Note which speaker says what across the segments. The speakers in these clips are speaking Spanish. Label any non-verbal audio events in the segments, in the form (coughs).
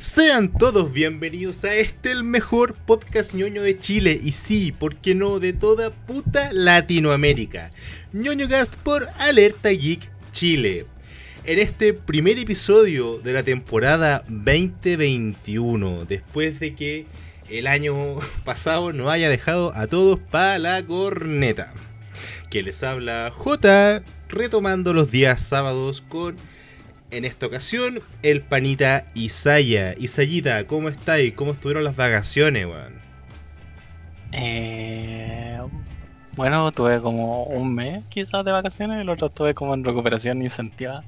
Speaker 1: Sean todos bienvenidos a este el mejor podcast ñoño de Chile y sí, ¿por qué no? De toda puta Latinoamérica. ñoño Cast por Alerta Geek Chile. En este primer episodio de la temporada 2021, después de que el año (laughs) pasado nos haya dejado a todos para la corneta. Que les habla J, retomando los días sábados con en esta ocasión, el panita Isaya. Isayita, ¿cómo estáis? ¿Cómo estuvieron las vacaciones, weón?
Speaker 2: Eh, bueno, tuve como un mes quizás de vacaciones, el otro estuve como en recuperación incentiva.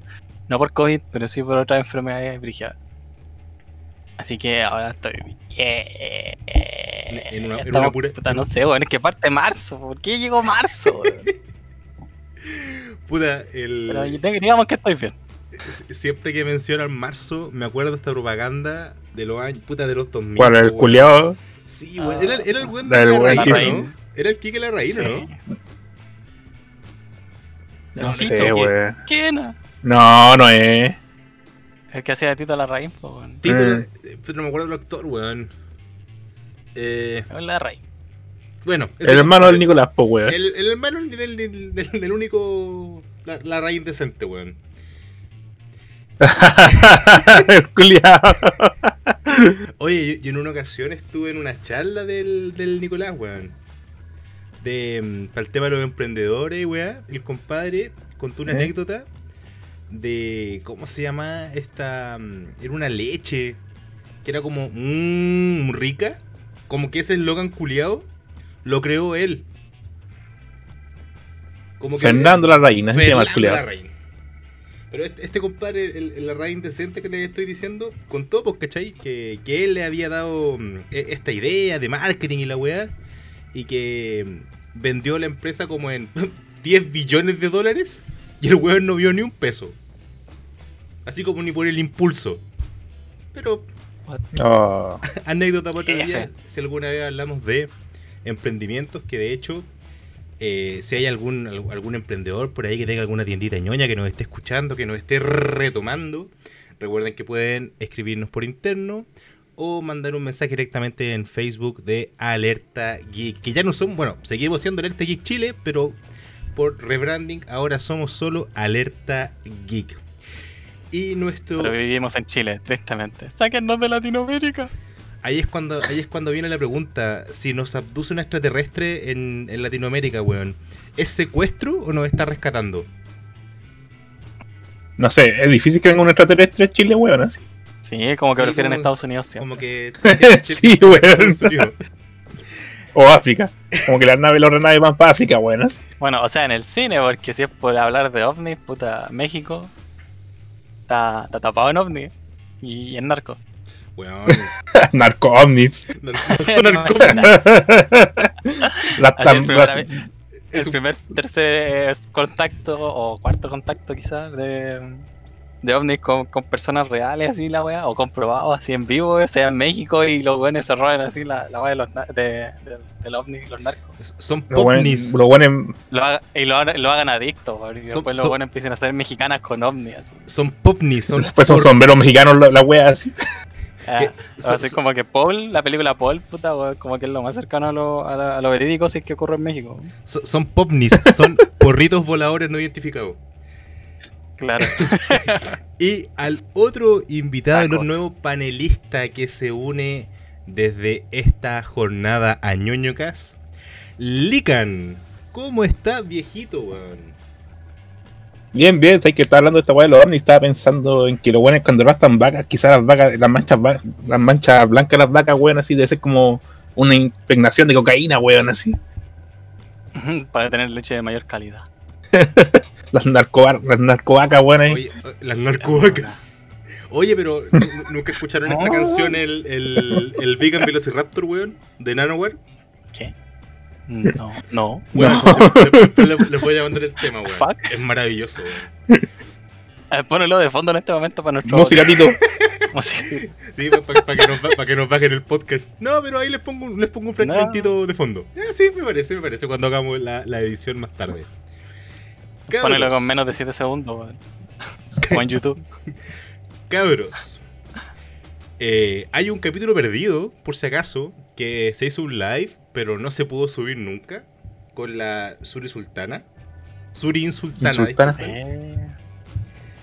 Speaker 2: No por COVID, pero sí por otras enfermedades brigiadas. Así que ahora estoy bien.
Speaker 1: En una- en
Speaker 2: Estamos-
Speaker 1: una pura-
Speaker 2: puta, no sé, weón, es que parte marzo. ¿Por qué llegó marzo? (laughs)
Speaker 1: Puta, el...
Speaker 2: pero digamos que estoy bien.
Speaker 1: Siempre que mencionan marzo, me acuerdo de esta propaganda de los años, puta, de los 2000.
Speaker 3: ¿Cuál? ¿El culiao?
Speaker 1: Sí, weón. Era, era el buen
Speaker 3: Del
Speaker 1: de la raíz. ¿no? Era el Kike la raíz, ¿no?
Speaker 2: Sí.
Speaker 3: No,
Speaker 1: No,
Speaker 3: sé, weón.
Speaker 2: ¿Quién?
Speaker 3: No, no es.
Speaker 2: El que hacía de Tito la raíz, pues, weón.
Speaker 1: Tito,
Speaker 3: Mm.
Speaker 1: eh, pero no me acuerdo del actor, weón. Eh,
Speaker 2: la raíz.
Speaker 1: bueno.
Speaker 3: El hermano del Nicolás, po, weón.
Speaker 1: El, el hermano del, del, del- del único. La, la raíz decente, weón. (laughs) Oye, yo, yo en una ocasión estuve en una charla del, del Nicolás, weón. De, mm, para el tema de los emprendedores, weón. El compadre contó una
Speaker 3: ¿Eh?
Speaker 1: anécdota de. ¿Cómo se llama? Esta. mm, Era una leche. Que era como. Mmm, rica. Como que ese eslogan culiado. Lo creó él. Como
Speaker 3: Fernando la reina, se llama el culiao.
Speaker 1: Larraín. Pero este, este compadre, el, el Larraín decente que le estoy diciendo, contó, pues, ¿cachai? Que, que él le había dado mm, e- esta idea de marketing y la weá, y que mm, vendió la empresa como en (laughs) 10 billones de dólares, y el weón no vio ni un peso. Así como ni por el impulso. Pero,
Speaker 3: Oh, (laughs)
Speaker 1: anécdota para otro día, si alguna vez hablamos de emprendimientos, que de hecho eh, si hay algún, al- algún emprendedor por ahí que tenga alguna tiendita ñoña que nos esté escuchando, que nos esté retomando, recuerden que pueden escribirnos por interno o mandar un mensaje directamente en Facebook de Alerta Geek, que ya no son, bueno, seguimos siendo Alerta Geek Chile, pero por rebranding ahora somos solo Alerta Geek. Y nuestro...
Speaker 2: Pero vivimos en Chile, tristemente. Sáquennos de Latinoamérica.
Speaker 1: Ahí es cuando, ahí es cuando viene la pregunta, si nos abduce un extraterrestre en, en Latinoamérica, weón, ¿es secuestro o nos está rescatando?
Speaker 3: no sé, es difícil que venga un extraterrestre a Chile, weón, así.
Speaker 2: Sí, como que
Speaker 1: Sí,
Speaker 2: prefieren
Speaker 1: como-
Speaker 2: Estados Unidos siempre.
Speaker 1: Como que... (laughs)
Speaker 3: Sí, weón. (laughs) O África. Como que las naves, las naves van para África, weón. así.
Speaker 2: Bueno, o sea, en el cine, porque si es por hablar de ovnis, puta, México está, está tapado en ovnis y, y en narco.
Speaker 1: Weón. (laughs)
Speaker 3: Narco ovnis.
Speaker 1: Narco- narco-
Speaker 3: Las (laughs)
Speaker 2: Así
Speaker 3: tam-
Speaker 2: es, primera
Speaker 3: las-
Speaker 2: vez-
Speaker 1: Es
Speaker 2: el primer, tercer contacto o cuarto contacto quizás de, de ovnis con, con personas reales, así la wea, o comprobado así en vivo, sea en México y los buenos se roban así la, la wea de los, de, de- del ovni y los narcos.
Speaker 1: Son
Speaker 3: los weones-
Speaker 1: popnis.
Speaker 3: los weones-
Speaker 2: Lo y lo, hagan- lo hagan adictos, weón, y
Speaker 1: Son-
Speaker 2: después
Speaker 1: son-
Speaker 2: los buenos empiezan a ser mexicanas con ovnis. Así.
Speaker 1: Son popnis. Son
Speaker 3: Después son
Speaker 1: por-
Speaker 3: sombreros mexicanos, la, la wea así.
Speaker 2: Ah,
Speaker 1: son-
Speaker 2: así
Speaker 1: son-
Speaker 2: como que Paul, la película Paul, puta, como que es lo más cercano a lo, a la- a lo verídico si es que ocurre en México.
Speaker 1: son, son popnis. (laughs) Son porritos voladores no identificados.
Speaker 2: Claro. (laughs)
Speaker 1: Y al otro invitado, el nuevo panelista que se une desde esta jornada a ñoñocas, Lican. ¿Cómo está, viejito, weón?
Speaker 3: Bien, bien, sabes que estaba hablando de esta weá de los ovnis, estaba pensando en que los buenos cuando rastan vacas, quizás las vacas, las manchas las manchas blancas de las vacas, weón, así debe ser como una impregnación de cocaína, weón, así. (laughs)
Speaker 2: Para tener leche de mayor calidad. (laughs)
Speaker 3: Las narco las narcovacas, weón, ahí.
Speaker 1: Oye, eh, las narcovacas. Oye, pero ¿nu- nu- ¿nunca escucharon esta (laughs) canción, el, el, el Vegan Velociraptor, weón? De Nanoware.
Speaker 2: ¿Qué? No, no.
Speaker 1: Bueno, le- voy a mandar el tema, weón.
Speaker 2: Fuck.
Speaker 1: Es maravilloso, weón.
Speaker 2: A ver, ponelo de fondo en este momento para nuestro.
Speaker 3: Música, Tito.
Speaker 1: Sí, para que, nos, pa' que nos bajen el podcast. No, pero ahí les pongo, un- les pongo un fragmentito de fondo. Eh, sí, me parece, me parece, cuando hagamos la, la edición más tarde. Cabros,
Speaker 2: Ponelo con menos de 7 segundos, weón. Como en YouTube.
Speaker 1: Cabros. Eh, hay un capítulo perdido, por si acaso, que se hizo un live, pero no se pudo subir nunca, con la Suri Sultana. Suri Insultana.
Speaker 3: Insultana.
Speaker 2: Eh,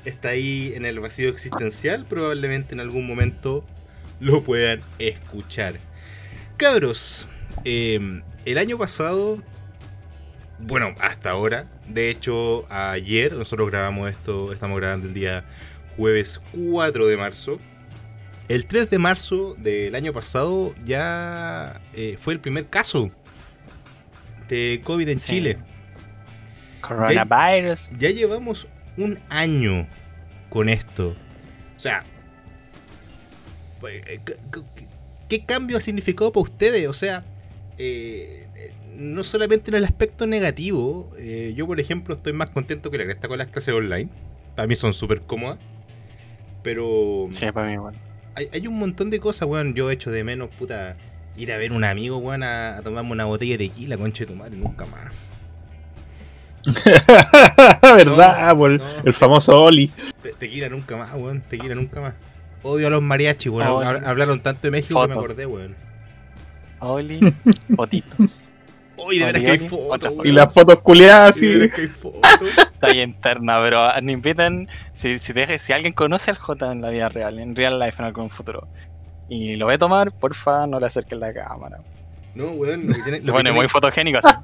Speaker 1: Está ahí en el vacío existencial, probablemente en algún momento lo puedan escuchar. Cabros, eh, el año pasado, bueno, hasta ahora, de hecho ayer, nosotros grabamos esto, estamos grabando el día jueves 4 de marzo. El 3 de marzo del año pasado ya eh, fue el primer caso de COVID en
Speaker 2: Sí.
Speaker 1: Chile.
Speaker 2: Coronavirus.
Speaker 1: Ya llevamos un año con esto. O sea, pues, eh, ¿qué- qué- ¿qué cambio ha significado para ustedes? O sea, eh, no solamente en el aspecto negativo. eh, yo, por ejemplo, estoy más contento que la cresta con las clases online. Para mí son súper cómodas. Pero
Speaker 2: Sí, para mí igual.
Speaker 1: Hay, hay un montón de cosas, weón. Yo echo de menos, puta, ir a ver un amigo, weón, a, a tomarme una botella de tequila, conche de tu madre, nunca más. (laughs)
Speaker 3: ¿Verdad?
Speaker 1: No,
Speaker 3: el- famoso Oli.
Speaker 1: Te- Tequila nunca más, weón. Tequila nunca más. Odio a los mariachis, weón. Hab- Hablaron tanto de México que me acordé, weón.
Speaker 2: Oli, (laughs) fotito.
Speaker 1: Oye, de veras que hay fotos.
Speaker 3: Y las fotos culiadas,
Speaker 1: Sí, de veras que hay fotos.
Speaker 2: Está ahí interna, pero no inviten. Si, si, deje- si alguien conoce al J en la vida real, en real life en algún futuro, y lo ve a tomar, porfa, no le acerquen la cámara.
Speaker 1: No, weón. Lo que tiene,
Speaker 2: Se
Speaker 1: lo que
Speaker 2: pone
Speaker 1: tiene-
Speaker 2: muy fotogénico (laughs) así.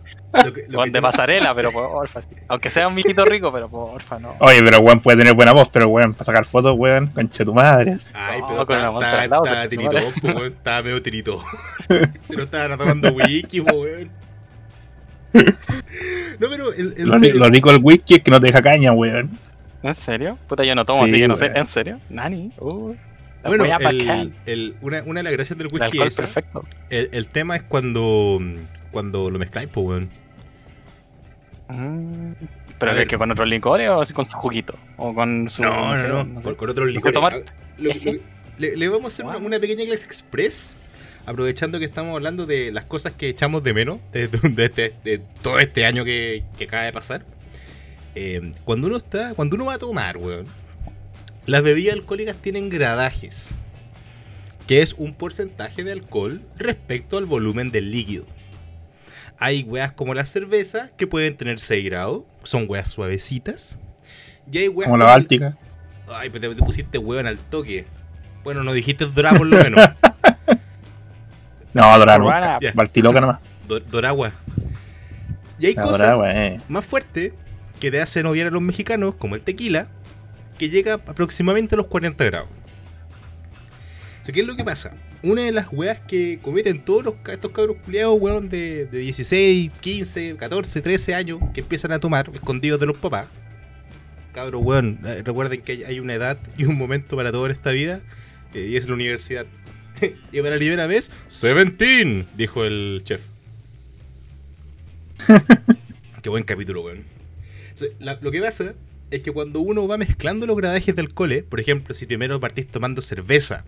Speaker 1: lo que- lo
Speaker 2: Con
Speaker 1: que
Speaker 2: de
Speaker 1: tiene-
Speaker 2: pasarela, (laughs) pero porfa. sí. Aunque sea un mijito rico, pero porfa, no.
Speaker 3: Oye, pero weón puede tener buena voz, pero weón, para sacar fotos, weón, conche tu madre.
Speaker 1: Ay,
Speaker 2: No,
Speaker 1: pero
Speaker 2: con
Speaker 1: está-
Speaker 2: la
Speaker 1: está-
Speaker 2: lado,
Speaker 1: tiritón,
Speaker 2: madre.
Speaker 1: po, weón. Estaba medio tiritón. (laughs) Si no estaban tomando wiki, po, weón. (laughs) No, pero en, en
Speaker 3: Lo,
Speaker 1: serio.
Speaker 3: lo rico del whisky es que no te deja caña, weón.
Speaker 2: ¿En serio? Puta, yo no tomo,
Speaker 3: Sí,
Speaker 2: así que no sé. ¿En serio? ¿Nani? Uh,
Speaker 1: Bueno, el, el- una, una de las gracias del
Speaker 2: El
Speaker 1: whisky es
Speaker 2: perfecto.
Speaker 1: El, el tema es cuando, cuando lo mezcláis, po, weón.
Speaker 2: Mm, Pero es que con otros licores o así con su juguito. O con su.
Speaker 1: No, no, no,
Speaker 2: sé.
Speaker 1: con, con otros licores.
Speaker 2: tomar.
Speaker 1: Lo- lo- le, le vamos a hacer una, una pequeña clase express, aprovechando que estamos hablando de las cosas que echamos de menos de, de- de este- de todo este año que, que acaba de pasar. Eh, cuando uno está, cuando uno va a tomar, weón, las bebidas alcohólicas tienen gradajes, que es un porcentaje de alcohol respecto al volumen del líquido. Hay weas como la cerveza que pueden tener 6 grados, son weas suavecitas. Y hay weas
Speaker 3: Como la Báltica.
Speaker 1: Ay, pero te, te pusiste hueón al toque. Bueno, no dijiste Doragua por lo menos. (laughs)
Speaker 3: No.
Speaker 1: Ya.
Speaker 3: Baltiloca nomás.
Speaker 1: Do- Doragua. Y hay cosas
Speaker 3: weón.
Speaker 1: más fuertes que te hacen odiar a los mexicanos, como el tequila, que llega aproximadamente a los 40 grados. ¿Qué es lo que pasa? Una de las weas que cometen todos los, estos cabros culiados, weón, de, de 16, 15, 14, 13 años, que empiezan a tomar, escondidos de los papás. Cabros, weón, eh, recuerden que hay- hay una edad y un momento para todo en esta vida, eh, y es la universidad. (laughs) y para la primera vez, 17, dijo el chef. (laughs) Qué buen capítulo, weón. Lo que pasa es que cuando uno va mezclando los gradajes de alcohol, eh, por ejemplo, si primero partís tomando cerveza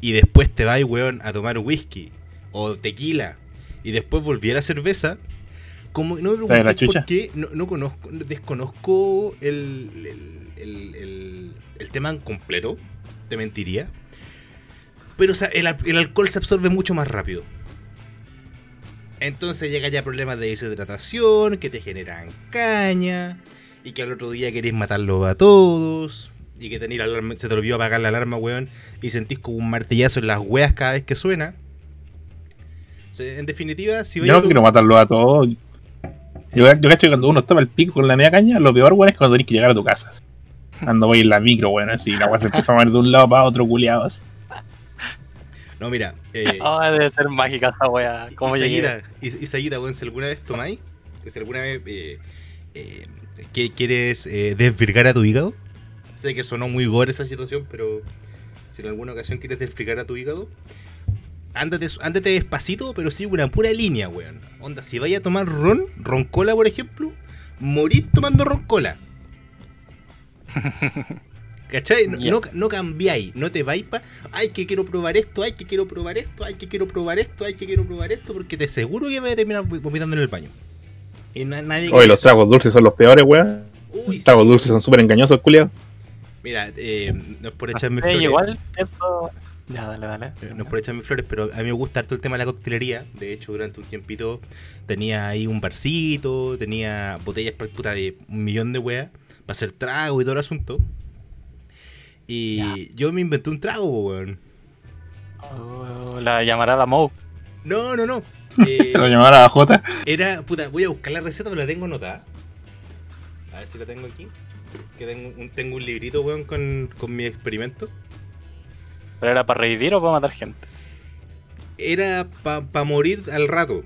Speaker 1: y después te vas, weón, a tomar whisky o tequila y después volví a la cerveza, como no me
Speaker 3: ¿Trae la
Speaker 1: preguntes
Speaker 3: chucha?
Speaker 1: por qué, no, no conozco, desconozco el- el- el tema en completo, te mentiría. Pero o sea, el, al- el alcohol se absorbe mucho más rápido. Entonces llega ya problemas de deshidratación, que te generan caña, y que al otro día querés matarlos a todos, y que tenés la alarma- se te olvidó apagar la alarma, weón, y sentís como un martillazo en las weas cada vez que suena. O sea, en definitiva, si vais
Speaker 3: Yo no
Speaker 1: tu-
Speaker 3: quiero matarlo a todos. Yo, yo cacho que cuando uno toma el pico con la media caña, lo peor, weón, es cuando tenés que llegar a tu casa. Cuando voy en la micro, weón, así, la weá se empieza a mover de un lado para otro, culiado, así.
Speaker 1: No, mira, eh, (laughs)
Speaker 2: Ah, debe ser mágica esa wea. ¿Cómo
Speaker 1: y
Speaker 2: llegué?
Speaker 1: seguida, y, y seguida, weón, si alguna vez tomáis, si alguna vez eh, eh, quieres eh, desvirgar a tu hígado, sé que sonó muy gore esa situación, pero si en alguna ocasión quieres desvirgar a tu hígado, ándate, ándate despacito, pero sigue una pura línea, weón. Onda, si vaya a tomar ron, ron cola, por ejemplo, morir tomando ron cola. (laughs) ¿Cachai? No, no, no cambiáis, no te vais pa. Ay, que quiero probar esto, ay, que quiero probar esto, ay, que quiero probar esto, ay, que quiero probar esto, porque te aseguro que vas a terminar vomitando en el baño. Y na- nadie.
Speaker 3: Oye, los tragos dulces son los peores, weón.
Speaker 1: Uy,
Speaker 3: Los tragos dulces son súper engañosos, culiado.
Speaker 1: Mira, eh, no es por
Speaker 2: No
Speaker 1: echarme flores.
Speaker 2: igual pienso, Ya, dale, dale.
Speaker 1: Eh, No es por echarme flores, pero a mí me gusta harto el tema de la coctelería. De hecho, durante un tiempito tenía ahí un barcito, tenía botellas para puta de un millón de weas para hacer trago y todo el asunto. Y
Speaker 2: Ya.
Speaker 1: yo me inventé un trago, weón.
Speaker 2: Oh, la llamarada Moe.
Speaker 1: No, no, no. (laughs) Eh,
Speaker 3: Lo llamara a J.
Speaker 1: era, puta, voy a buscar la receta, pero la tengo anotada. A ver si la tengo aquí. Que tengo un, tengo un librito, weón, con, con mi experimento.
Speaker 2: ¿Pero era para revivir o para matar gente?
Speaker 1: Era para morir al rato.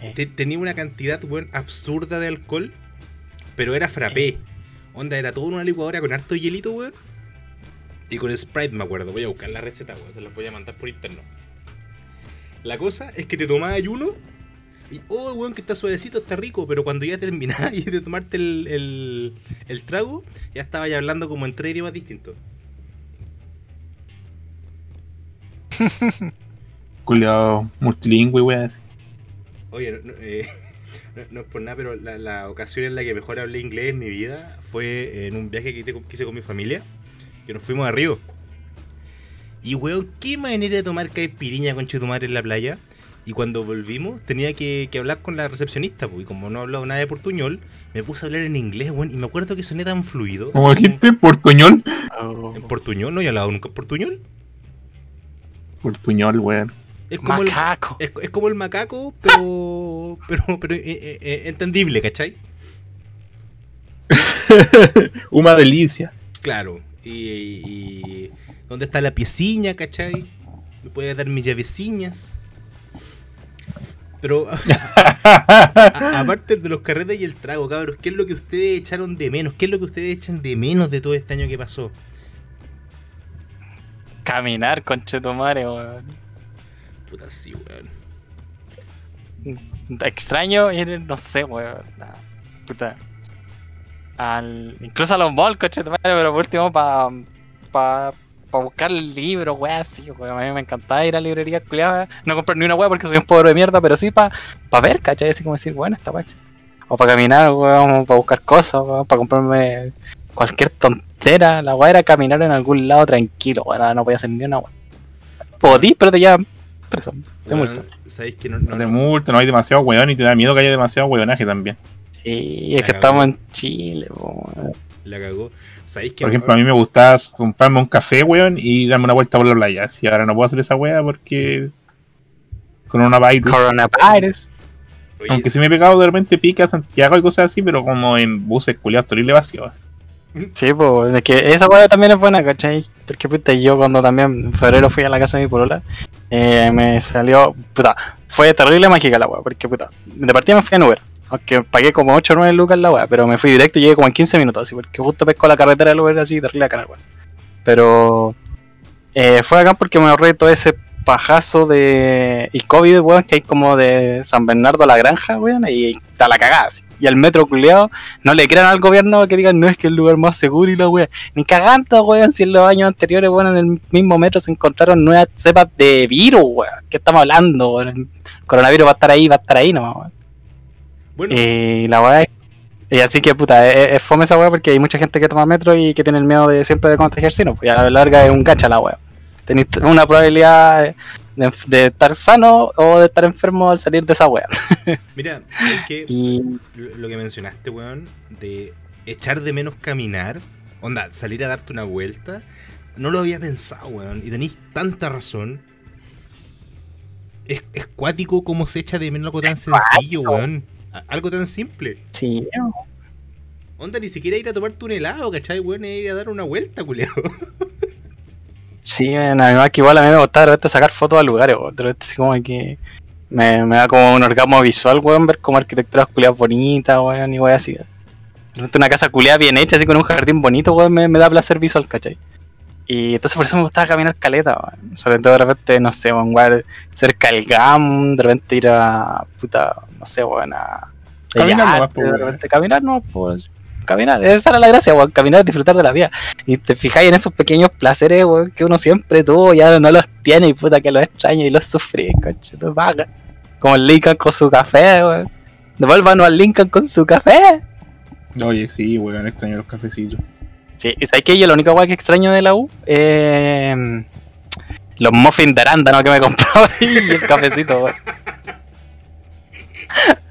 Speaker 2: Eh.
Speaker 1: Te- tenía una cantidad, weón, absurda de alcohol, pero era frappé. Onda, era todo en una licuadora con harto hielito, weón. Y con Sprite, me acuerdo. Voy a buscar la receta, weón. Se las voy a mandar por interno. La cosa es que te tomabas uno y, oh, weón, que está suavecito, está rico. Pero cuando ya terminabas (laughs) de tomarte el, el, el trago, ya estabas ya hablando como en tres idiomas distintos. (laughs)
Speaker 3: Culiado multilingüe, weón.
Speaker 1: Oye, no, eh, (laughs) no- no es por nada, pero la, la ocasión en la que mejor hablé inglés en mi vida fue en un viaje que hice- con mi familia, que nos fuimos a Río. Y weón, qué manera de tomar caipiriña con madre en la playa. Y cuando volvimos, tenía que, que hablar con la recepcionista, pues, y como no hablaba nada de portuñol, me puse a hablar en inglés, weón, y me acuerdo que soné tan fluido.
Speaker 3: ¿Cómo dijiste? ¿Portuñol?
Speaker 2: Oh,
Speaker 1: ¿En portuñol? ¿No he hablado nunca en portuñol?
Speaker 3: Portuñol, weón.
Speaker 1: Es como el,
Speaker 2: Macaco.
Speaker 1: es, es como el macaco, pero, (laughs) pero, pero eh, eh, eh, entendible, ¿cachai? (laughs)
Speaker 3: Una delicia.
Speaker 1: Claro, y, y- ¿dónde está la pieciña, cachai? Me puede dar mis llaveciñas. Pero (laughs) a- aparte de los carretes y el trago, cabros, ¿qué es lo que ustedes echaron de menos? ¿Qué es lo que ustedes echan de menos de todo este año que pasó?
Speaker 2: Caminar, conchetumare, weón.
Speaker 1: Puta, sí, weón.
Speaker 2: Extraño ir, no sé, weón. puta. Al, incluso a los malls, pero por último para pa, pa buscar libros, weón, así, weón. A mí me encantaba ir a librerías culiadas. No comprar ni una weón porque soy un pobre de mierda, pero sí para pa ver, ¿cachai? Así como decir, bueno, esta weón. O para caminar, weón, para buscar cosas, weón, para comprarme cualquier tontera. La weón era caminar en algún lado tranquilo, weón. No podía hacer ni una weón. Podí, pero te llevan preso. De
Speaker 1: Weón,
Speaker 2: multa.
Speaker 1: ¿Sabéis que no,
Speaker 3: No
Speaker 1: no,
Speaker 3: te multa, no hay demasiado weón y te da miedo que haya demasiado weonaje también.
Speaker 2: Sí, es que estamos en Chile, po,
Speaker 1: la cagó? ¿Sabéis que
Speaker 3: Por ejemplo, a mí me gustaba comprarme un café, weón, y darme una vuelta por la playa. Si ahora no puedo hacer esa weá porque. Con una virus.
Speaker 2: Coronavirus.
Speaker 1: Oye,
Speaker 3: Aunque sí me he pegado de repente pica a Santiago y cosas así, pero como en buses culiados terrible vacíos.
Speaker 2: Sí, pues, es que esa weá también es buena, ¿cachai? Porque puta, yo cuando también en febrero fui a la casa de mi polola, eh, me salió, puta, fue terrible mágica la weá, porque puta, de partida me fui en Uber, aunque pagué como 8 o 9 lucas la weá, pero me fui directo y llegué como en 15 minutos, así, porque justo pesco la carretera del Uber así, terrible acá, weá. Pero eh, fue acá porque me ahorré todo ese pajazo de. y COVID, weón, que hay como de San Bernardo a la granja, weón, y está la cagada, así. Y al metro culeado, no le crean al gobierno que digan no es que es el lugar más seguro y la weón. Ni cagando, weón, si en los años anteriores, weón, en el mismo metro se encontraron nuevas cepas de virus, weón. ¿Qué estamos hablando, weón? El coronavirus va a estar ahí, va a estar ahí nomás, weón.
Speaker 1: bueno,
Speaker 2: Y la weá es- Y así que puta, es, es fome esa weá porque hay mucha gente que toma metro y que tiene el miedo de siempre de contagiarse, no, pues a la larga es un gacha la weá. Tenéis una probabilidad de, de estar sano o de estar enfermo al salir de esa weá. (laughs)
Speaker 1: mira, ¿sabéis que
Speaker 2: Y
Speaker 1: lo que mencionaste, weón, de echar de menos caminar, onda, salir a darte una vuelta, no lo había pensado, weón, y tenéis tanta razón. Es, es cuático como se echa de menos algo tan sencillo, weón. Algo tan simple.
Speaker 2: sí,
Speaker 1: Onda, ni siquiera ir a tomarte un helado, ¿cachai, weón? Es ir a dar una vuelta, culiao. (laughs)
Speaker 2: sí, nada más que igual a mí me gusta de repente sacar fotos a lugares. De repente así como que me, me da como un orgasmo visual, weón, ver como arquitecturas culiadas bonitas, weón, y weón así. De repente una casa culiada bien hecha, así con un jardín bonito, weón, me, me da placer visual, ¿cachai? Y entonces por eso me gustaba caminar caleta, weón. Sobre todo de repente, no sé, weón, weón, cerca del GAM, de repente ir a, puta, no sé, weón, a...
Speaker 3: Caminar
Speaker 2: yate,
Speaker 3: pues,
Speaker 2: de repente caminar, no, pues... Caminar, esa era la gracia, weón, caminar, disfrutar de la vida. Y te fijáis en esos pequeños placeres, weón, que uno siempre tuvo y ahora no los tiene y puta que los extraña y los sufrí, coche, tu vaga. Como el Lincoln con su café, weón. Devuélvanos al Lincoln con su café.
Speaker 3: Oye, sí, weón, extraño los cafecitos.
Speaker 2: Sí, y sabes que yo lo único guay que extraño de la U eh, los muffins de arándano que me compraba y el cafecito, weón. (laughs)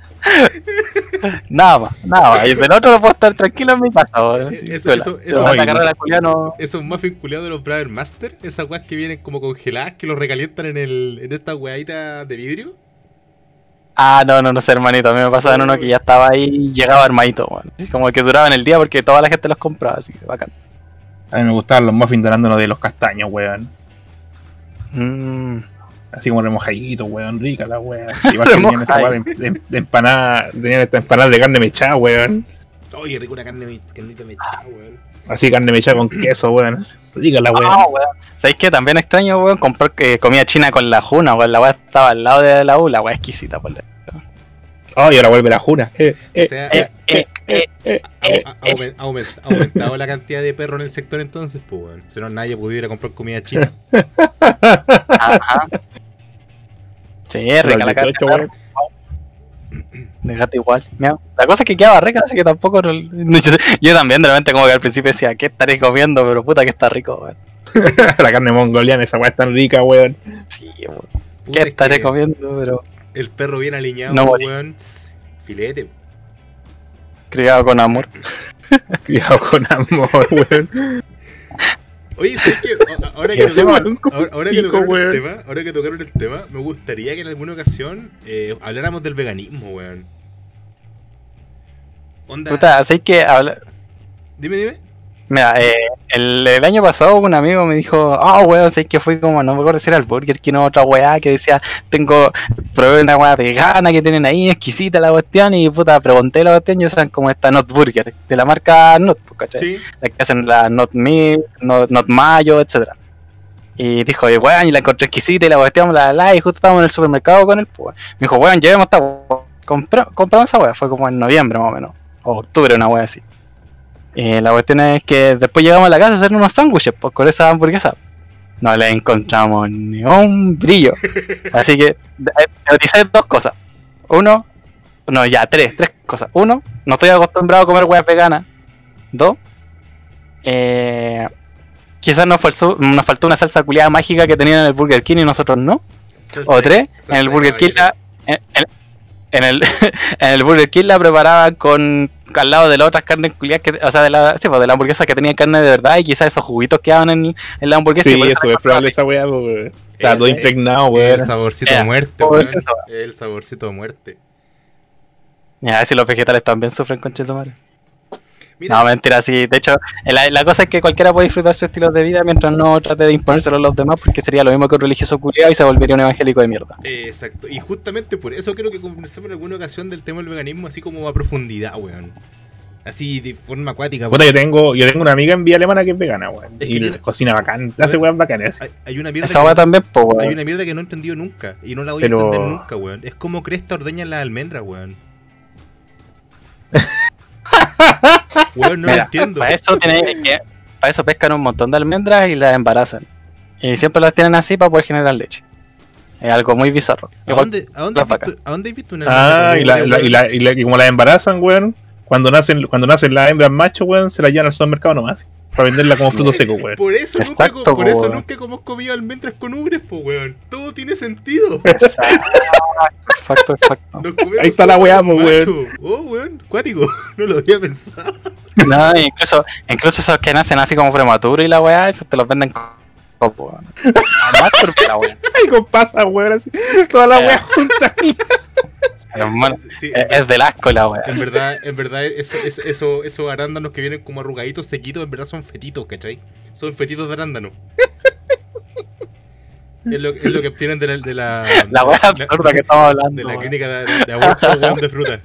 Speaker 2: nada más, nada más. Y del otro no puedo estar tranquilo en mi casa, Sí,
Speaker 1: eso- eso- eso-. Esos muffins culiados de los Brother Master, esas weas que vienen como congeladas, que los recalientan en el en esta weadita de vidrio.
Speaker 2: Ah, no, no, no sé, hermanito. A mí me pasaba en uno que ya estaba ahí y llegaba armadito, weón. Así Como que duraban el día porque toda la gente los compraba, así que bacán.
Speaker 3: A mí me gustaban los muffins de arándano de los castaños, weón.
Speaker 2: Mm.
Speaker 3: Así como remojaditos, weón, rica la weón. Así, igual que (laughs) tenían esa weá de, de- de empanada, tenían esta empanada de carne mechada, weón.
Speaker 1: Oye, rico una carne carnita mechada, weón.
Speaker 3: Así carne mechada con queso, weón. Rica la weón.
Speaker 2: Ah, weón. ¿Sabéis qué? También extraño, weón, comprar eh, comida china con la juna, weón. La weá estaba al lado de la U, la weá exquisita, por
Speaker 3: Oh, y ahora vuelve la juna. Eh,
Speaker 1: O
Speaker 3: eh,
Speaker 1: sea,
Speaker 2: eh, eh, eh,
Speaker 3: eh,
Speaker 1: ha, ha- ha aumen- ha aumen- ha aumentado la cantidad de perros en el sector entonces, pues weón. Si no, nadie pudiera comprar comida china. (laughs)
Speaker 2: Ajá. Sí,
Speaker 3: Los
Speaker 2: la carne.
Speaker 3: 18, weón.
Speaker 2: De gato igual. La cosa es que quedaba rica, así que tampoco. no- (laughs) yo, yo también de repente como que al principio decía, ¿qué estaré comiendo? Pero puta que está rico, weón. (laughs)
Speaker 3: la carne mongoliana, esa weá es tan rica, weón.
Speaker 2: Sí, weón. ¿Qué
Speaker 1: es
Speaker 2: estaré
Speaker 1: que
Speaker 2: comiendo? Pero
Speaker 1: El perro bien alineado,
Speaker 2: No
Speaker 1: weón. Filete.
Speaker 2: criado con amor. (laughs)
Speaker 3: Cuidado con amor, weón.
Speaker 1: Oye, ¿sabes qué? Ahora que, tocaron, ahora, ahora que tocaron el tema, ahora que tocaron el tema, me gustaría que en alguna ocasión eh, habláramos del veganismo, weón. Onda.
Speaker 2: Puta, así que habla-
Speaker 1: Dime, dime.
Speaker 2: Mira, eh, el, el año pasado un amigo me dijo, ah, weón, sé que fui como, no me acuerdo si era el Burger King o otra weá que decía, tengo, probé una weá vegana que tienen ahí, exquisita la cuestión, y puta, pregunté la cuestión, y usan como esta Not Burger, de la marca Not, pues, ¿cachai?
Speaker 1: Sí.
Speaker 2: La que hacen la Not Meat, Not, Not Mayo, etcétera Y dijo, "Oye, weón, y la encontré exquisita y la cuestión, la, la, y justo estábamos en el supermercado con él, pues. Me dijo, weón, llevemos esta weá. Compra- compramos esa weá, fue como en noviembre más o menos, o octubre, una weá así. Y la cuestión es que después llegamos a la casa a hacer unos sándwiches pues, con esa hamburguesa. No le encontramos ni un brillo. (laughs) Así que eh, teoricé dos cosas. Uno, no, ya, tres, tres cosas. Uno, no estoy acostumbrado a comer huevas veganas. Dos, eh, quizás nos faltó, nos faltó una salsa culiada mágica que tenían en el Burger King y nosotros no. O tres, en el Burger King la, en, en- en el, (laughs) en el Burger King la preparaban con al lado de las otras carnes culiadas que, o sea, de la, sí, pues, de la hamburguesa que tenía carne de verdad y quizás esos juguitos que daban en, en la hamburguesa.
Speaker 3: Sí, eso es probable esa weá, weón. Está todo
Speaker 1: Eh,
Speaker 3: impregnado,
Speaker 1: El
Speaker 3: weón.
Speaker 1: saborcito
Speaker 2: Eh,
Speaker 1: de muerte. El saborcito de muerte.
Speaker 2: Ya, a ver si los vegetales también sufren con chetumare.
Speaker 1: Mira,
Speaker 2: No, mentira, sí. De hecho, la, la cosa es que cualquiera puede disfrutar su estilo de vida mientras no trate de imponérselo a los demás, porque sería lo mismo que un religioso culiado y se volvería un evangélico de mierda.
Speaker 1: exacto. Y justamente por eso creo que conversamos en alguna ocasión del tema del veganismo así como a profundidad, weón. Así de forma acuática.
Speaker 3: Puta, yo tengo, yo tengo una amiga en vía alemana que es vegana, weón.
Speaker 1: Es
Speaker 3: Y
Speaker 1: que
Speaker 3: cocina bacán, hace weón bacanes.
Speaker 1: Hay, hay una mierda
Speaker 2: Esa
Speaker 1: que
Speaker 2: también,
Speaker 1: hay
Speaker 2: weón.
Speaker 1: una mierda que no he entendido nunca y no la voy
Speaker 3: Pero-
Speaker 1: a entender nunca, weón. Es como Cresta ordeña las almendras, weón. (laughs) (laughs) weón, no lo
Speaker 2: Mira,
Speaker 1: entiendo.
Speaker 2: Para eso, tienen que, para eso pescan un montón de almendras y las embarazan. Y siempre las tienen así para poder generar leche. Es algo muy bizarro.
Speaker 1: ¿A
Speaker 2: Igual-
Speaker 1: dónde, a dónde
Speaker 2: las
Speaker 1: has visto, ¿A dónde has visto una
Speaker 3: Ah,
Speaker 1: almendra
Speaker 3: y, la, la- y, la, y, la- y como la embarazan, weón, cuando nacen, cuando nacen las hembras machos, weón, se la llevan al supermercado nomás. Para venderla como fruto (laughs) seco, weón.
Speaker 1: Por eso, nunca, por eso
Speaker 2: weón.
Speaker 1: nunca hemos comido almendras con ubres, po, weón. Todo tiene sentido. (laughs)
Speaker 2: Exacto, exacto.
Speaker 3: Ahí está la weá, weón.
Speaker 1: Oh, weón, cuático. (laughs) No lo había pensado.
Speaker 2: No, incluso, incluso esos que nacen así como prematuros y la weá, esos te los venden con weón. Más turca la weá.
Speaker 3: Ay, con pasa, weón, así. Toda la
Speaker 2: Eh.
Speaker 3: weá junta.
Speaker 2: Hermano,
Speaker 1: Sí,
Speaker 2: es, es del asco la weá.
Speaker 1: En verdad, en verdad, eso, eso, eso- esos arándanos que vienen como arrugaditos, sequitos, en verdad son fetitos, ¿cachai? Son fetitos de arándano. Es lo, es lo que obtienen de la... De la,
Speaker 2: La weá absurda que estamos hablando.
Speaker 1: De la clínica de, de, aborto de fruta.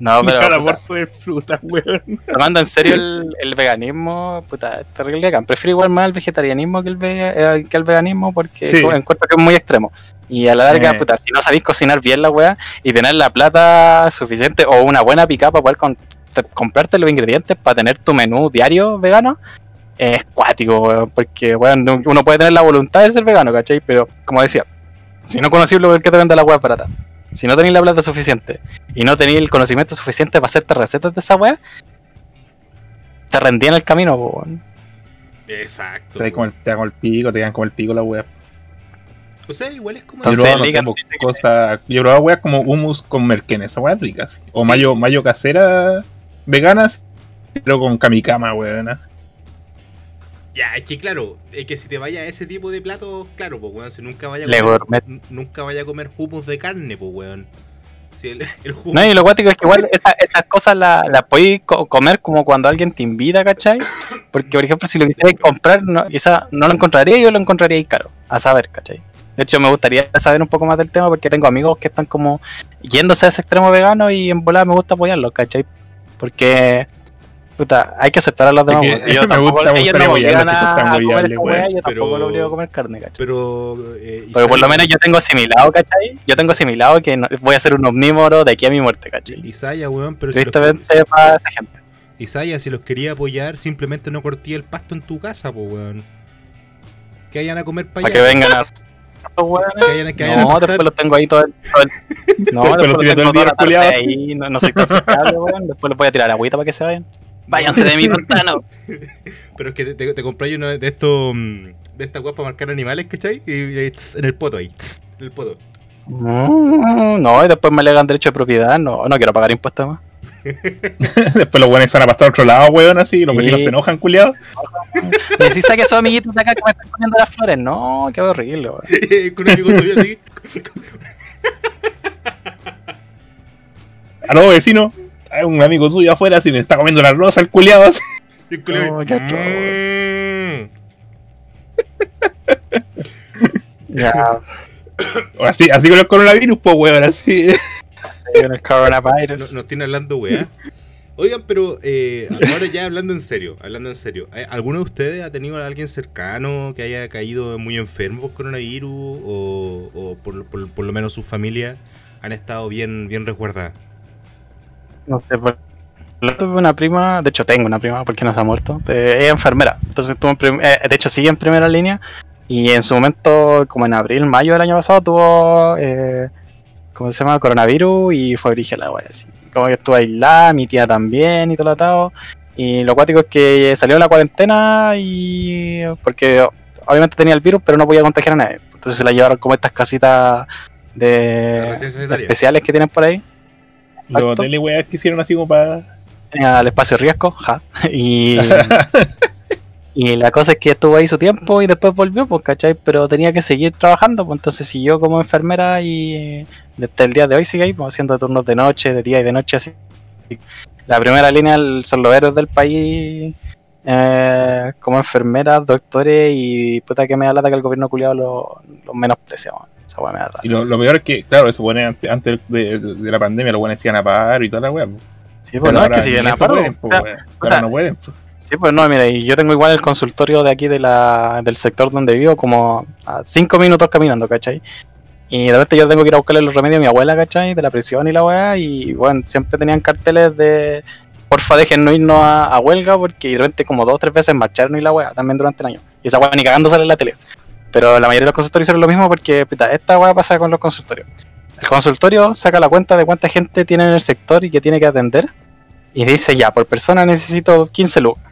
Speaker 2: No, (laughs) pero puta,
Speaker 3: aborto de fruta, weón.
Speaker 2: tomando en (laughs) serio el, el veganismo, puta, es terrible acá. Prefiero igual más el vegetarianismo que el, ve- eh, que el veganismo porque
Speaker 3: Sí.
Speaker 2: encuentro que es muy extremo. Y a la larga,
Speaker 3: Eh.
Speaker 2: puta, si no sabéis cocinar bien la weá y tener la plata suficiente o una buena pica para poder con- comprarte los ingredientes para tener tu menú diario vegano, es cuático, weón, porque weón, uno puede tener la voluntad de ser vegano, ¿cachai? Pero, como decía, si no conocís lo que te vende la weá barata, si no tenéis la plata suficiente y no tenéis el conocimiento suficiente para hacerte recetas de esa weá, te rendí en el camino, po, weón.
Speaker 1: Exacto.
Speaker 3: Te dan como el, te dan como el pico, te dan como el pico la wea.
Speaker 1: O sea, igual es como.
Speaker 3: Yo probaba, no sé, cosas. Yo probaba weas como hummus con merquén, esa wea es rica. así. O
Speaker 1: Sí.
Speaker 3: mayo, mayo casera veganas, pero con kamikama, weón. así.
Speaker 1: Ya, es que claro, es que si te vaya a ese tipo de platos, claro, pues weón, si nunca vaya a comer, nunca vaya a comer hummus de carne, pues weón. Si el, (laughs) el hummus.
Speaker 2: No, y lo cuático es que igual esa- esas cosas las la podéis co- comer como cuando alguien te invita, ¿cachai? Porque, por ejemplo, si lo quisierais comprar, no, quizá no lo encontraría yo lo encontraría caro, a saber, ¿cachai? De hecho, me gustaría saber un poco más del tema porque tengo amigos que están como yéndose a ese extremo vegano y en volada me gusta apoyarlos, ¿cachai? Porque, puta, hay que aceptar a los demás.
Speaker 3: que
Speaker 2: weón. Yo
Speaker 3: me
Speaker 2: tampoco-
Speaker 3: gusta
Speaker 2: ellos no obligan
Speaker 3: que
Speaker 2: a, a
Speaker 3: muy
Speaker 2: comer esa weá, yo tampoco
Speaker 1: Pero-
Speaker 2: lo obligo a comer carne, ¿cachai?
Speaker 1: Pero. eh,
Speaker 2: Porque por lo menos yo tengo asimilado, ¿cachai? Yo tengo asimilado que no- voy a ser un omnívoro de aquí a mi muerte, ¿cachai?
Speaker 1: Isaya, weón, pero si los,
Speaker 2: para esa gente.
Speaker 1: Isaya, si los quería apoyar, simplemente no cortía el pasto en tu casa, pues weón. Que vayan a comer para
Speaker 2: Para que vengan a.
Speaker 1: Que que
Speaker 2: No, después los tengo ahí todo el. todo el- (laughs) No,
Speaker 3: Después
Speaker 2: después
Speaker 3: los
Speaker 2: los
Speaker 3: tira todo
Speaker 2: tengo
Speaker 3: el día
Speaker 2: ahí. No, no soy tan weón. Después les voy a tirar agüita para que se vayan. Váyanse de mi (laughs) pantano.
Speaker 1: Pero es que te, te, compráis uno de estos. mm, De estas weas para marcar animales, ¿cachai? Y, y tss, en el poto ahí. tss, en el poto.
Speaker 2: Mm, No, y después me alegan derecho de propiedad. No, no quiero pagar impuestos más. (laughs)
Speaker 3: Después los buenos se van a pastar a otro lado, weón, así. y Los
Speaker 2: Sí.
Speaker 3: vecinos se enojan, culiados.
Speaker 2: Me decís que esos amiguitos acá que me están poniendo las flores. No, qué horrible, weón. (laughs)
Speaker 1: Con un amigo tuyo así.
Speaker 3: A los hay un amigo suyo afuera, así le está comiendo la rosa, el culiado, así.
Speaker 1: Y el
Speaker 2: qué atroz.
Speaker 1: mm. (laughs)
Speaker 2: Ya, (laughs)
Speaker 3: Así, así con el coronavirus, pues, weón, así.
Speaker 2: con el coronavirus.
Speaker 1: No- Nos tiene hablando weá. Oigan, pero eh, ahora ya hablando en serio, hablando en serio, ¿eh, ¿alguno de ustedes ha tenido a alguien cercano que haya caído muy enfermo por coronavirus o, o por, por- por lo menos sus familias han estado bien, bien resguardadas?
Speaker 2: No sé, por tuve una prima, de hecho tengo una prima porque no se ha muerto, eh, es enfermera, entonces estuvo en eh, de hecho sigue en primera línea y en su momento, como en abril, mayo del año pasado, tuvo, eh, ¿cómo se llama? Coronavirus y fue origen la wea, así. Como que estuvo aislada, mi tía también y todo lo atado. Y lo cuático es que salió de la cuarentena y porque obviamente tenía el virus, pero no podía contagiar a nadie. Entonces se la llevaron como estas casitas de especiales que tienen por ahí.
Speaker 3: Los weón, que hicieron así como para.
Speaker 2: al espacio riesgo, ja. (laughs) Y, (laughs) y la cosa es que estuvo ahí su tiempo y después volvió, pues, ¿cachai? Pero tenía que seguir trabajando, pues entonces siguió como enfermera y desde el día de hoy sigue ahí, pues, haciendo turnos de noche, de día y de noche, así. La primera línea son los héroes del país, eh, como enfermeras, doctores y puta que me da lata que el gobierno culiado lo, lo menosprecia, man. Esa weá me da lata.
Speaker 3: Y lo, lo peor es que, claro, eso pone antes, antes de, de la pandemia, los buenos decían a paro y toda la weá.
Speaker 2: Sí, pues no, es que si viene a
Speaker 3: pueden,
Speaker 2: o
Speaker 3: weón. Ahora no pueden. pues.
Speaker 2: Sí, pues no, mira, y yo tengo igual el consultorio de aquí de la, del sector donde vivo como a cinco minutos caminando, ¿cachai? Y de repente yo tengo que ir a buscarle los remedios a mi abuela, ¿cachai? De la prisión y la weá, y bueno, siempre tenían carteles de porfa déjennos irnos a, a huelga, porque de repente como dos o tres veces marcharon y la weá, también durante el año. Y esa weá ni cagando sale en la tele. Pero la mayoría de los consultorios hicieron lo mismo porque, pita, esta weá pasa con los consultorios. El consultorio saca la cuenta de cuánta gente tiene en el sector y que tiene que atender, y dice ya, por persona necesito 15 lucas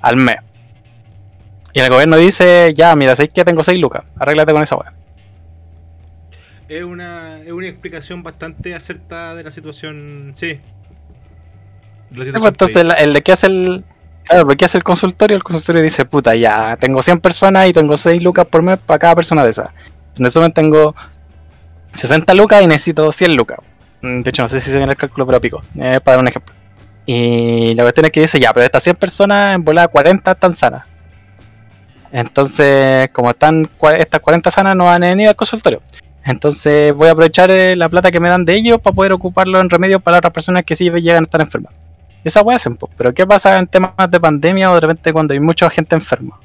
Speaker 2: al mes. Y el gobierno dice, ya, mira, sé que tengo 6 lucas, arréglate con esa weá.
Speaker 1: Es una, es una explicación bastante acertada de la situación. Sí. De la situación
Speaker 2: entonces el, el de que hace el... Claro, porque hace el consultorio, el consultorio dice, puta, ya, tengo 100 personas y tengo 6 lucas por mes para cada persona de esas. En resumen, tengo 60 lucas y necesito 100 lucas. Mm, De hecho, no sé si se viene el cálculo, pero pico. Eh, para dar un ejemplo. Y la cuestión es que dice, ya, pero estas 100 personas, en volada 40 están sanas. Entonces, como están estas 40 sanas, no a venir al consultorio. Entonces, voy a aprovechar eh, la plata que me dan de ellos para poder ocuparlo en remedios para otras personas que sí llegan a estar enfermas. Esa weá hacen, po. pero ¿qué pasa en temas de pandemia o de repente cuando hay mucha gente enferma?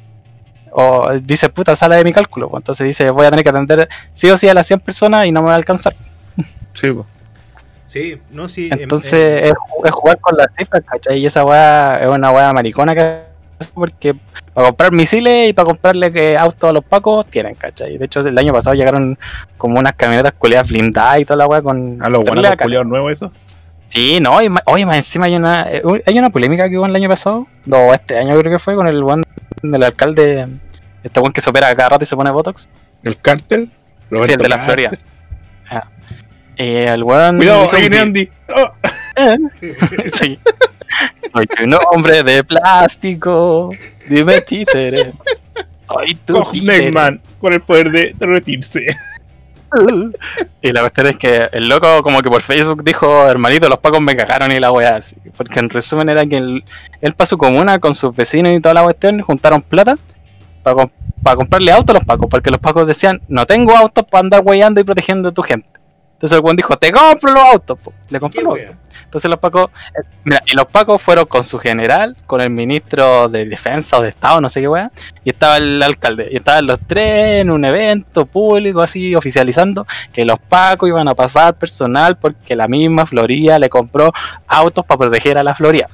Speaker 2: O dice, puta, sale de mi cálculo. po. Entonces dice, voy a tener que atender sí o sí a las 100 personas y no me va a alcanzar. (laughs)
Speaker 3: Sí, pues.
Speaker 1: Sí, no, sí. em-
Speaker 2: Entonces
Speaker 1: em-
Speaker 2: es, ju- es jugar con las cifras, ¿cachai? Y esa weá es una weá maricona que hace porque para comprar misiles y para comprarle que autos a los pacos tienen, ¿cachai? De hecho, el año pasado llegaron como unas camionetas culeadas blindadas y toda la weá con...
Speaker 3: A los buenos culiados nuevos, eso.
Speaker 2: Sí, no, y oye, más encima hay una, eh, hay una polémica que hubo el año pasado, no, este año creo que fue, con el buen del alcalde, este buen que se opera cada rato y se pone Botox.
Speaker 3: El cártel.
Speaker 2: Sí, el de la. Florida. Ah. Eh, el
Speaker 3: Cuidado, ahí viene
Speaker 2: vi-
Speaker 3: Andy. Oh, (laughs)
Speaker 2: Sí. Soy un hombre de plástico. Dime títere. Soy tu títere.
Speaker 3: Con el poder de derretirse. (laughs)
Speaker 2: Y la cuestión es que el loco como que por Facebook dijo, hermanito, los pacos me cagaron y la weá así. Porque en resumen era que él, él para su comuna con sus vecinos y toda la cuestión juntaron plata para comprarle autos a los pacos. Porque los pacos decían, no tengo autos para andar weyando y protegiendo a tu gente. Entonces el buen dijo, te compro los autos. po. Le compró
Speaker 1: ¿Qué
Speaker 2: los autos. Entonces los pacos, eh, mira, y los pacos fueron con su general, con el ministro de defensa o de estado, no sé qué weá, y estaba el alcalde, y estaban los tres en un evento público así oficializando que los pacos iban a pasar personal porque la misma Florida le compró autos para proteger a la Florida.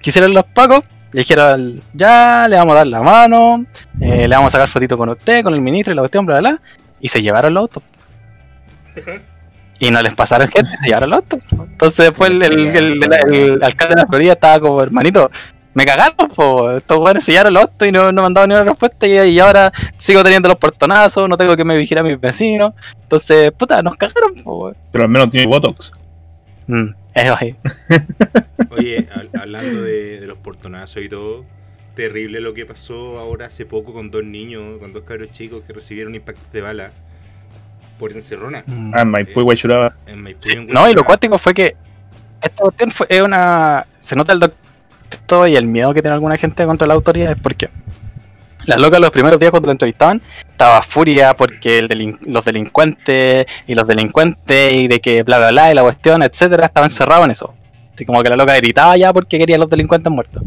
Speaker 2: Quisieron los pacos, le dijeron, ya le vamos a dar la mano, eh, le vamos a sacar fotito con usted, con el ministro y la cuestión, bla, bla, bla, y se llevaron los autos. Y no les pasaron gente, se llevaron los autos. Entonces después el, el- el- el- el alcalde de la Florida estaba como, hermanito, me cagaron, po. estos weones sellaron los autos y no, no me han dado ni una respuesta y, y ahora sigo teniendo los portonazos, no tengo que me vigilar a mis vecinos. Entonces, puta, nos cagaron, po.
Speaker 3: Pero al menos tiene Botox.
Speaker 2: Mm, eso ahí. (laughs)
Speaker 1: Oye, hab- hablando de, de los portonazos y todo, terrible lo que pasó ahora hace poco con dos niños, con dos cabros chicos que recibieron impactos de bala por encerrona
Speaker 2: Mm.
Speaker 3: Ah, Maipú y Guayuraba.
Speaker 1: en Maipú.
Speaker 2: Sí,
Speaker 1: y en
Speaker 2: no, y lo cuático fue que esta cuestión fue es una. Se nota el doctor y el miedo que tiene alguna gente contra la autoridad es porque la loca los primeros días cuando la entrevistaban estaba furia porque el delin- los delincuentes y los delincuentes y de que bla bla bla y la cuestión, etcétera, estaba encerrado en eso. Así como que la loca gritaba ya porque quería a los delincuentes muertos.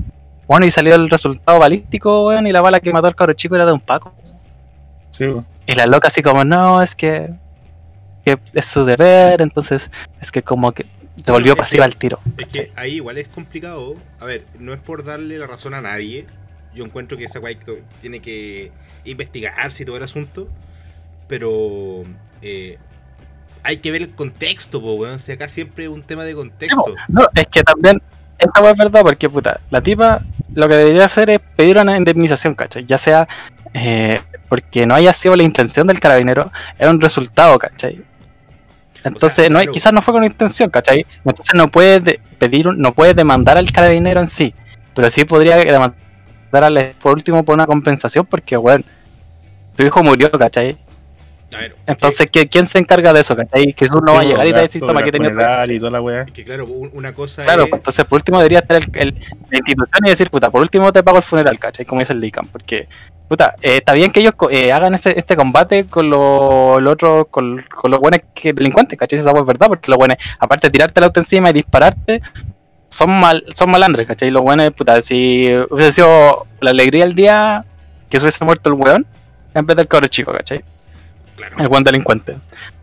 Speaker 2: Bueno, y salió el resultado balístico, weón, y la bala que mató al cabro chico era de un paco.
Speaker 3: Sí.
Speaker 2: Y la loca así como, no, es que, que es su deber, entonces es que como que se volvió pasiva al tiro.
Speaker 1: Es que ahí igual es complicado. A ver, no es por darle la razón a nadie. Yo encuentro que esa guay tiene que investigarse y todo el asunto. Pero eh, hay que ver el contexto, po, weón. O sea, acá siempre es un tema de contexto.
Speaker 2: No, es que también, esta weá es verdad porque puta, la tipa lo que debería hacer es pedir una indemnización, ¿cachai? Ya sea eh, porque no haya sido la intención del carabinero, era un resultado, ¿cachai? Entonces, no hay-
Speaker 1: claro.
Speaker 2: quizás no fue con intención, ¿cachai? Entonces no puede de- pedir, un- no puede demandar al carabinero en sí, pero sí podría demandar al- por último por una compensación porque, bueno, tu hijo murió, ¿cachai?
Speaker 1: A ver,
Speaker 2: Entonces, ¿qui- ¿quién se encarga de eso, cachai? Que uno va a llegar y te va a decir,
Speaker 3: de
Speaker 2: toma,
Speaker 3: la
Speaker 2: que tenía
Speaker 3: funeral y toda la weá.
Speaker 1: es que claro, un- una cosa
Speaker 2: Claro,
Speaker 1: es.
Speaker 2: entonces por último debería estar el, el- la institución y decir, puta, por último te pago el funeral, ¿cachai? Como dice el DICAM, porque, puta, eh, está bien que ellos eh, hagan ese, este combate con los lo otros, con, con los buenos que delincuentes, ¿cachai? Esa es verdad, porque los buenos, aparte de tirarte el auto encima y dispararte, son mal, son malandres, ¿cachai? Los buenos, puta, si hubiese sido la alegría del día que se hubiese muerto el weón, en vez del cabro chico, ¿cachai?
Speaker 1: Claro.
Speaker 2: el buen delincuente.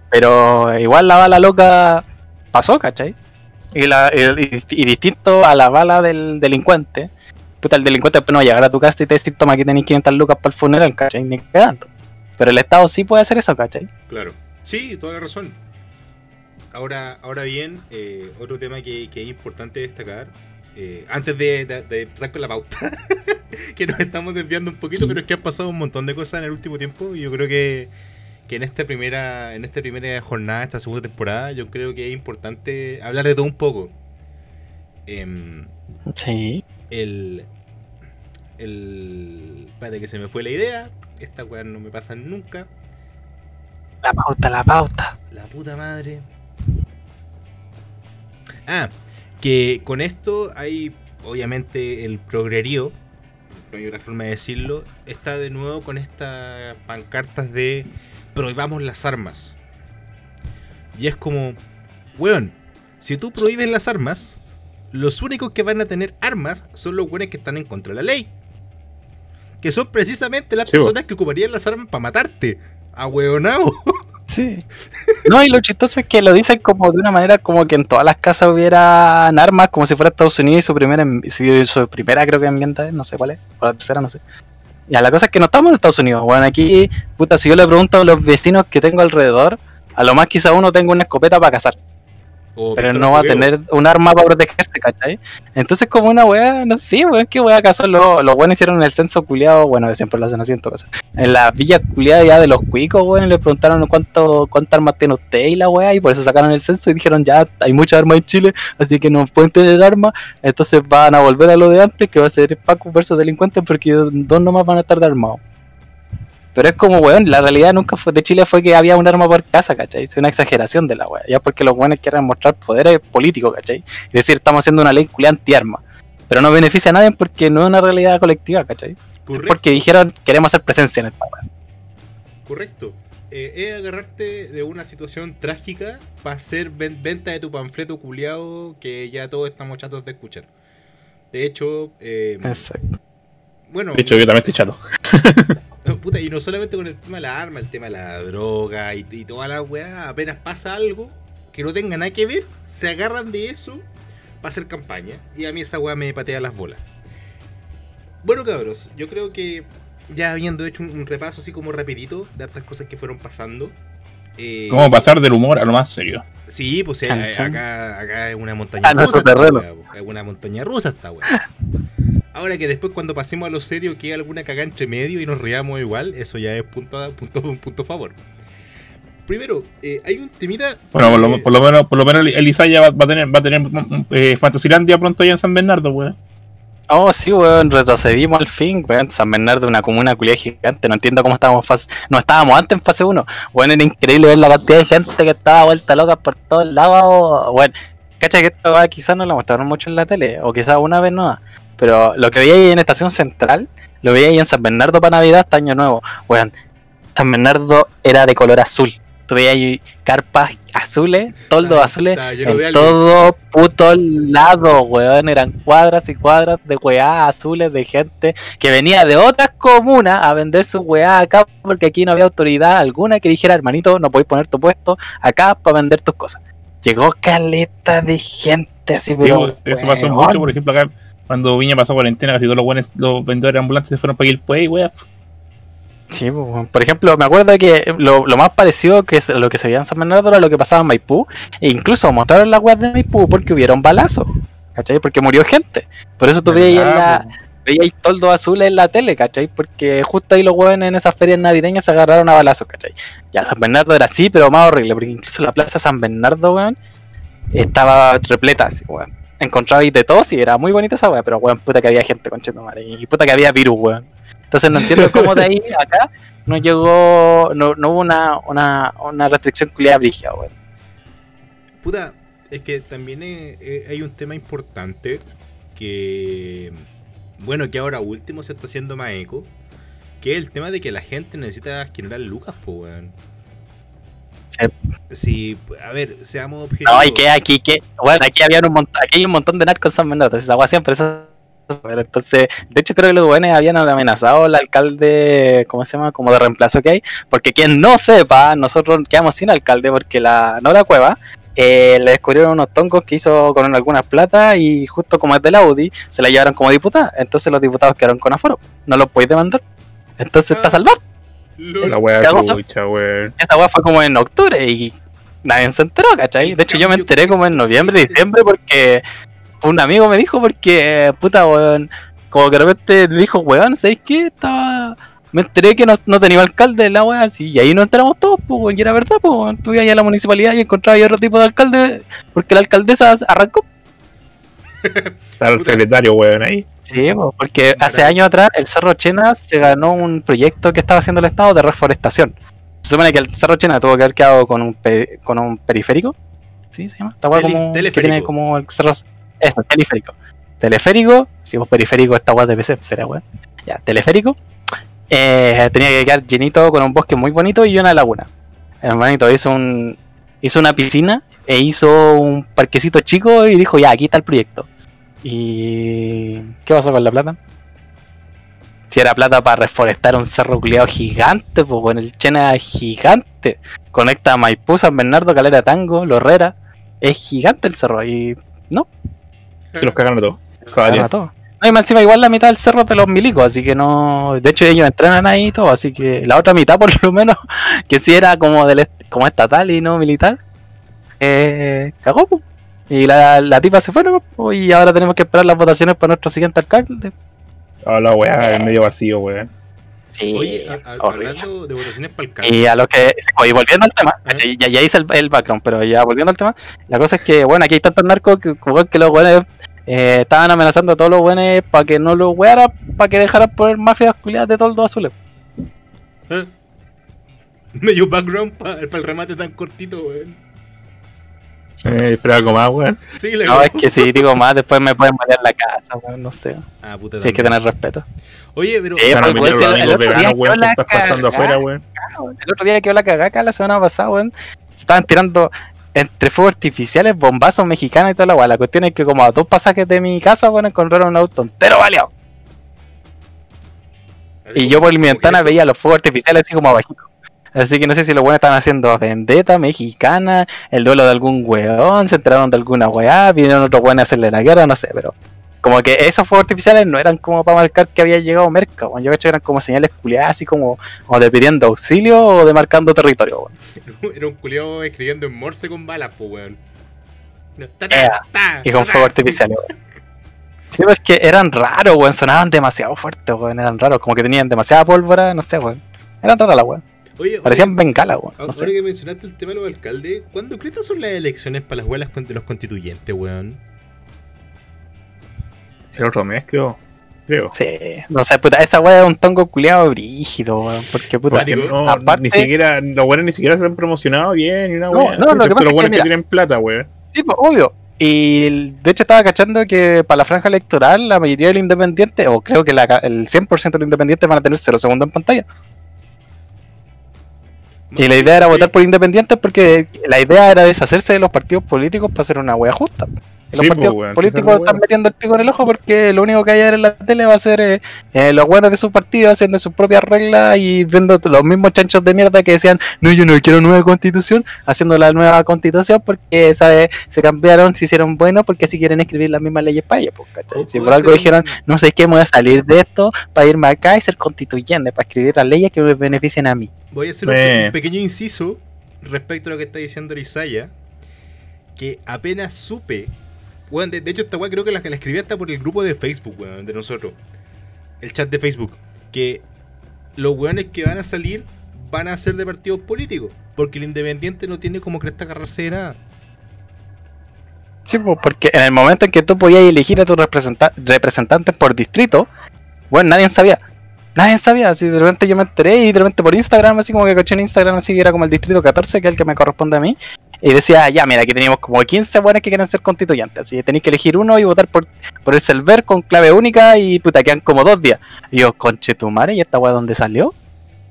Speaker 2: Pero igual la bala loca pasó, ¿cachai? Y, la, y, y distinto a la bala del delincuente, puta, el delincuente después no va a llegar a tu casa y te decir, toma, aquí tenéis 500 lucas para el funeral, ¿cachai? Ni cagando. Pero el Estado sí puede hacer eso, ¿cachai?
Speaker 1: Claro. Sí, toda la razón. Ahora, ahora bien, eh, otro tema que, que es importante destacar, eh, antes de, de- de empezar con la pauta, (laughs) que nos estamos desviando un poquito, pero es que han pasado un montón de cosas en el último tiempo y yo creo que, que en esta primera en esta primera jornada, esta segunda temporada, yo creo que es importante hablar de todo un poco. Em,
Speaker 2: Sí.
Speaker 1: El. El. Espérate que se me fue la idea. Esta weá no me pasa nunca.
Speaker 2: La pauta, la pauta.
Speaker 1: La puta madre. Ah, que con esto hay obviamente el progrerío, no hay otra forma de decirlo, está de nuevo con estas pancartas de prohibamos las armas. Y es como, weón, si tú prohíbes las armas, los únicos que van a tener armas son los weones que están en contra de la ley. Que son precisamente las
Speaker 3: Sí,
Speaker 1: personas que ocuparían las armas para matarte. A weonao. (laughs)
Speaker 2: Sí. No, y lo chistoso es que lo dicen como de una manera como que en todas las casas hubieran armas, como si fuera Estados Unidos y su primera, su primera creo que ambienta, es, no sé cuál es, o la tercera, no sé. Ya, la cosa es que no estamos en Estados Unidos. Bueno, aquí, puta, si yo le pregunto a los vecinos que tengo alrededor, a lo más quizá uno tenga una escopeta para cazar.
Speaker 1: O
Speaker 2: pero no va a tener un arma para protegerse, ¿cachai? Entonces, como una weá, no sé, weón, qué weá acaso los los buenos hicieron el censo culiado, bueno, siempre lo hacen así en todo caso. En la villa culiada ya de los cuicos, weón, le preguntaron cuánto, cuántas armas tiene usted y la weá, y por eso sacaron el censo y dijeron ya hay muchas armas en Chile, así que no pueden tener armas, entonces van a volver a lo de antes, que va a ser Paco versus delincuentes, porque dos nomás van a estar de armados. Pero es como, weón, la realidad nunca fue de Chile fue que había un arma por casa, ¿cachai? Es una exageración de la weá. Ya porque los weones quieren mostrar poderes políticos, ¿cachai? Es decir, estamos haciendo una ley culia anti-arma. Pero no beneficia a nadie porque no es una realidad colectiva, ¿cachai?
Speaker 1: Correcto.
Speaker 2: Porque dijeron, queremos hacer presencia en esta weá.
Speaker 1: Correcto. Eh, es agarrarte de una situación trágica para hacer ven- venta de tu panfleto culiado que ya todos estamos chatos de escuchar. De hecho, eh,
Speaker 2: Exacto.
Speaker 1: bueno,
Speaker 3: De hecho, yo también estoy chato. (laughs)
Speaker 1: puta, y no solamente con el tema de la arma, el tema de la droga y, y toda la weá, apenas pasa algo que no tenga nada que ver, se agarran de eso para hacer campaña. Y a mí esa weá me patea las bolas. Bueno, cabros, yo creo que ya habiendo hecho un, un repaso así como rapidito de hartas cosas que fueron pasando. eh,
Speaker 3: ¿Cómo pasar del humor a lo más serio?
Speaker 1: Sí, pues eh,
Speaker 2: Chan, chan.
Speaker 1: acá, acá es una montaña
Speaker 2: A nuestro
Speaker 1: rusa. esta
Speaker 2: terreno.
Speaker 1: weá, po. Es una montaña rusa esta weá. Ahora que después cuando pasemos a lo serio quede alguna cagada entre medio y nos riamos igual, eso ya es punto a, punto, (laughs) un punto a favor. Primero, eh, hay un temita.
Speaker 3: Bueno, por lo, por lo menos, por lo menos el Isaiah va, va a tener, va a tener mm, eh, Fantasylandia pronto allá en San Bernardo, weón.
Speaker 2: Oh, sí, weón, retrocedimos al fin, weón. San Bernardo, una comuna culia gigante. No entiendo cómo estábamos fase. No estábamos antes en fase 1. Weón, era increíble ver la cantidad de gente que estaba vuelta loca por todos lados. Weón, cacha que esta quizás no la mostraron mucho en la tele, o quizás una vez no. Pero lo que veía ahí en Estación Central, lo veía ahí en San Bernardo para Navidad hasta Año Nuevo. Weón, San Bernardo era de color azul. Tú veías ahí carpas azules, toldos azules, en todo puto lado, weón. Eran cuadras y cuadras de weá azules de gente que venía de otras comunas a vender su weá acá porque aquí no había autoridad alguna que dijera, hermanito, no podéis poner tu puesto acá para vender tus cosas. Llegó caleta de gente así,
Speaker 3: Sí, eso pasó mucho, por ejemplo, acá cuando Viña pasó cuarentena, casi todos los buenos, los vendedores de ambulantes se fueron para Quilpué, weón.
Speaker 2: Sí, pues, por ejemplo, me acuerdo que lo, lo más parecido que es lo que se veía en San Bernardo era lo que pasaba en Maipú, e incluso mostraron las weas de Maipú porque hubieron balazos, ¿cachai? Porque murió gente. Por eso tú veías la, toldos azules en la tele, ¿cachai? Porque justo ahí los huevones en esas ferias navideñas se agarraron a balazos, ¿cachai? Ya San Bernardo era así, pero más horrible, porque incluso la plaza San Bernardo, weón, estaba repleta así, weón. Encontrabais de todo, sí, era muy bonita esa weón, pero weón, puta que había gente con madre, y puta que había virus, weón. Entonces no entiendo cómo de ahí acá no llegó, no, no hubo una, una, una restricción culiada brígida, weón.
Speaker 1: Puta, es que también eh, eh, hay un tema importante que, bueno, que ahora último se está haciendo más eco, que es el tema de que la gente necesita generar lucas, pues, weón. Sí, a ver, seamos objetivos.
Speaker 2: No, y que aquí, que, bueno, aquí había un montón, aquí hay un montón de narcos en San Bernardo, esa agua siempre eso. pero Entonces, de hecho creo que los buenos habían amenazado al alcalde, ¿cómo se llama? Como de reemplazo que hay, porque quien no sepa, nosotros quedamos sin alcalde porque la Nora Cueva eh, le descubrieron unos tongos que hizo con algunas plata y justo como es del Audi, se la llevaron como diputada. Entonces los diputados quedaron con aforo, no los podéis demandar. Entonces está
Speaker 1: Ah.
Speaker 2: salvado.
Speaker 3: La wea chucha, weón.
Speaker 2: Esa weá fue como en octubre y nadie se enteró, ¿cachai? De hecho, yo me enteré como en noviembre, diciembre, porque un amigo me dijo, porque, puta, weón, como que de repente me dijo, weón, ¿sabéis qué? Estaba. Me enteré que no, no tenía alcalde en la weá así, y ahí nos enteramos todos, pues, weón, y era verdad, pues, weón. Tú ibas allá a la municipalidad y encontrabas ahí otro tipo de alcalde, porque la alcaldesa arrancó.
Speaker 3: Está el secretario, weón, ahí.
Speaker 2: Sí, porque hace años atrás el Cerro Chena se ganó un proyecto que estaba haciendo el Estado de reforestación. Se supone que el Cerro Chena tuvo que haber quedado con un, pe- con un periférico. ¿Sí se llama?
Speaker 1: Tele-
Speaker 2: como, que tiene como el cerro. Eso, teleférico. Teleférico, si vos periférico, esta weá de PC, será weá. Ya, teleférico. Eh, tenía que quedar llenito con un bosque muy bonito y una laguna. El hermanito hizo un hizo una piscina e hizo un parquecito chico y dijo, ya, aquí está el proyecto. ¿Y qué pasó con la plata? Si era plata para reforestar un cerro culiado gigante, pues bueno, el Chena gigante. Conecta a Maipú, San Bernardo, Calera Tango, Lorrera. Es gigante el cerro y
Speaker 3: Se los cagaron a todos.
Speaker 2: todo. No, y más encima igual la mitad del cerro de los milicos, así que no. De hecho ellos entrenan ahí y todo, así que la otra mitad por lo menos, (laughs) que sí era como del como estatal y no militar, eh, cagó, po. Y la, la tipa se fue, ¿no? Y ahora tenemos que esperar las votaciones para nuestro siguiente alcalde.
Speaker 3: Oh, la weá es medio vacío, weón.
Speaker 2: Sí,
Speaker 1: Oye, a- hablando de votaciones para alcalde.
Speaker 2: Y a lo que. Oye, volviendo al tema,
Speaker 1: Ah.
Speaker 2: ya, ya hice el, el background, pero ya volviendo al tema, la cosa es que, bueno, aquí hay tantos narcos que, que- que los buenos eh, estaban amenazando a todos los buenos para que no los wearan, para que dejaran poner mafias culiadas de todos los azules.
Speaker 1: ¿Eh? (laughs) Medio background para el remate tan cortito, weón.
Speaker 3: Eh, espera algo más, weón.
Speaker 1: Sí, le
Speaker 2: No, es que si digo más, después me pueden matar la casa, weón, no sé.
Speaker 1: Ah, puta.
Speaker 2: Si hay que tener respeto.
Speaker 1: Oye, pero.
Speaker 2: Sí,
Speaker 3: los
Speaker 2: si el-
Speaker 3: amigos
Speaker 2: el otro día
Speaker 3: veganos, weón, estás pasando afuera, weón.
Speaker 2: El otro día quedó la cagaca la semana pasada, weón. Se estaban tirando entre fuegos artificiales, bombazos mexicanos y toda la weá. La cuestión es que como a dos pasajes de mi casa, weón, encontraron un auto entero baleado. Y yo por mi ventana veía los fuegos artificiales así como abajito. Así que no sé si los buenos estaban haciendo vendetta mexicana, el duelo de algún weón, se enteraron de alguna weá, vinieron otros weones a hacerle la guerra, no sé, pero como que esos fuegos artificiales no eran como para marcar que había llegado Merca, weón. Yo que eran como señales culiadas, así como o de pidiendo auxilio o de marcando territorio, weón.
Speaker 1: Era un culiao escribiendo en morse con balas, pues, weón. Ta, ta, ta,
Speaker 2: Y con fuegos artificiales, weón. Sí, pues que eran raros, weón, sonaban demasiado fuertes, weón, eran raros, como que tenían demasiada pólvora, no sé, weón. Eran raras las weón.
Speaker 1: Oye,
Speaker 2: Parecían bengalas, weón.
Speaker 1: ahora
Speaker 2: No sé.
Speaker 1: que mencionaste el tema de los alcaldes, ¿cuándo crees que son las elecciones para las huelas de los constituyentes, weón?
Speaker 3: El otro mes, creo. Creo.
Speaker 2: Sí, no sé, puta, esa weá es un tongo culiado brígido, weón. Porque puta,
Speaker 3: Porque no,
Speaker 2: aparte-
Speaker 3: ni siquiera, los buenos ni siquiera se han promocionado bien, ni una
Speaker 2: No,
Speaker 3: weá.
Speaker 2: no, lo que
Speaker 3: excepto
Speaker 2: pasa
Speaker 3: los
Speaker 2: es
Speaker 3: buenos
Speaker 2: que,
Speaker 3: que, tienen plata, weón.
Speaker 2: sí, pues, obvio. Y el- de hecho estaba cachando que para la franja electoral la mayoría de los independientes, o creo que la el 100% de los independientes van a tener 0 segundos en pantalla. Y la idea era votar por independientes porque la idea era deshacerse de los partidos políticos para hacer una wea justa. Los
Speaker 3: Sí,
Speaker 2: partidos
Speaker 3: pues,
Speaker 2: políticos están metiendo el pico en el ojo porque lo único que hay a ver en la tele va a ser eh, eh, los buenos de sus partidos haciendo sus propias reglas y viendo los mismos chanchos de mierda que decían, no, yo no quiero nueva constitución, haciendo la nueva constitución porque ¿sabes? se cambiaron, se hicieron buenos porque así quieren escribir las mismas leyes para ellos. Pues, ¿cachai?
Speaker 1: O-
Speaker 2: Si por algo dijeron, no sé qué, me voy a salir de esto para irme acá y ser constituyente, para escribir las leyes que me beneficien a mí.
Speaker 1: Voy a hacer un,
Speaker 3: Eh.
Speaker 1: un pequeño inciso respecto a lo que está diciendo Arisaya. Que apenas supe. Weón, de, de hecho, esta weá creo que la, la escribí hasta por el grupo de Facebook, weón, de nosotros. El chat de Facebook. Que los weones que van a salir van a ser de partidos políticos. Porque el independiente no tiene como cresta agarrarse de nada.
Speaker 2: Sí, porque en el momento en que tú podías elegir a tus representa- representantes por distrito, bueno, nadie sabía. Nadie sabía, así de repente yo me enteré y de repente por Instagram, así como que caché en Instagram, así que era como el distrito 14, que es el que me corresponde a mí, y decía, ya, mira, aquí teníamos como 15 buenos que quieren ser constituyentes, así que tenéis que elegir uno y votar por, por el Selver con clave única y puta, quedan como dos días. Y yo, conche tu madre, ¿y esta weá dónde salió?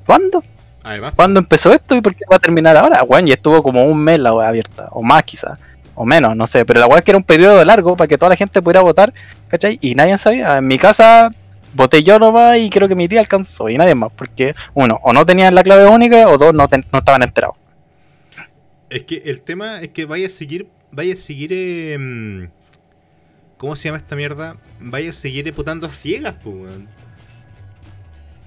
Speaker 2: ¿Cuándo?
Speaker 1: Además,
Speaker 2: ¿Cuándo empezó esto y por qué va a terminar ahora? Bueno, ya estuvo como un mes la web abierta, o más quizás, o menos, no sé, pero la web es que era un periodo largo para que toda la gente pudiera votar, ¿cachai? Y nadie sabía. En mi casa voté yo nomás y creo que mi tía alcanzó y nadie más, porque uno, o no tenían la clave única, o dos, no, no estaban enterados.
Speaker 1: Es que el tema es que vaya a seguir. Vaya a seguir. em, ¿Cómo se llama esta mierda? Vaya a seguir votando a ciegas, pues, weón.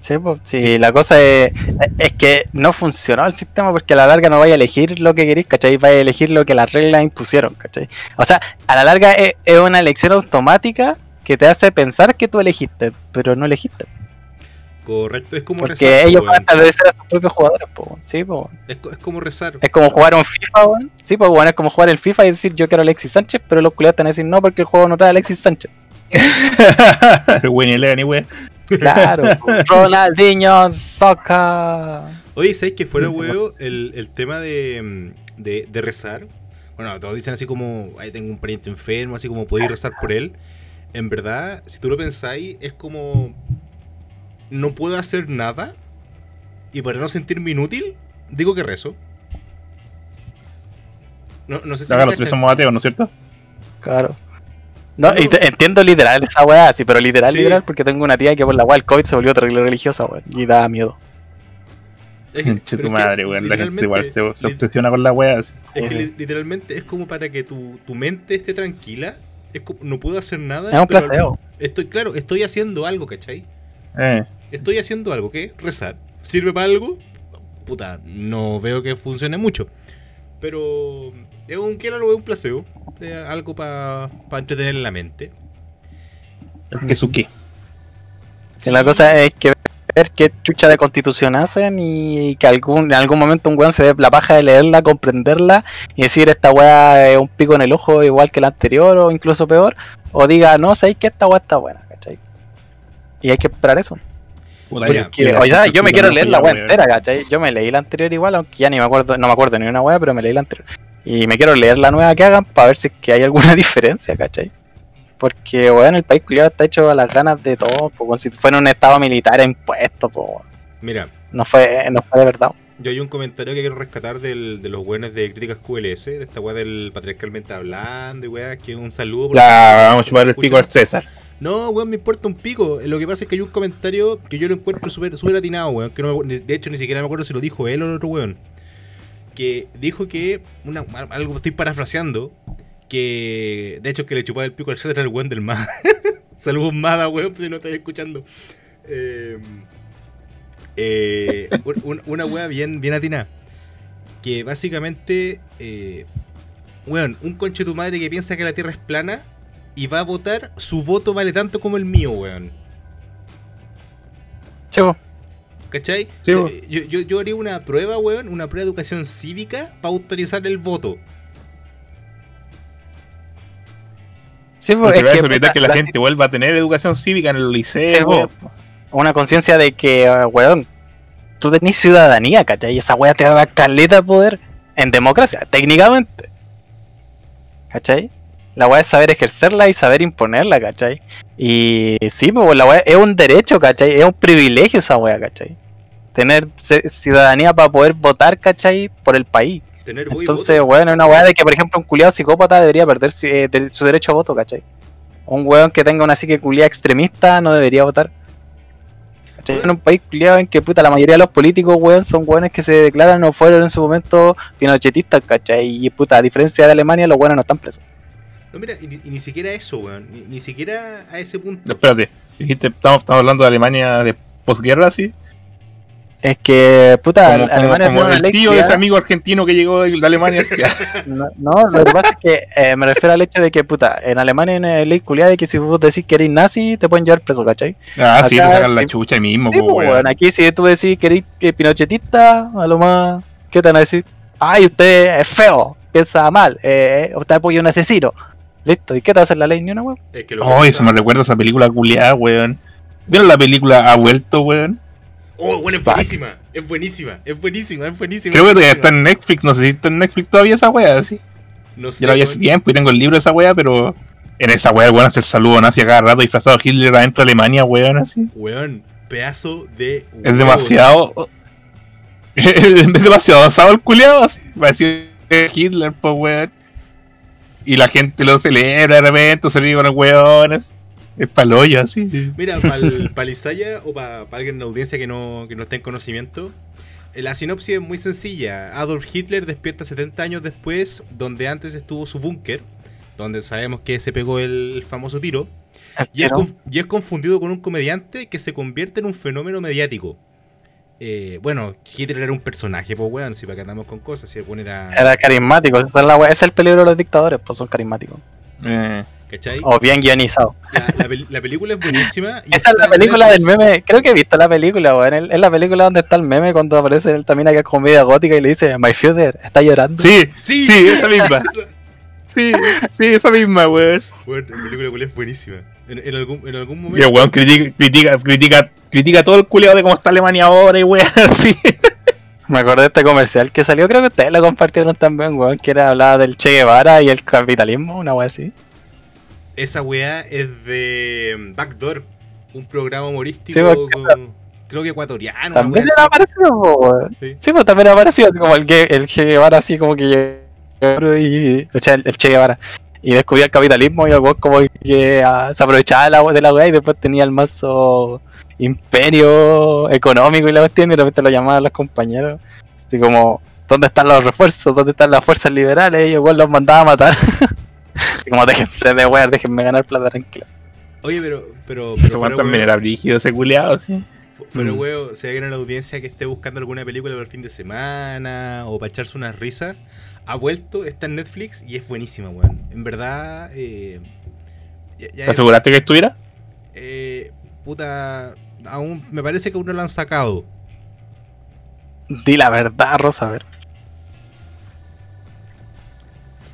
Speaker 2: Sí, pues, sí,
Speaker 1: Sí.
Speaker 2: la cosa es, es que no funcionó el sistema porque a la larga no vaya a elegir lo que queréis, ¿cachai? Vaya a elegir lo que las reglas impusieron, ¿cachai? O sea, a la larga es, es una elección automática que te hace pensar que tú elegiste, pero no elegiste.
Speaker 1: Correcto, es como
Speaker 2: Porque
Speaker 1: rezar.
Speaker 2: ellos
Speaker 1: po,
Speaker 2: van a establecer a sus propios jugadores, po, sí, po.
Speaker 1: Es, co- es como rezar.
Speaker 2: Es como jugar un FIFA, weón. Sí, pues bueno, es como jugar el FIFA y decir yo quiero a Alexis Sánchez, pero los culiados te van a decir no porque el juego no trae a Alexis Sánchez. (laughs)
Speaker 3: Winnie Eleven y weón. (laughs)
Speaker 2: Claro. Ronaldinho, Soca.
Speaker 1: Oye, ¿sabes que fuera huevo el, el tema de, mm, de, de rezar? Bueno, todos dicen así como, ahí tengo un pariente enfermo, así como podéis rezar por él. En verdad, si tú lo pensáis, es como, no puedo hacer nada y para no sentirme inútil, digo que rezo. No, no sé si... Me
Speaker 3: los tres somos ateos, ¿no es cierto?
Speaker 2: Claro. No,
Speaker 1: No.
Speaker 2: y te- entiendo literal esa weá, sí, pero literal,
Speaker 1: Sí.
Speaker 2: literal, porque tengo una tía que por la weá del COVID se volvió terrible religiosa, weón, y da miedo.
Speaker 1: Es que- (laughs)
Speaker 3: Che
Speaker 1: pero
Speaker 3: tu madre, weón. La gente igual se, obsesiona con la wea. así.
Speaker 1: Es que literalmente es como para que tu, tu mente esté tranquila. Es como, no puedo hacer nada.
Speaker 2: Es un
Speaker 1: pero. Estoy, claro, estoy haciendo algo, ¿cachai?
Speaker 3: Eh.
Speaker 1: Estoy haciendo algo, ¿qué? Rezar. ¿Sirve para algo? Puta, no veo que funcione mucho. Pero Es un que es un placebo. Es algo para entretener la mente.
Speaker 3: ¿Que su qué?
Speaker 2: La cosa es que ver qué chucha de constitución hacen y que algún, en algún momento un weón se dé la paja de leerla, comprenderla y decir esta weá es un pico en el ojo igual que la anterior o incluso peor. O diga, no, sabéis que esta weá está buena, ¿cachai? Y hay que esperar eso.
Speaker 3: Puta,
Speaker 1: Porque-
Speaker 3: ya,
Speaker 2: Que,
Speaker 3: mira,
Speaker 2: o sea,
Speaker 3: si
Speaker 2: yo me quiero leer la weá entera, ¿cachai? Yo me leí la anterior igual, aunque ya ni me acuerdo, no me acuerdo ni una weá, pero me leí la anterior. Y me quiero leer la nueva que hagan para ver si es que hay alguna (laughs) diferencia, ¿cachai? Porque, weón, el país culiado está hecho a las ganas de todo, pues, como si fuera un estado militar impuesto, pues, weón.
Speaker 1: Mira,
Speaker 2: no fue, no fue de verdad.
Speaker 1: yo hay un comentario que quiero rescatar del, de los buenos de críticas QLS, de esta weá del patriarcalmente hablando y weá, que un saludo por
Speaker 3: La vamos a chupar el pico al. César.
Speaker 1: No, weón, me importa un pico. Lo que pasa es que hay un comentario que yo lo encuentro súper súper atinado, weón. Que no me- de hecho, ni siquiera me acuerdo si lo dijo él o el otro weón. Que dijo que, una, algo estoy parafraseando, que de hecho que le chupaba el pico al César el weón del MAD. (laughs) Saludos MADA, weón, si no estáis escuchando. Eh, eh, un- un- una weá bien, bien atinada. Que básicamente, eh, weón, un conche tu madre que piensa que la Tierra es plana y va a votar, su voto vale tanto como el mío, weón.
Speaker 2: Po.
Speaker 1: ¿Cachai?
Speaker 3: Bo.
Speaker 1: Eh, yo, yo, yo haría una prueba, weón, una prueba de educación cívica para autorizar el voto.
Speaker 2: Sí, po,
Speaker 3: Porque
Speaker 2: es que, puta,
Speaker 3: que la,
Speaker 2: la-
Speaker 3: gente vuelva a tener educación cívica en el liceo.
Speaker 2: Sí,
Speaker 3: weón.
Speaker 2: una conciencia de que, eh, weón, tú tenés ciudadanía, ¿cachai? Y esa weá te da caleta de poder en democracia, técnicamente. ¿Cachai? La weá es saber ejercerla y saber imponerla, ¿cachai? Y sí, pues la weá es un derecho, ¿cachai? Es un privilegio esa weá, ¿cachai? Tener ciudadanía para poder votar, ¿cachai? Por el país.
Speaker 1: Tener
Speaker 2: Entonces,
Speaker 1: voto.
Speaker 2: weón, es una weá de que, por ejemplo, un culiado psicópata debería perder su, eh, de- su derecho a voto, ¿cachai? Un weón que tenga una psique culiada extremista no debería votar. ¿Cachai? En un país culiado en que, puta, la mayoría de los políticos, weón, son weones que se declaran o fueron en su momento pinochetistas, ¿cachai? Y, puta, a diferencia de Alemania, los weones no están presos.
Speaker 1: No, mira, y, ni- y ni siquiera eso, weón. Ni, ni siquiera a ese punto.
Speaker 3: No, espérate. Dijiste, estamos, estamos hablando de Alemania de posguerra, así.
Speaker 2: Es que, puta,
Speaker 3: Como, como-
Speaker 2: Alemania
Speaker 3: como
Speaker 2: una
Speaker 3: el
Speaker 2: ley
Speaker 3: tío de ese amigo argentino que llegó de Alemania. así. (laughs)
Speaker 2: No, no, lo que pasa es que eh, me refiero al hecho de que, puta, en Alemania hay una ley culiada de que si vos decís que eres nazi, te pueden llevar preso, ¿cachai?
Speaker 3: ah, sí, te sacan la
Speaker 2: sí.
Speaker 3: chucha ahí mismo,
Speaker 2: Sí,
Speaker 3: po,
Speaker 2: pues,
Speaker 3: weón.
Speaker 2: weón, aquí si tú decís que eres eh, pinochetista, a lo más, ¿qué te van a decir? Ay, usted es feo, piensa mal, eh, usted apoya a un asesino. Listo, ¿y qué te va a hacer la ley? Ni una weón.
Speaker 1: Es que lo
Speaker 3: Oh,
Speaker 1: que
Speaker 3: eso me recuerda a esa película culiada, weón. ¿Vieron la película Ha vuelto, weón?
Speaker 1: Oh, bueno, es buenísima. Es buenísima. Es buenísima. Es buenísima.
Speaker 3: Creo que todavía
Speaker 1: buenísima.
Speaker 3: está en Netflix, no sé si está en Netflix todavía esa weá, sí.
Speaker 1: No sé,
Speaker 3: Yo la vi hace tiempo y tengo el libro de esa weá, pero en esa weá el weón hace el saludo nazi a cada rato disfrazado de Hitler adentro de Alemania, weón, así.
Speaker 1: Weón, pedazo de.
Speaker 3: Es demasiado. (laughs) es demasiado asado el culiado, así. Va a decir Hitler, pues weón. Y la gente lo celebra de repente, se ríe con los weones. Es paloyo, así.
Speaker 1: Mira, para (laughs) el Palizaya o para alguien en la audiencia que no, que no esté en conocimiento, eh, la sinopsis es muy sencilla. Adolf Hitler despierta 70 años después, donde antes estuvo su búnker, donde sabemos que se pegó el famoso tiro, y es, y es confundido con un comediante que se convierte en un fenómeno mediático. Eh, bueno, Hitler era un personaje, pues weón, si para que andamos con cosas, si el weón era...
Speaker 2: Era carismático, esa es, la ese es el peligro de los dictadores, pues son carismáticos.
Speaker 3: Eh,
Speaker 1: ¿Cachai?
Speaker 2: O bien guionizados.
Speaker 1: La, la pel- la película es buenísima. y
Speaker 2: Esa es la película del meme, creo que he visto la película, weón. Es la película donde está el meme cuando aparece el también que es comedia gótica y le dice, My Future, está llorando.
Speaker 3: sí,
Speaker 1: Sí,
Speaker 3: sí, esa misma. Sí, sí, esa misma, weón.
Speaker 1: Bueno, la película es buenísima. En, en algún, en algún
Speaker 3: Y
Speaker 1: momento.
Speaker 3: el weón critica, critica, critica, critica todo el culiado de cómo está Alemania ahora y weón, (laughs) así.
Speaker 2: Me acordé de este comercial que salió, creo que ustedes lo compartieron también, weón, que era hablaba del Che Guevara y el capitalismo, una weá así.
Speaker 1: Esa weá es de mm, Backdoor, un programa humorístico.
Speaker 2: Sí, porque-
Speaker 1: con- creo que ecuatoriano.
Speaker 2: También
Speaker 1: weá
Speaker 2: era
Speaker 1: así.
Speaker 2: parecido, po, weón.
Speaker 1: Sí.
Speaker 2: Sí, pues también era parecido, así como el, Che Guevara, así como que llegó y. O sea, el, el Che Guevara. Y descubría el capitalismo y el weón como que ah, se aprovechaba de la, de la weá y después tenía el mazo imperio económico y la cuestión y de repente lo llamaban los compañeros. Así como, ¿dónde están los refuerzos? ¿Dónde están las fuerzas liberales? Y weón los mandaba a matar. (laughs) así como, déjense de weá, déjenme ganar plata tranquila.
Speaker 1: Oye, pero. pero, pero
Speaker 3: también era brígido ese culiado, sí.
Speaker 1: Pero,
Speaker 3: Mm.
Speaker 1: weón, si hay la audiencia que esté buscando alguna película para el fin de semana o para echarse unas risas, ha vuelto, está en Netflix y es buenísima, weón. En verdad, eh, ya- ya
Speaker 3: ¿Te
Speaker 1: es-
Speaker 3: aseguraste que estuviera?
Speaker 1: eh, puta, aún me parece que aún no lo han sacado.
Speaker 2: Di la verdad, Rosa, a ver.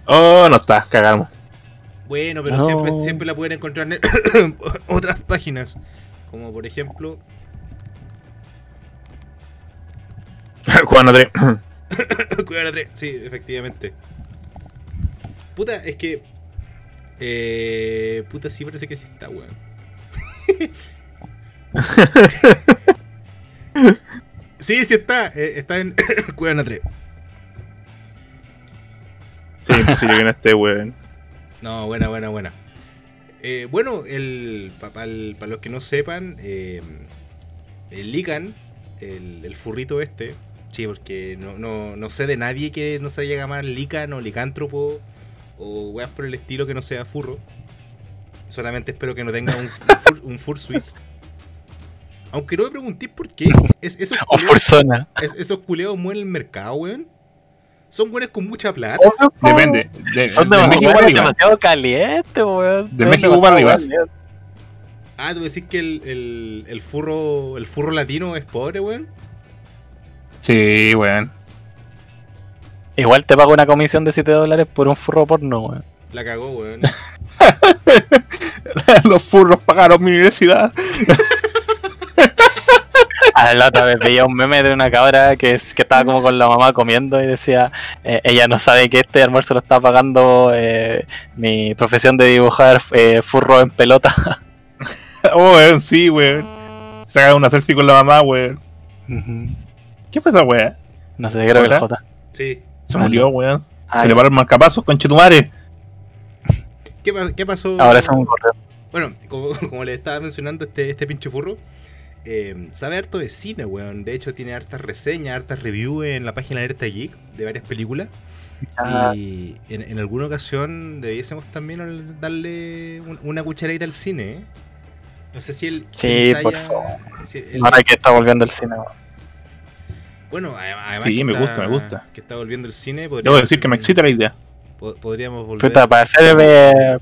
Speaker 3: Oh, no está, cagamos.
Speaker 1: Bueno, pero
Speaker 2: No.
Speaker 1: siempre, siempre la pueden encontrar en (coughs) otras páginas. Como por ejemplo,
Speaker 3: Andrés.
Speaker 1: Cuidado la tres. Sí, efectivamente. Puta, es que. Eh, puta, sí parece que sí está, weón. (laughs) sí, sí está. eh, está en (coughs) la 3.
Speaker 3: Sí, imposible que no esté, weón.
Speaker 1: No, buena, buena, buena. Eh, bueno, el, para los que no sepan, eh, el Lican, el, el furrito este, sí, porque no, no, no sé de nadie que no se haya llamar Lican o Licántropo o weas por el estilo que no sea furro. Solamente espero que no tenga un, un, fur, un fursuit. Aunque no me preguntéis por qué. Es, esos, (laughs)
Speaker 2: O
Speaker 1: culeados,
Speaker 2: persona.
Speaker 1: es- esos culeados mueven el mercado, weón. Son buenos con mucha plata.
Speaker 3: Depende. De,
Speaker 2: Son
Speaker 3: de México para
Speaker 2: demasiado,
Speaker 3: arriba.
Speaker 2: demasiado calientes, weón.
Speaker 3: De
Speaker 2: Son
Speaker 3: México para arriba.
Speaker 1: Ah, tú decís que el, el, el furro el furro latino es pobre, weón.
Speaker 3: Sí, weón.
Speaker 2: Igual te pago una comisión de 7 dólares por un furro porno, weón.
Speaker 1: La cagó, weón. (laughs)
Speaker 3: Los furros pagaron mi universidad. (laughs)
Speaker 2: Ah, la otra vez veía un meme de una cabra que, es, que estaba como con la mamá comiendo y decía, eh, ella no sabe que este almuerzo lo está pagando eh, mi profesión de dibujar eh, furro en pelota. (laughs)
Speaker 3: Oh, weón, sí, weón. Saca una selfie con la mamá, weón. ¿Qué fue esa weá?
Speaker 2: no sé, creo que el. J.
Speaker 1: Sí.
Speaker 3: Se murió, weón. Se le paró el marcapasos, conchetumare.
Speaker 1: ¿Qué, pa- qué pasó?
Speaker 2: ahora es un correo.
Speaker 1: Bueno, como, como le estaba mencionando este, este pinche furro, eh, sabe harto de cine, weón. De hecho, tiene hartas reseñas, hartas reviews en la página Alerta Geek de varias películas.
Speaker 2: Ah,
Speaker 1: Y en, en alguna ocasión debiésemos también darle un- una cucharadita al cine, ¿eh? No sé si él.
Speaker 2: Sí, por
Speaker 1: haya-
Speaker 2: favor.
Speaker 1: si
Speaker 2: ahora que está volviendo el cine, weón.
Speaker 1: Bueno, adem- además.
Speaker 3: Sí,
Speaker 1: que
Speaker 3: me
Speaker 1: está-
Speaker 3: gusta, me gusta.
Speaker 1: Que está volviendo el cine.
Speaker 3: Debo decir que me excita la idea.
Speaker 1: po- Podríamos volver.
Speaker 2: Puta, para hacer eh,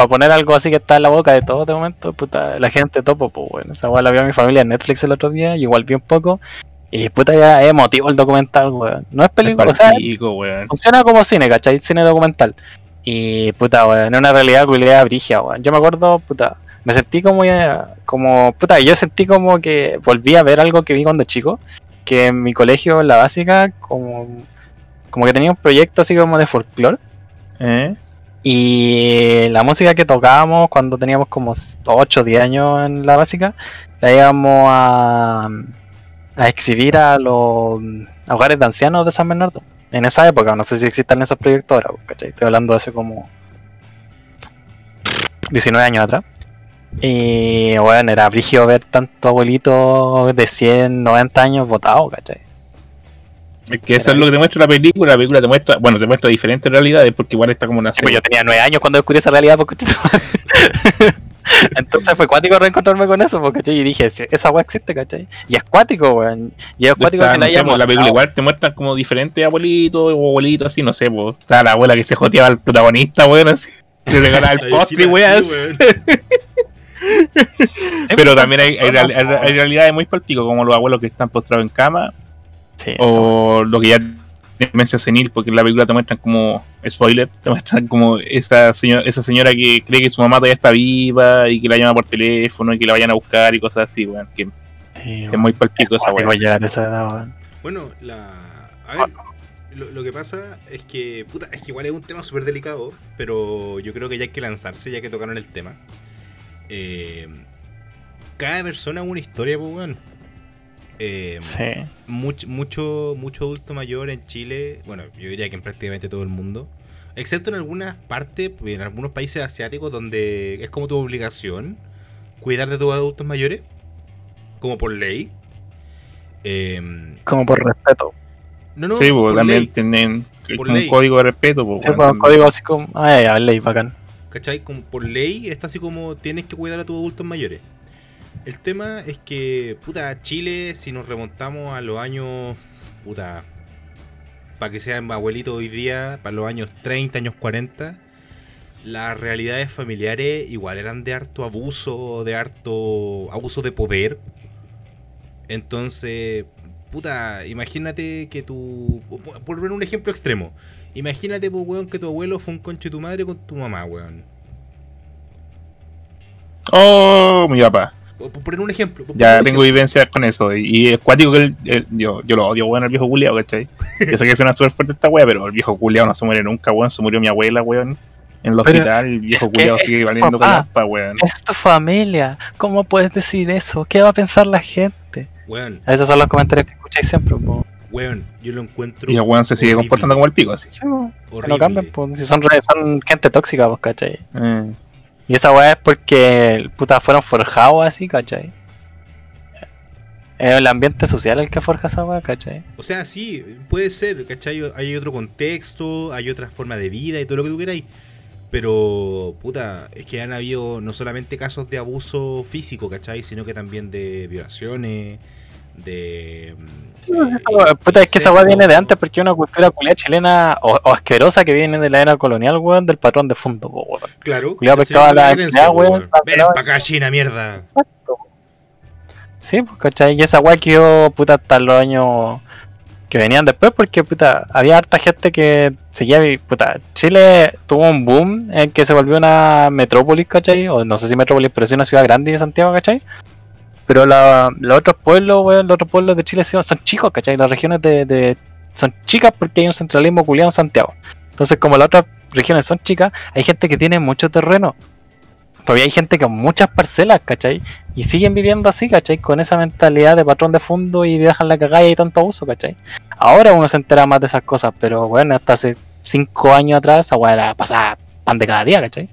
Speaker 2: para poner algo así que está en la boca de todo de momento, puta, la gente topo, pues bueno, esa weá la vio mi familia en Netflix el otro día, y igual vi un poco, y puta ya es emotivo el documental, weón. No es película, o sea,
Speaker 3: weón.
Speaker 2: funciona como cine, ¿cachai? Cine documental. Y puta, weón, es una realidad culiada brigia, weón. Yo me acuerdo, puta, me sentí como, ya- como, puta, yo sentí como que volví a ver algo que vi cuando chico, que en mi colegio, en la básica, como, como que tenía un proyecto así como de folclore.
Speaker 3: ¿Eh?
Speaker 2: Y la música que tocábamos cuando teníamos como 8 o 10 años en la básica, la íbamos a, a exhibir a los hogares de ancianos de San Bernardo. En esa época, no sé si existan esos proyectos ahora, ¿cachai? Estoy hablando de hace como 19 años atrás. Y bueno, era brígido ver tanto abuelito de 100, 90 años votados, ¿cachai?
Speaker 3: Es que eso es lo que te muestra la película. La película te muestra, bueno, te muestra diferentes realidades porque igual está como una
Speaker 2: Sí, pues
Speaker 3: serie.
Speaker 2: yo tenía 9 años cuando descubrí esa realidad, porque (laughs) Entonces fue cuático reencontrarme con eso, porque ¿cachai? y dije, "Si esa weá existe, ¿cachai? Y es cuático, weón. Y es cuático
Speaker 3: Está,
Speaker 2: que
Speaker 3: no
Speaker 2: la
Speaker 3: sé,
Speaker 2: haya
Speaker 3: pues, la película igual te muestra como diferentes abuelitos o abuelitos así, no sé, pues está la abuela que se joteaba al protagonista, weón, así. Le regalaba el (laughs) postre, weón. (laughs) Pero también hay, hay- hay realidades muy palpico, como los abuelos que están postrados en cama,
Speaker 2: Sí,
Speaker 3: o lo que ya demencia senil, porque en la película te muestran como, spoiler, te muestran como esa, señora esa señora que cree que su mamá todavía está viva y que la llama por teléfono y que la vayan a buscar y cosas así, weón, que
Speaker 2: sí,
Speaker 3: es muy palpico esa weón.
Speaker 1: Bueno, la. A ver, lo, lo que pasa es que. Puta, es que igual es un tema súper delicado, pero yo creo que ya hay que lanzarse ya que tocaron el tema. Eh, cada persona es una historia, pues, weón. Eh,
Speaker 2: Sí.
Speaker 1: much- mucho, mucho adulto mayor en Chile, bueno, yo diría que en prácticamente todo el mundo, excepto en algunas partes, en algunos países asiáticos donde es como tu obligación cuidar de tus adultos mayores, como por ley. Eh,
Speaker 2: Como por respeto.
Speaker 1: no, no,
Speaker 3: sí, pues
Speaker 1: por
Speaker 3: también
Speaker 1: ley,
Speaker 3: tienen
Speaker 1: Por
Speaker 3: como
Speaker 1: ley.
Speaker 3: un código de respeto, pues,
Speaker 2: Sí,
Speaker 3: weón,
Speaker 2: pues, un código así como. Ay, ya, ley, bacán.
Speaker 1: ¿cachai? Como por ley está así como tienes que cuidar a tus adultos mayores. El tema es que, puta, Chile, si nos remontamos a los años, puta, para que sean abuelitos hoy día, para los años 30, años 40, las realidades familiares igual eran de harto abuso, de harto abuso de poder. Entonces, puta, imagínate que tu. Por ver un ejemplo extremo, imagínate, pues, weón, que tu abuelo fue un conche de tu madre con tu mamá, weón.
Speaker 3: Oh, mi papá.
Speaker 1: Por poner un ejemplo. por
Speaker 3: Ya tengo
Speaker 1: ejemplo.
Speaker 3: vivencias con eso. Y, y es cuático que el, el- yo, yo lo odio, weón, el viejo culiao, ¿cachai? Yo sé que suena súper fuerte esta wea, pero el viejo culiao no se muere nunca, weón. Se murió mi abuela, weón. En el
Speaker 2: Pero
Speaker 3: hospital, el viejo culiao sigue valiendo
Speaker 2: papá.
Speaker 3: callampa, weón.
Speaker 2: Es tu familia. ¿Cómo puedes decir eso? ¿Qué va a pensar la gente?
Speaker 1: Weón,
Speaker 2: Esos son los comentarios que escucháis siempre. po.
Speaker 1: weón, yo lo encuentro.
Speaker 3: Y el weón se sigue
Speaker 1: horrible,
Speaker 3: comportando como el pico, así.
Speaker 2: Sí. Se no cambian, po. Si son, re- son gente tóxica, pues, ¿cachai?
Speaker 3: Eh,
Speaker 2: Y esa weá es porque puta fueron forjados así, ¿cachai? Es el ambiente social el que forja esa weá, ¿cachai?
Speaker 1: O sea, sí, puede ser, ¿cachai? Hay otro contexto, hay otra forma de vida y todo lo que tú queráis. Pero, puta, es que han habido no solamente casos de abuso físico, ¿cachai? Sino que también de violaciones, de...
Speaker 2: Puta, es que esa weá viene de antes porque es una cultura culiada chilena o, o asquerosa que viene de la era colonial, weón, del patrón de fondo, weón.
Speaker 1: Claro. El
Speaker 2: pescaba la weón,
Speaker 1: Ven pa' acá, China, mierda.
Speaker 2: Exacto. Sí, pues, ¿cachai? Y esa weá quedó, puta, hasta los años que venían después, porque, puta, había harta gente que seguía, puta, Chile tuvo un boom en que se volvió una metrópolis, ¿cachai? O no sé si metrópolis, pero sí una ciudad grande de Santiago, ¿cachai? Pero la- los otros pueblos, weón, los otros pueblos de Chile son chicos, ¿cachai? Las regiones de, de- son chicas porque hay un centralismo culiado en Santiago. Entonces, como las otras regiones son chicas, hay gente que tiene mucho terreno. Todavía hay gente con muchas parcelas, ¿cachai? Y siguen viviendo así, ¿cachai? Con esa mentalidad de patrón de fondo y dejan la cagada y hay tanto abuso, ¿cachai? Ahora uno se entera más de esas cosas, pero bueno, hasta hace cinco años atrás esa weá era pasada pan de cada día, ¿cachai?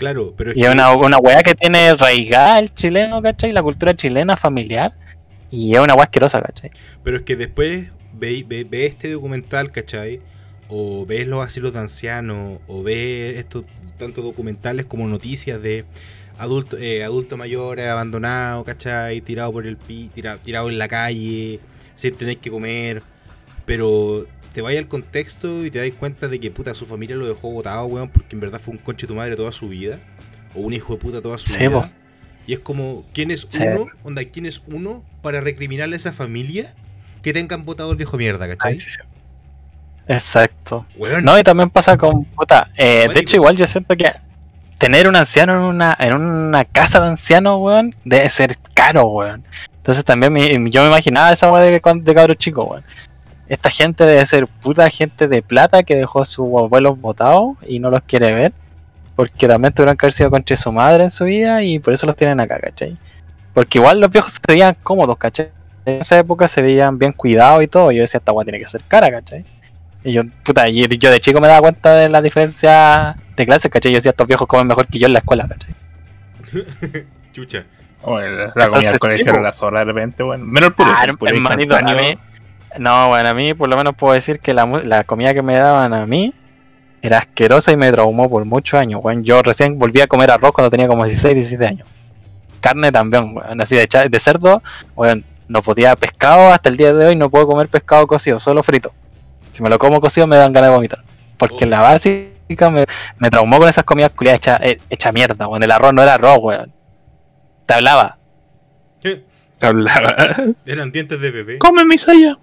Speaker 1: Claro, pero es
Speaker 2: Y
Speaker 1: que-
Speaker 2: una, una weá que tiene raigada el chileno, ¿cachai? La cultura chilena familiar. Y es una weá asquerosa, ¿cachai?
Speaker 1: Pero es que después ve, ve, ve este documental, ¿cachai? O ves los asilos de ancianos, o ves estos tanto documentales como noticias de adulto, eh, adulto mayor abandonado, ¿cachai? Tirado por el pi, tirado en la calle, sin tener que comer. Pero te vayas al contexto y te das cuenta de que puta su familia lo dejó botado, weón, porque en verdad fue un conche tu madre toda su vida. O un hijo de puta toda su
Speaker 2: Sí,
Speaker 1: vida.
Speaker 2: po.
Speaker 1: Y es como, ¿quién es
Speaker 2: Sí.
Speaker 1: uno? Onda, ¿quién es uno para recriminarle a esa familia que tengan votado el viejo mierda, ¿cachai?
Speaker 2: Exacto.
Speaker 1: Weón,
Speaker 2: No, y también pasa con puta. eh, de hecho, igual yo siento que tener un anciano en una, en una casa de ancianos, weón, debe ser caro, weón. Entonces también me- yo me imaginaba esa weá de, de cabros chicos, weón. Esta gente debe ser puta gente de plata que dejó a sus abuelos botados y no los quiere ver. Porque también tuvieron que haber sido contra su madre en su vida y por eso los tienen acá, ¿cachai? Porque igual los viejos se veían cómodos, ¿cachai? En esa época se veían bien cuidados y todo. Yo decía, esta weá tiene que ser cara, ¿cachai? Y yo, puta, y yo de chico me daba cuenta de la diferencia de clases, ¿cachai? Yo decía, estos viejos comen mejor que yo en la escuela, ¿cachai? (laughs)
Speaker 1: chucha.
Speaker 3: o el- la comida del colegio era la zorra de repente, weón. Menos el puro,
Speaker 2: Ah,
Speaker 3: el puro
Speaker 2: hermanito, a
Speaker 3: instantáneo.
Speaker 2: mí- No, bueno, a mí por lo menos puedo decir que la, mu- la comida que me daban a mí era asquerosa y me traumó por muchos años, weón. Yo recién volví a comer arroz cuando tenía como 16, 17 años. Carne también, weón. Así de, cerdo, weón. No podía pescado hasta el día de hoy, no puedo comer pescado cocido, solo frito. Si me lo como cocido me dan ganas de vomitar. Porque
Speaker 1: Oh.
Speaker 2: la básica me, me traumó con esas comidas culiadas hecha, eh, hecha mierda, weón. El arroz no era arroz, weón. Te hablaba.
Speaker 1: Eh,
Speaker 3: Hablaba.
Speaker 1: Eran dientes de bebé.
Speaker 3: Come mi saya.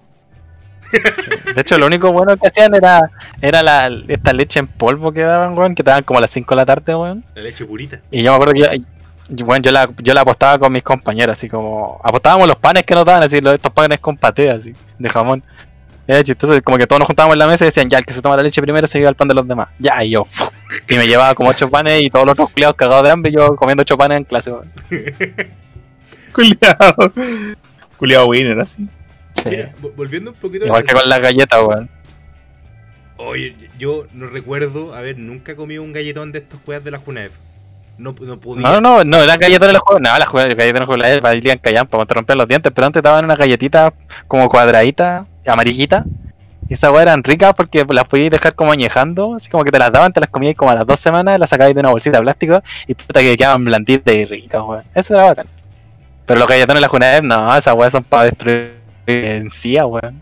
Speaker 2: De hecho, lo único bueno que hacían era, era la, esta leche en polvo que daban, weón, que te daban como a las 5 de la tarde, weón.
Speaker 1: La leche purita.
Speaker 2: Y yo me acuerdo que yo, bueno, yo, la, yo la apostaba con mis compañeros, así como. Apostábamos los panes que nos daban, así, los- estos panes con paté, así, de jamón. Era chistoso, como que todos nos juntábamos en la mesa y decían, ya, el que se toma la leche primero se lleva el pan de los demás. Ya, y yo, y me llevaba como 8 panes y todos los otros culiados cagados de hambre y yo comiendo 8 panes en clase, weón. (laughs)
Speaker 3: Culiado. Culiado winner, así.
Speaker 2: Sí.
Speaker 1: Mira, vo- volviendo un poquito
Speaker 2: Igual que con las galletas, weón.
Speaker 1: Oye, yo no recuerdo haber nunca comido un galletón de estos juegas de la Junef. No, no podía.
Speaker 2: No, no, no, eran galletas de los juegos. No, las galletas de los juegos las valían callan para romper los dientes, pero antes daban una galletita como cuadradita, amarillita. Y esas weas eran ricas porque las podías dejar como añejando, así como que te las daban, te las comías como a las dos semanas, las sacabais de una bolsita de plástico y puta que quedaban blanditas y ricas, weón. Eso era bacán. Pero los galletones de la Junaed, no, esas weas son para destruir en sí, weón.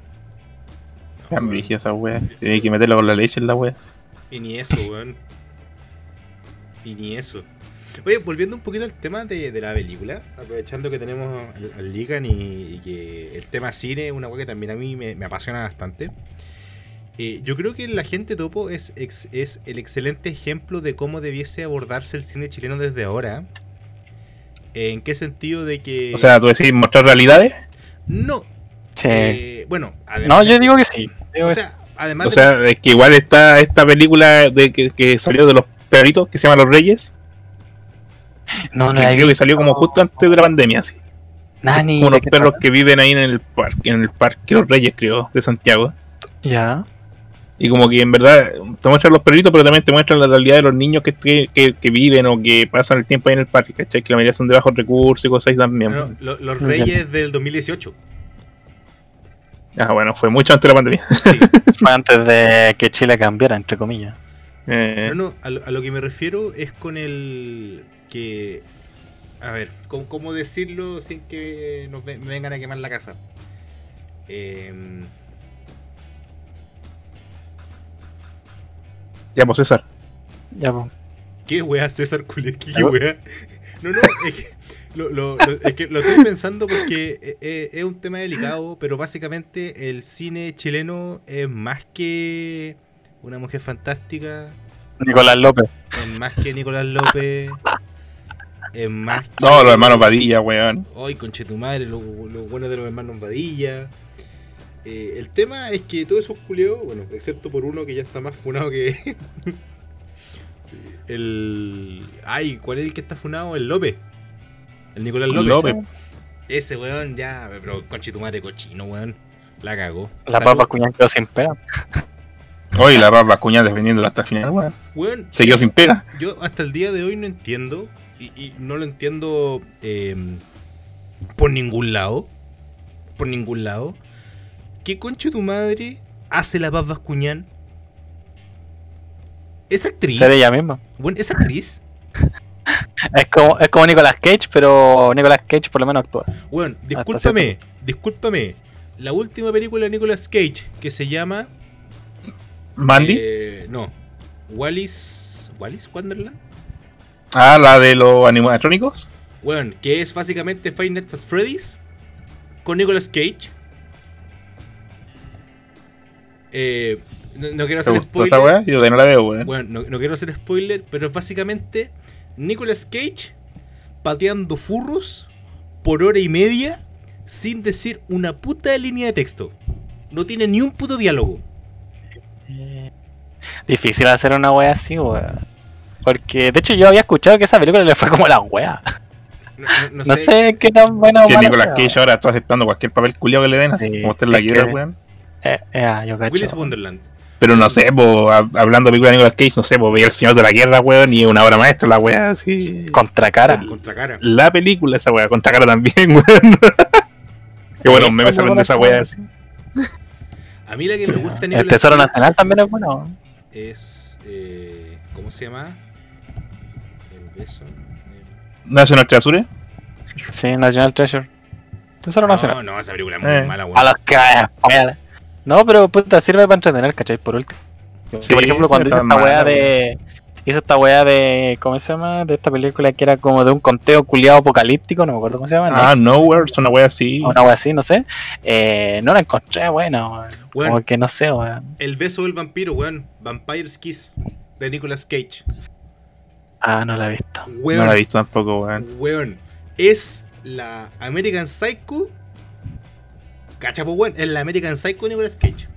Speaker 3: Tan brígida esa wea. Tiene que meterlo con la leche en la wea.
Speaker 1: Y ni eso, weón. Y ni eso. Oye, volviendo un poquito al tema de, de la película, aprovechando que tenemos al, al Ligan y, y que el tema cine es una cosa que también a mí me, me apasiona bastante. Eh, yo creo que La Gente Topo es, ex- es el excelente ejemplo de cómo debiese abordarse el cine chileno desde ahora. ¿En qué sentido de que...
Speaker 3: O sea, tú decís mostrar realidades.
Speaker 1: no.
Speaker 2: Sí.
Speaker 1: eh, bueno, además
Speaker 2: no, yo digo que sí. Digo
Speaker 1: O sea, además
Speaker 3: O
Speaker 1: de-
Speaker 3: sea, es que igual está esta película de que, que salió de los perritos que se llama Los Reyes.
Speaker 2: no, no
Speaker 3: que creo que salió como justo antes de la pandemia, así.
Speaker 2: Nani,
Speaker 3: Como
Speaker 2: ¿de
Speaker 3: unos perros que viven ahí en el parque, en el parque Los Reyes, creo, de Santiago.
Speaker 2: Ya.
Speaker 3: Y como que en verdad te muestran los perritos, pero también te muestran la realidad de los niños que, que, que- que viven o que pasan el tiempo ahí en el parque, ¿cachai? Que la mayoría son de bajos recursos y cosas así también.
Speaker 1: no, lo- Los. Reyes del 2018.
Speaker 3: Ah, bueno, fue mucho antes de la pandemia.
Speaker 1: Sí. (laughs)
Speaker 2: Fue antes de que Chile cambiara, entre comillas.
Speaker 3: Eh,
Speaker 1: No, no, a lo, a lo que me refiero es con el que... A ver, ¿cómo, cómo decirlo sin que nos me vengan a quemar la casa? Em,
Speaker 3: Ya, pues César.
Speaker 2: Ya, pues.
Speaker 1: ¿Qué wea César Kulecki? ¿Qué
Speaker 2: ¿Aló?
Speaker 1: wea? No, no, es que lo, lo- lo- es que lo estoy pensando porque eh, eh, es un tema delicado, pero básicamente el cine chileno es más que una mujer fantástica,
Speaker 2: Nicolás López.
Speaker 1: es más que Nicolás López, es más que...
Speaker 3: No, los hermanos Padilla, weón.
Speaker 1: Ay, conche tu madre, lo, lo bueno de los hermanos Vadilla. Eh, el tema es que todos esos culeos, bueno, excepto por uno que ya está más funado que. (laughs) el. Ay, ¿cuál es el que está funado? El López. El Nicolás López.
Speaker 3: López.
Speaker 1: Ese weón ya, pero conche tu madre cochino, weón. La cagó.
Speaker 2: La papa cuñán quedó sin pega.
Speaker 3: Hoy la Rafa Cuña defendiéndolo hasta el final, weón.
Speaker 1: Weón,
Speaker 3: Se quedó sin pega.
Speaker 1: Yo hasta el día de hoy no entiendo, y, y no lo entiendo eh, por ningún lado, por ningún lado, ¿qué concho tu madre hace la Paz Vascuñán? ¿Es actriz?
Speaker 2: Ser ella misma.
Speaker 1: Bueno, ¿Es actriz? (laughs) (laughs)
Speaker 2: Es como, es como Nicolas Cage, pero Nicolas Cage por lo menos actúa.
Speaker 1: Bueno, discúlpame, discúlpame. La última película de Nicolas Cage, que se llama...
Speaker 3: Mandy.
Speaker 1: eh, no, Wallis... ¿Wallis Wonderland?
Speaker 3: Ah, la de los animatrónicos.
Speaker 1: Bueno, que es básicamente Five Nights at Freddy's con Nicolas Cage. Eh, no, no quiero
Speaker 3: ¿Te
Speaker 1: hacer spoiler.
Speaker 3: weá? Yo de no la veo, weón.
Speaker 1: Bueno, no, no quiero hacer spoiler, pero es básicamente Nicolas Cage pateando furros por hora y media sin decir una puta línea de texto. No tiene ni un puto diálogo.
Speaker 2: Eh, Difícil hacer una wea así, weón. Porque, de hecho, yo había escuchado que esa película le fue como la wea.
Speaker 1: No, no- no (laughs)
Speaker 2: No
Speaker 1: sé.
Speaker 2: sé qué tan buena o
Speaker 3: Que Nicolas Cage ahora está aceptando cualquier papel culiado que le den, así
Speaker 2: Sí,
Speaker 3: como está en la
Speaker 2: que-
Speaker 3: weón.
Speaker 2: Eh, eh, yo cacho.
Speaker 1: Willis Wonderland.
Speaker 3: Pero no sé, po, hab- hablando de película de Nicolas Cage, no sé, pues veía El Señor de la Guerra, weón, y una obra maestra la weá, así.
Speaker 2: Contra cara.
Speaker 1: Contra cara.
Speaker 3: La película, esa weá, contra cara también, (laughs) weón. Qué bueno, me salen de esa weá así.
Speaker 1: A mí la que me gusta de
Speaker 2: El
Speaker 1: Nicolas
Speaker 2: Tesoro
Speaker 1: Cage
Speaker 2: Nacional también es bueno.
Speaker 1: es. eh, ¿Cómo se llama? El beso. el-
Speaker 3: National Treasure.
Speaker 2: Sí, National Treasure. Tesoro Nacional.
Speaker 1: No, no, esa película es muy
Speaker 3: Eh.
Speaker 1: mala,
Speaker 2: A
Speaker 1: weón.
Speaker 2: los que. No, pero puta, sirve para entretener, ¿cachai? Por último.
Speaker 3: Sí,
Speaker 2: por ejemplo, cuando hizo esta weá de. Hizo esta weá de. ¿Cómo se llama? De esta película que era como de un conteo culiado apocalíptico, no me acuerdo cómo se llama.
Speaker 3: Ah,
Speaker 2: Next,
Speaker 3: Nowhere, es una weá así.
Speaker 2: Una weá así, no sé. Eh, no la encontré buena, weón.
Speaker 1: Weón,
Speaker 2: Como que no sé, weón.
Speaker 1: El beso del vampiro, weón. Vampire's Kiss. De Nicolas Cage.
Speaker 2: Ah, no la he visto.
Speaker 1: Weón.
Speaker 3: No la he visto tampoco, weón.
Speaker 1: Weón. Es la American Psycho. Cachapo, weón. Es la American Psycho de Nicolas Cage.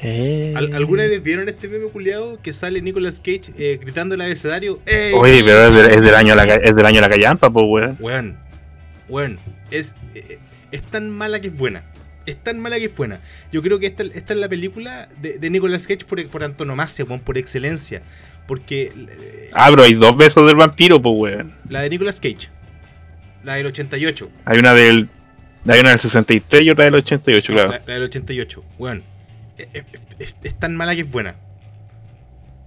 Speaker 2: Eh...
Speaker 1: ¿Al- ¿Alguna vez vieron este meme culiado que sale Nicolas Cage eh, gritando el abecedario? ¡Ey!
Speaker 3: Oye, pero es, de- es del año la, es del año la callampa, pues, weón.
Speaker 1: Weón, weón, es, eh, es tan mala que es buena. Es tan mala que es buena. Yo creo que esta, esta es la película de, de Nicolas Cage por, por antonomasia, weón, por excelencia. Porque eh,
Speaker 3: Ah, pero hay dos besos del vampiro, pues, weón.
Speaker 1: la de Nicolas Cage, la del 88,
Speaker 3: Hay una del. Hay una del 63 y otra del 88, claro.
Speaker 1: la, la del 88, weón, eh, eh, es, es tan mala que es buena.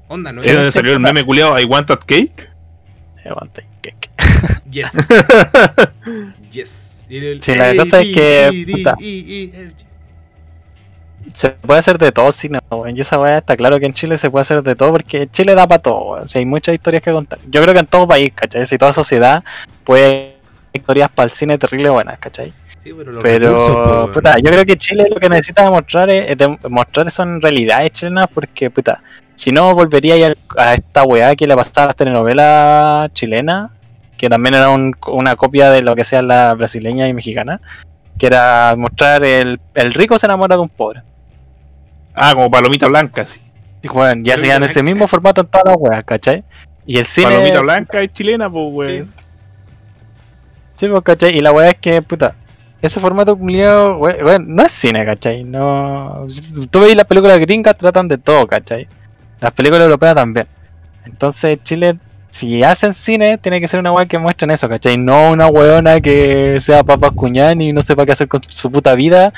Speaker 1: Onda, ¿no?
Speaker 3: ¿Es donde salió el meme culiado I Want That Cake?
Speaker 2: El weón está queque.
Speaker 1: Yes. (laughs) yes. El-
Speaker 2: Sí, la cosa es que, puta.
Speaker 1: E, E.
Speaker 2: Se puede hacer de todo cine, weón. Y esa weá está claro que en Chile se puede hacer de todo porque Chile da para todo, weón. O sea, hay muchas historias que contar. Yo creo que en todo país, ¿cachai? Si toda sociedad puede historias para el cine terrible buenas, ¿cachai?
Speaker 1: Sí, pero los
Speaker 2: puta, yo creo que Chile lo que necesita demostrar es, es mostrar son realidades chilenas porque, puta, si no volvería ya a esta weá que le pasaba a las telenovelas chilenas, que también era un- una copia de lo que sea la brasileña y mexicana, que era mostrar el, el rico se enamora de un pobre.
Speaker 3: Ah, como palomita blanca, sí.
Speaker 2: Y bueno, ya sigan ese mismo formato en todas las weas, ¿cachai? Y el cine.
Speaker 3: Palomita blanca es chilena, pues, weón.
Speaker 1: Sí.
Speaker 2: Sí, pues, ¿cachai? Y la weá es que, puta, ese formato culiado, weón, no es cine, ¿cachai? No. Tú veis las películas gringas, tratan de todo, ¿cachai? Las películas europeas también. Entonces, Chile, si hacen cine, tiene que ser una weá que muestren eso, ¿cachai? No una weona que sea papas cuñán y no sepa qué hacer con su puta vida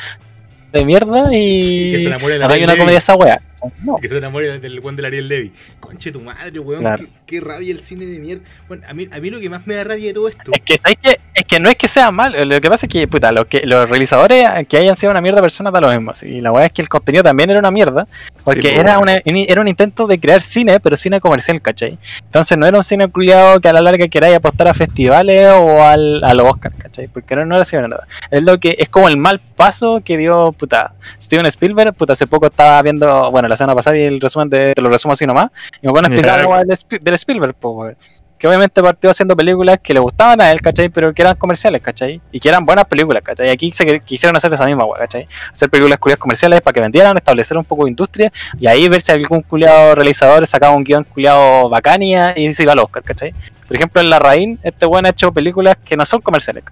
Speaker 2: de mierda
Speaker 1: Y que se
Speaker 2: y.
Speaker 1: enamore de la Ariel
Speaker 2: una comedia esa weá. No.
Speaker 1: Que se enamore del buen del Ariel Levy. Conche tu madre, weón.
Speaker 2: Claro.
Speaker 1: Qué, qué rabia el cine de mierda. Bueno, a mí, a mí lo que más me da rabia de todo esto.
Speaker 2: Es que, ¿sabes qué? es que no es que sea mal, lo que pasa es que, puta, lo que, los realizadores que hayan sido una mierda de personas da lo mismo. Y la weá es que el contenido también era una mierda, porque
Speaker 3: Sí, pues,
Speaker 2: era, una, era un intento de crear cine, pero cine comercial, ¿cachai? Entonces no era un cine culiado que a la larga queráis apostar a festivales o al, a los Oscars, ¿cachai? Porque no, no era así nada. Es lo que es como el mal paso que dio, puta, Steven Spielberg, puta, hace poco estaba viendo, bueno, la semana pasada y el resumen de, te lo resumo así nomás, y me van a explicar weá del, del Spielberg, pues, que obviamente partió haciendo películas que le gustaban a él, ¿cachai? Pero que eran comerciales, ¿cachai? Y que eran buenas películas, ¿cachai? Y aquí se quisieron hacer esa misma, ¿cachai? Hacer películas culiadas comerciales para que vendieran, establecer un poco de industria y ahí ver si algún culiado realizador sacaba un guion culiado bacania y se iba al Oscar, ¿cachai? Por ejemplo, en La Raín, este weón ha hecho películas que no son comerciales.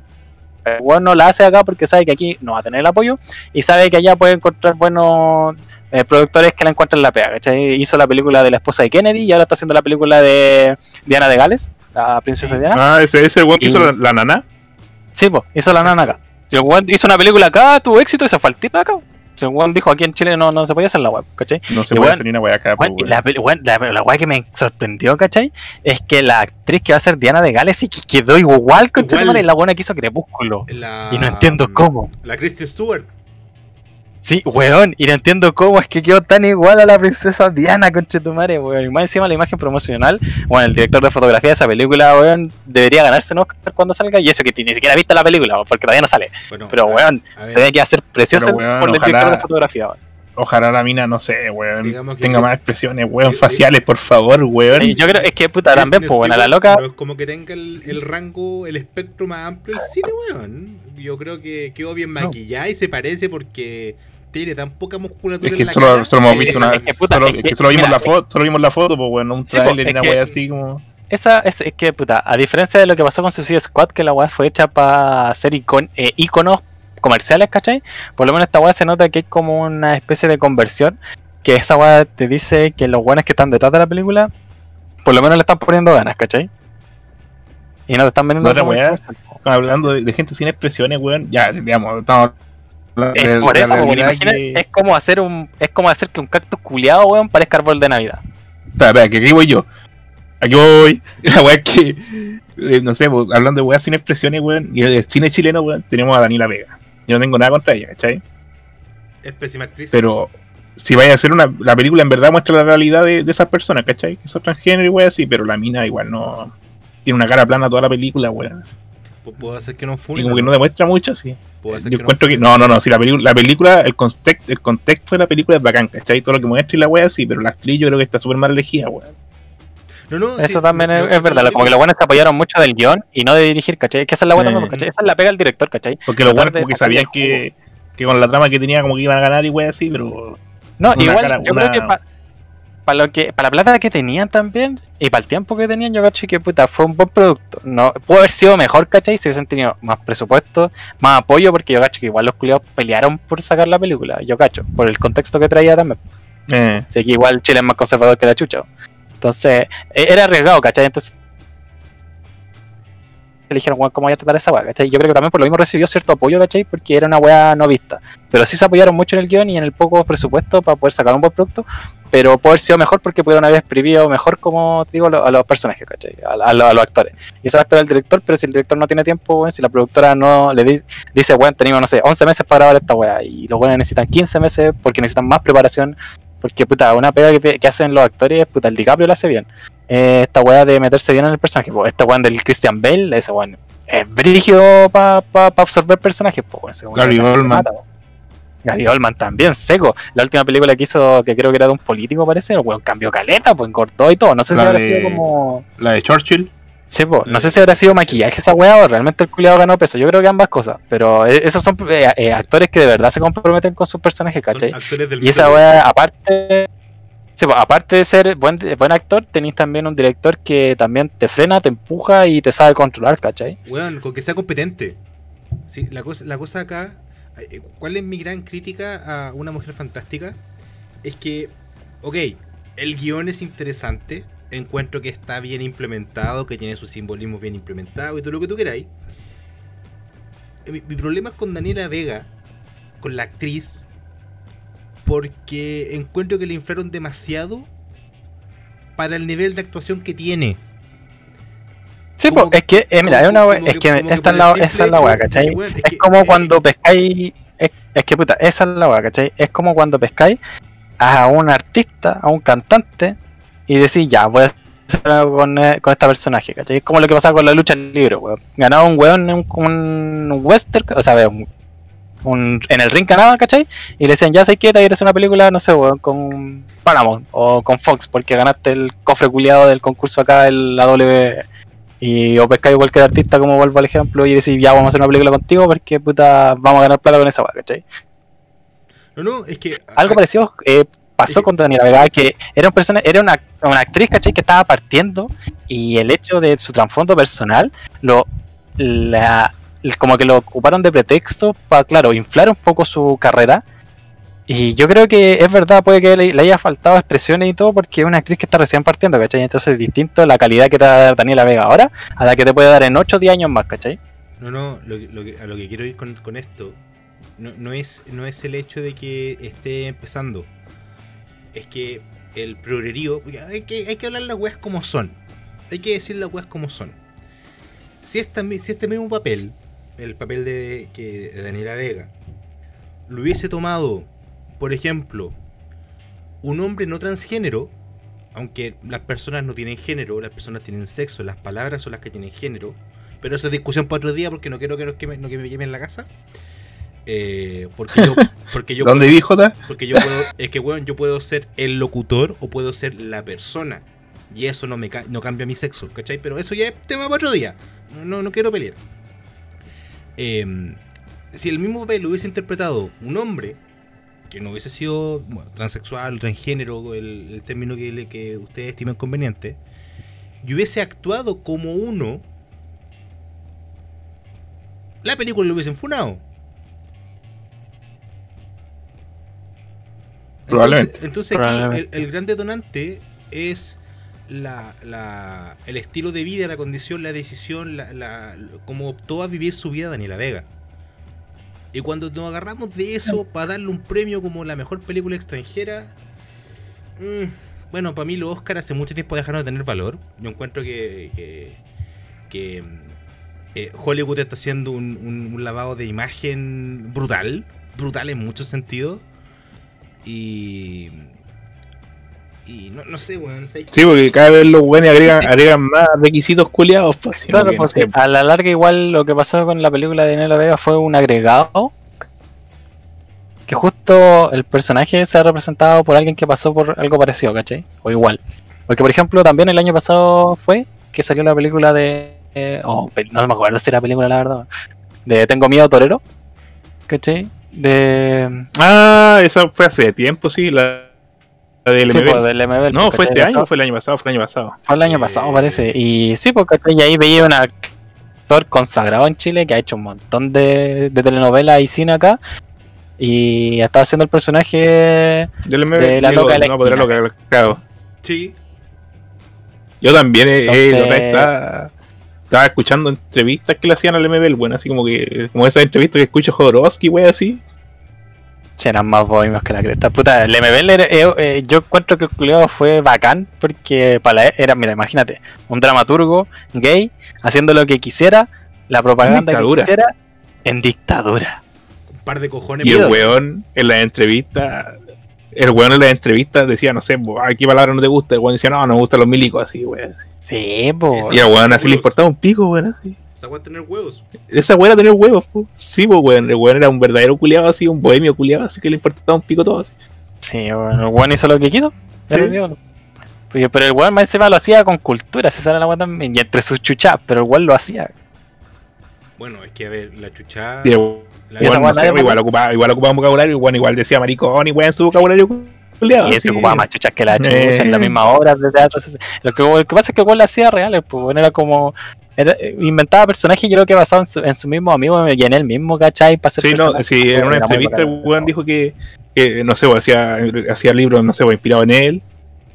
Speaker 2: El weón no la hace acá porque sabe que aquí no va a tener el apoyo y sabe que allá puede encontrar buenos eh, productores que la encuentran la pega, ¿cachai? Hizo la película de la esposa de Kennedy y ahora está haciendo la película de Diana de Gales, la princesa. Diana.
Speaker 3: Ah, ese ese weón que
Speaker 2: Y-
Speaker 3: hizo la, la nana.
Speaker 2: Sí, pues, hizo la nana acá. Y el weón hizo una película acá, tuvo éxito y se fue al acá. Weón dijo aquí en Chile no, no se podía hacer la web, ¿cachai?
Speaker 3: No se
Speaker 2: Y
Speaker 3: puede hacer ni una weá acá,
Speaker 2: weón. la, weón, la, la weá que me sorprendió, ¿cachai? Es que la actriz que va a ser Diana de Gales y que quedó igual, con la buena que hizo Crepúsculo.
Speaker 1: La,
Speaker 2: Y no entiendo cómo.
Speaker 1: La Christy Stewart.
Speaker 2: Sí, weón, y no entiendo cómo es que quedó tan igual a la princesa Diana, conchetumare, weón. Y más encima la imagen promocional, bueno, el director de fotografía de esa película, weón, debería ganarse un Oscar cuando salga. Y eso que ni siquiera ha visto la película, weón, porque todavía no sale.
Speaker 1: Bueno,
Speaker 2: Pero,
Speaker 1: a-
Speaker 2: weón,
Speaker 1: a
Speaker 2: se ve que va a ser precioso
Speaker 3: Pero, weón,
Speaker 2: por el
Speaker 3: ojalá-
Speaker 2: director de fotografía, weón.
Speaker 3: Ojalá la mina, no sé, weón. Tenga
Speaker 1: es-
Speaker 3: más expresiones, weón, faciales, por favor, weón.
Speaker 2: Sí, yo creo, es que puta, también, pues, bueno, la
Speaker 1: Stewart
Speaker 2: loca.
Speaker 1: No es como que tenga el, el rango, el espectro más amplio del cine, weón. Yo creo que quedó bien
Speaker 2: No.
Speaker 1: maquillada y se parece porque tiene tan poca musculatura
Speaker 3: Es que
Speaker 1: en la
Speaker 3: solo,
Speaker 1: cara
Speaker 3: solo hemos visto una.
Speaker 2: es que, puta,
Speaker 3: solo,
Speaker 2: es
Speaker 3: es
Speaker 2: que,
Speaker 3: que solo vimos
Speaker 2: mira,
Speaker 3: la foto, solo vimos la foto, pues weón, un
Speaker 2: Sí, pues,
Speaker 3: trailer y una wea así como.
Speaker 2: Esa es, es que, puta, a diferencia de lo que pasó con Suicide Squad, que la weá fue hecha para hacer icon, eh, iconos comerciales, ¿cachai? Por lo menos esta weá se nota que es como una especie de conversión, que esa weá te dice que los buenos que están detrás de la película, por lo menos le están poniendo ganas, ¿cachai? Y no te están vendiendo
Speaker 3: Otra
Speaker 2: como
Speaker 3: weá.
Speaker 2: comercial.
Speaker 3: Hablando de, de gente sin expresiones, weón. Ya, digamos, estamos.
Speaker 2: Es por eso, weón,
Speaker 3: realidad
Speaker 2: imagina-
Speaker 3: que-
Speaker 2: es como hacer un, es como hacer que un cactus culiado, weón, parezca árbol de Navidad.
Speaker 3: Espera, espera, que aquí voy yo. Aquí voy. (laughs) La weá es que. eh, no sé, pues, hablando de weas sin expresiones, weón. Y de cine chileno, weón. Tenemos a Daniela Vega. Yo no tengo nada contra ella, ¿cachai?
Speaker 1: Es pésima actriz.
Speaker 3: Pero si vaya a hacer una. La película en verdad muestra la realidad de, de esas personas, ¿cachai? Que son transgénero y weas así, pero la mina igual no. Tiene una cara plana toda la película, weón.
Speaker 1: Puedo hacer que no
Speaker 3: Y
Speaker 1: funen.
Speaker 3: como que no demuestra mucho, sí. Yo
Speaker 1: que
Speaker 3: encuentro que. No, no, no. Si la, película la película, el contexto, el contexto de la película es bacán, ¿cachai? Todo lo que muestra y la wea sí, pero la actriz yo creo que está súper mal elegida, weón.
Speaker 1: No, no,
Speaker 2: Eso
Speaker 1: sí,
Speaker 2: también es, verdad, como que los buenos se apoyaron mucho del guion y no de dirigir, ¿cachai? Es que esa es la buena,
Speaker 3: Eh.
Speaker 2: ¿cachai? Esa es la pega del director, ¿cachai?
Speaker 3: Porque los buenos como que sabían que, que con la trama que tenía como que iban a ganar y wey así, pero
Speaker 2: No, igual
Speaker 3: cara-
Speaker 2: yo
Speaker 3: una-
Speaker 2: creo que para lo que para la plata que tenían también y para el tiempo que tenían, yo cacho que puta fue un buen producto. No pudo haber sido mejor, ¿cachai? Si hubiesen tenido más presupuesto, más apoyo, porque yo cacho que igual los culiados pelearon por sacar la película, yo cacho, por el contexto que traía también.
Speaker 3: eh,
Speaker 2: Así que igual Chile es más conservador que la chucha. Entonces, e- era arriesgado, ¿cachai? Entonces le dijeron, ¿cómo voy a tratar esa weá? ¿cachai? Yo creo que también por lo mismo recibió cierto apoyo, ¿cachai? Porque era una weá no vista. Pero sí se apoyaron mucho en el guion y en el poco presupuesto para poder sacar un buen producto. Pero puede haber sido mejor porque pudieron haber exprimido mejor, como te digo, a lo- a los personajes, ¿cachai? A, a a los actores. Y eso va a el director, pero si el director no tiene tiempo, weón, si la productora no le di- dice, weón, tenemos, no sé, 11 meses para grabar esta weá y los weones necesitan 15 meses porque necesitan más preparación. Porque, puta, una pega que, que hacen los actores, puta, el DiCaprio la hace bien. Eh, esta weá de meterse bien en el personaje, pues, esta weón del Christian Bale, ese weón es brígido para pa, pa absorber personajes, pues,
Speaker 3: Gary Oldman.
Speaker 2: Gary Oldman también, seco. La última película que hizo, que creo que era de un político, parece, el weón cambió caleta, pues engordó y todo. No sé si habrá sido como.
Speaker 3: La de Churchill.
Speaker 2: Sí, po, no sé si habrá sido maquillaje esa weá o realmente el culiado ganó peso. Yo creo que ambas cosas. Pero eh, esos son eh, eh, actores que de verdad se comprometen con sus personajes,
Speaker 1: Son
Speaker 2: ¿cachai? Y esa weá, aparte, sí, aparte de ser buen, buen actor, tenéis también un director que también te frena, te empuja y te sabe controlar, ¿cachai?
Speaker 1: Weón, con que sea competente. Sí, la cosa, la cosa acá, eh, ¿cuál es mi gran crítica a Una Mujer Fantástica? Es que, ok, el guion es interesante, encuentro que está bien implementado, que tiene su simbolismo bien implementado y todo lo que tú queráis. Mi, mi problema es con Daniela Vega, con la actriz, porque encuentro que le inflaron demasiado para el nivel de actuación que tiene.
Speaker 2: Sí,
Speaker 1: Como-
Speaker 2: pues, es que, eh, mira, es una weá, es que
Speaker 1: como
Speaker 2: esta
Speaker 1: por
Speaker 2: es la, esa es la ¿cachai?
Speaker 1: es que, weón, es
Speaker 2: Es
Speaker 1: que-
Speaker 2: como
Speaker 1: eh,
Speaker 2: cuando pescáis, es, es que puta, esa es la weá, ¿cachai? Es como cuando pescáis a un artista, a un cantante, y decís, ya, voy a hacer algo con, eh, con esta personaje, ¿cachai? Es como lo que pasaba con la lucha libre, weón. Ganaba un weón en un, un western, o sea, un, un- en el ring ganaba, ¿cachai? Y le decían, ya que te quieres hacer una película, no sé, weón, con Paramount o con Fox, porque ganaste el cofre culiado del concurso acá, el, la W. Y o pescáis cualquier artista, como vuelvo al ejemplo, y decís, ya vamos a hacer una película contigo porque puta, vamos a ganar plata con esa weá, ¿cachai?
Speaker 1: No, no, es que.
Speaker 2: Algo parecido eh, pasó con Daniela Vega, que era, un persona, era una, una actriz, ¿cachai? Que estaba partiendo y el hecho de su trasfondo personal, lo la, como que lo ocuparon de pretexto para, claro, inflar un poco su carrera. Y yo creo que es verdad, puede que le, le haya faltado expresiones y todo, porque es una actriz que está recién partiendo, ¿cachai? Entonces es distinto la calidad que te va a dar Daniela Vega ahora a la que te puede dar en 8 o 10 años más, ¿cachai?
Speaker 1: No, no, lo que- a lo que quiero ir con, con esto no, no es, no es el hecho de que esté empezando. Es que el progrerío. Hay que, hay que hablar las weas como son. Hay que decir las weas como son. Si, esta, si este mismo papel, el papel de, que, de Daniela Vega, lo hubiese tomado, por ejemplo, un hombre no transgénero, aunque las personas no tienen género, las personas tienen sexo, las palabras son las que tienen género, pero eso es discusión para otro día porque no quiero que, nos queme- no que me quemen la casa. Eh, porque yo, (laughs) porque yo
Speaker 3: ¿Dónde Jota?
Speaker 1: porque yo puedo, es que weón, yo puedo ser el locutor o puedo ser la persona. Y eso no me no cambia mi sexo, ¿cachai? Pero eso ya es tema para otro día. No, no, no quiero pelear. Em, si el mismo papel lo hubiese interpretado un hombre, que no hubiese sido bueno, transexual, transgénero, el, el término que, le- que ustedes estiman conveniente, y hubiese actuado como uno, la película lo hubiesen funado.
Speaker 3: Probablemente.
Speaker 1: Entonces, entonces aquí el, el gran detonante es la, la- el estilo de vida, la condición, la decisión, la, la- cómo optó a vivir su vida Daniela Vega. Y cuando nos agarramos de eso para darle un premio como la mejor película extranjera, mm, bueno, para mí los Oscar hace mucho tiempo dejaron de tener valor. Yo encuentro que, que, que, mm, eh, Hollywood está haciendo un, un- un lavado de imagen brutal, brutal en muchos sentidos. Y. Y no, no sé, weón.
Speaker 3: Sí, porque cada vez los buenos agregan, agregan más requisitos culiados. Pues,
Speaker 2: Claro, pues
Speaker 3: no sé,
Speaker 2: a la larga igual lo que pasó con la película de Daniela Vega fue un agregado que justo el personaje se ha representado por alguien que pasó por algo parecido, ¿cachai? O igual. Porque por ejemplo también el año pasado fue que salió la película de... eh, oh, no me acuerdo si era película la verdad. De Tengo Miedo Torero. ¿Cachai? De...
Speaker 3: Ah, eso fue hace tiempo, sí, la, la del
Speaker 2: sí,
Speaker 3: MB.
Speaker 2: pues, del MBL,
Speaker 3: No, fue este año, fue el año pasado, fue el año pasado.
Speaker 2: Fue el año
Speaker 1: Eh,
Speaker 2: pasado, parece. Y sí, porque ahí veía un actor consagrado en Chile que ha hecho un montón de, de telenovelas y cine acá. Y estaba haciendo el personaje.
Speaker 3: Del MB,
Speaker 2: De la loca de la
Speaker 3: no, de la
Speaker 2: esquina.
Speaker 3: loca, claro.
Speaker 1: Sí.
Speaker 3: Yo también, eh, eh,
Speaker 2: Entonces-
Speaker 3: la otra vez estaba, escuchando entrevistas que le hacían al MBL, weón, así como que, como esas entrevistas que escucho Jodorowsky, weón, así.
Speaker 2: Sí, eran más bohemios que la cresta. Puta, el MBL, era- eh, eh, yo encuentro que el culiado fue bacán porque para la- era, mira, imagínate, un dramaturgo gay haciendo lo que quisiera, la propaganda que
Speaker 3: dictadura.
Speaker 2: quisiera, en dictadura.
Speaker 1: Un par de cojones.
Speaker 3: Y el weón en las entrevistas, el weón en las entrevistas decía, no sé, bo, ¿a qué palabra no te gusta? El weón decía, no, no me gustan los milicos, así, weón. así.
Speaker 2: Sí, po.
Speaker 3: Y al weón así le importaba un pico, weón, así.
Speaker 1: Esa weá tener huevos.
Speaker 3: Esa weón era tener huevos, po. Sí, pues weón, el weón era un verdadero culiado así, un bohemio culiado, así que le importaba un pico todo así.
Speaker 2: Sí, bueno, el weón hizo lo que quiso.
Speaker 3: Sí.
Speaker 2: Pero el weón más encima lo hacía con cultura, si sale la weá también, y entre sus chuchas, pero el weón lo hacía.
Speaker 1: Bueno, es que a ver, la chuchada.
Speaker 3: El
Speaker 1: la-
Speaker 3: weón, no sé, igual ocupaba, igual ocupaba un vocabulario, igual, igual decía maricón y weón en su vocabulario
Speaker 2: Y él se ocupaba más chuchas que la chucha en
Speaker 3: Eh.
Speaker 2: las mismas obras de teatro. Lo que, lo que pasa es que lo hacía reales, pues bueno, era como. era- inventaba personajes, yo creo que basado en su, en su mismo amigo y en él mismo, ¿cachai? Para
Speaker 3: Sí, no, sí, en una entrevista el weón dijo que, que, no sé, pues, hacía, hacía libros, no sé, pues, inspirado en él,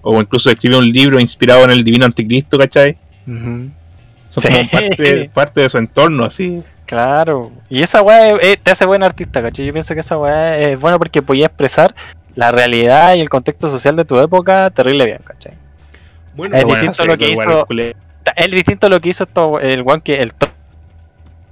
Speaker 3: o incluso escribió un libro inspirado en el divino anticristo, ¿cachai? Son
Speaker 2: Sí.
Speaker 3: como parte, (laughs) parte de su entorno, así.
Speaker 2: Claro, y esa weá eh, te hace buen artista, ¿cachai? Yo pienso que esa weá es bueno porque podía expresar la realidad y el contexto social de tu época terrible bien, ¿cachai?
Speaker 1: Bueno,
Speaker 2: Es
Speaker 3: Bueno,
Speaker 2: distinto
Speaker 3: sí,
Speaker 2: lo que
Speaker 3: igual,
Speaker 2: hizo-. Es distinto lo que hizo esto, el one que el To-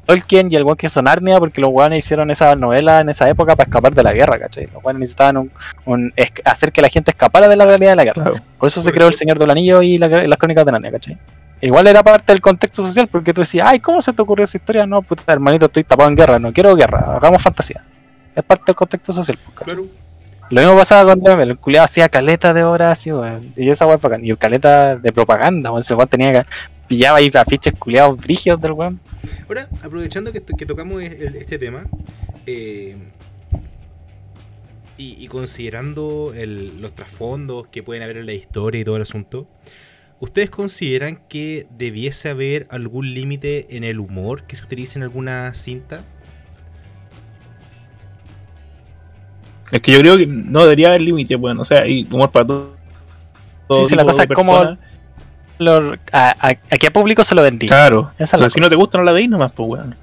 Speaker 2: Tolkien y el one que hizo Narnia porque los weones hicieron esa novela en esa época para escapar de la guerra, ¿cachai? Los weones necesitaban un, un- es- hacer que la gente escapara de la realidad de la guerra.
Speaker 3: Claro.
Speaker 2: Por eso se creó el Señor del Anillo y la- las crónicas de Narnia, ¿cachai? Igual era parte del contexto social porque tú decías, ay, ¿cómo se te ocurrió esa historia? No, puta, hermanito, estoy tapado en guerra, no quiero guerra, hagamos fantasía. Es parte del contexto social, pues, ¿cachai?
Speaker 1: claro.
Speaker 2: Lo mismo pasaba con el culiado hacía caleta de horas así, weón. Y esa weón. Y caleta de propaganda, weón. Tenía que. Pillaba ahí afiches culiados brígidos del weón.
Speaker 1: Ahora, aprovechando que, tocamos este tema, eh, y, considerando los trasfondos que pueden haber en la historia y todo el asunto, ¿ustedes consideran que debiese haber algún límite en el humor que se utilice en alguna cinta?
Speaker 3: Es que yo creo que no debería haber límite, weón. O sea, hay humor para todo. todo
Speaker 2: Sí, sí, la es como-. Lo- a, a- ¿A qué público se lo vendí?
Speaker 3: Claro.
Speaker 2: Esa
Speaker 3: O sea, si no te gusta, no la veis nomás, pues, weón.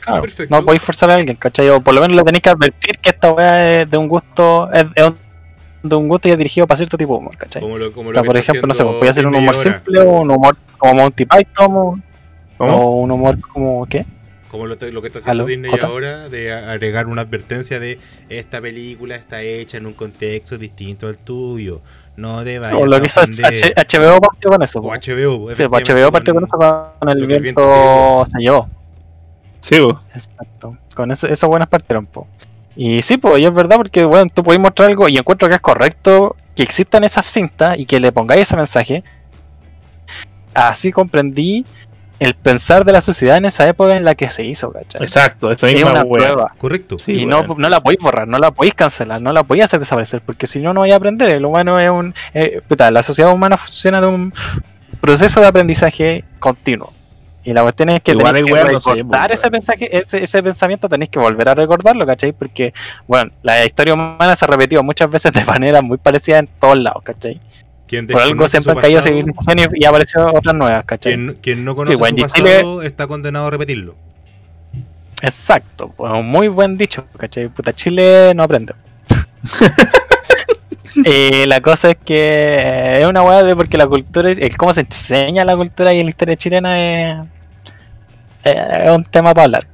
Speaker 2: Claro,
Speaker 1: Perfecto.
Speaker 2: No podéis forzar a alguien, ¿cachai? O por lo menos le tenéis que advertir que esta weá es de un gusto. Es, es un- de un gusto y es dirigido para cierto tipo de humor, ¿cachai?
Speaker 1: Como lo, como
Speaker 2: O
Speaker 1: lo
Speaker 2: sea,
Speaker 1: que
Speaker 2: por ejemplo, no sé,
Speaker 1: haciendo
Speaker 2: voy a hacer un humor simple o un humor como Monty Python
Speaker 3: ¿Cómo?
Speaker 2: o un humor como. ¿Qué?
Speaker 1: Como lo, lo que está haciendo
Speaker 2: Aló,
Speaker 1: Disney
Speaker 2: Jota.
Speaker 1: ahora, de agregar una advertencia de esta película está hecha en un contexto distinto al tuyo. No te vayas
Speaker 2: O lo
Speaker 1: a
Speaker 2: que hizo
Speaker 1: ofender.
Speaker 2: H- HBO partió con eso.
Speaker 1: O. HBO.
Speaker 2: Sí, HBO partió con eso con el viento
Speaker 1: viento
Speaker 2: se llevó.
Speaker 3: Sí.
Speaker 2: Exacto. Con eso, esas buenas partieron, po. Y sí, pues, y es verdad, porque bueno, tú podés mostrar algo y encuentro que es correcto que existan esas cintas y que le pongáis ese mensaje. Así comprendí el pensar de la sociedad en esa época en la que se hizo, ¿cachai?
Speaker 3: Exacto, esa
Speaker 2: Es una
Speaker 3: weón.
Speaker 2: prueba.
Speaker 1: Correcto.
Speaker 3: Sí,
Speaker 2: y no, no la podéis borrar, no la podéis cancelar, no la podéis hacer desaparecer, porque si no, no vais a aprender. El humano es un. eh, puta, la sociedad humana funciona de un proceso de aprendizaje continuo. Y la cuestión es que
Speaker 3: Igual
Speaker 2: tenéis que recordar
Speaker 3: pues,
Speaker 2: ese, mensaje, ese, ese pensamiento, tenéis que volver a recordarlo, ¿cachai? Porque, bueno, la historia humana se ha repetido muchas veces de manera muy parecida en todos lados, ¿cachai?
Speaker 1: Quien
Speaker 2: Por algo siempre han caído civilizaciones y, y apareció otras nuevas, ¿cachai?
Speaker 1: Quien, quien no conoce
Speaker 2: bueno,
Speaker 1: su
Speaker 2: y Chile-
Speaker 1: está condenado a repetirlo.
Speaker 2: Exacto, pues, muy buen dicho, ¿cachai? Puta, Chile no aprende. (laughs) Eh, la cosa es que eh, es una weá de porque la cultura, el cómo se enseña la cultura y la historia chilena es, eh, es un tema para hablar.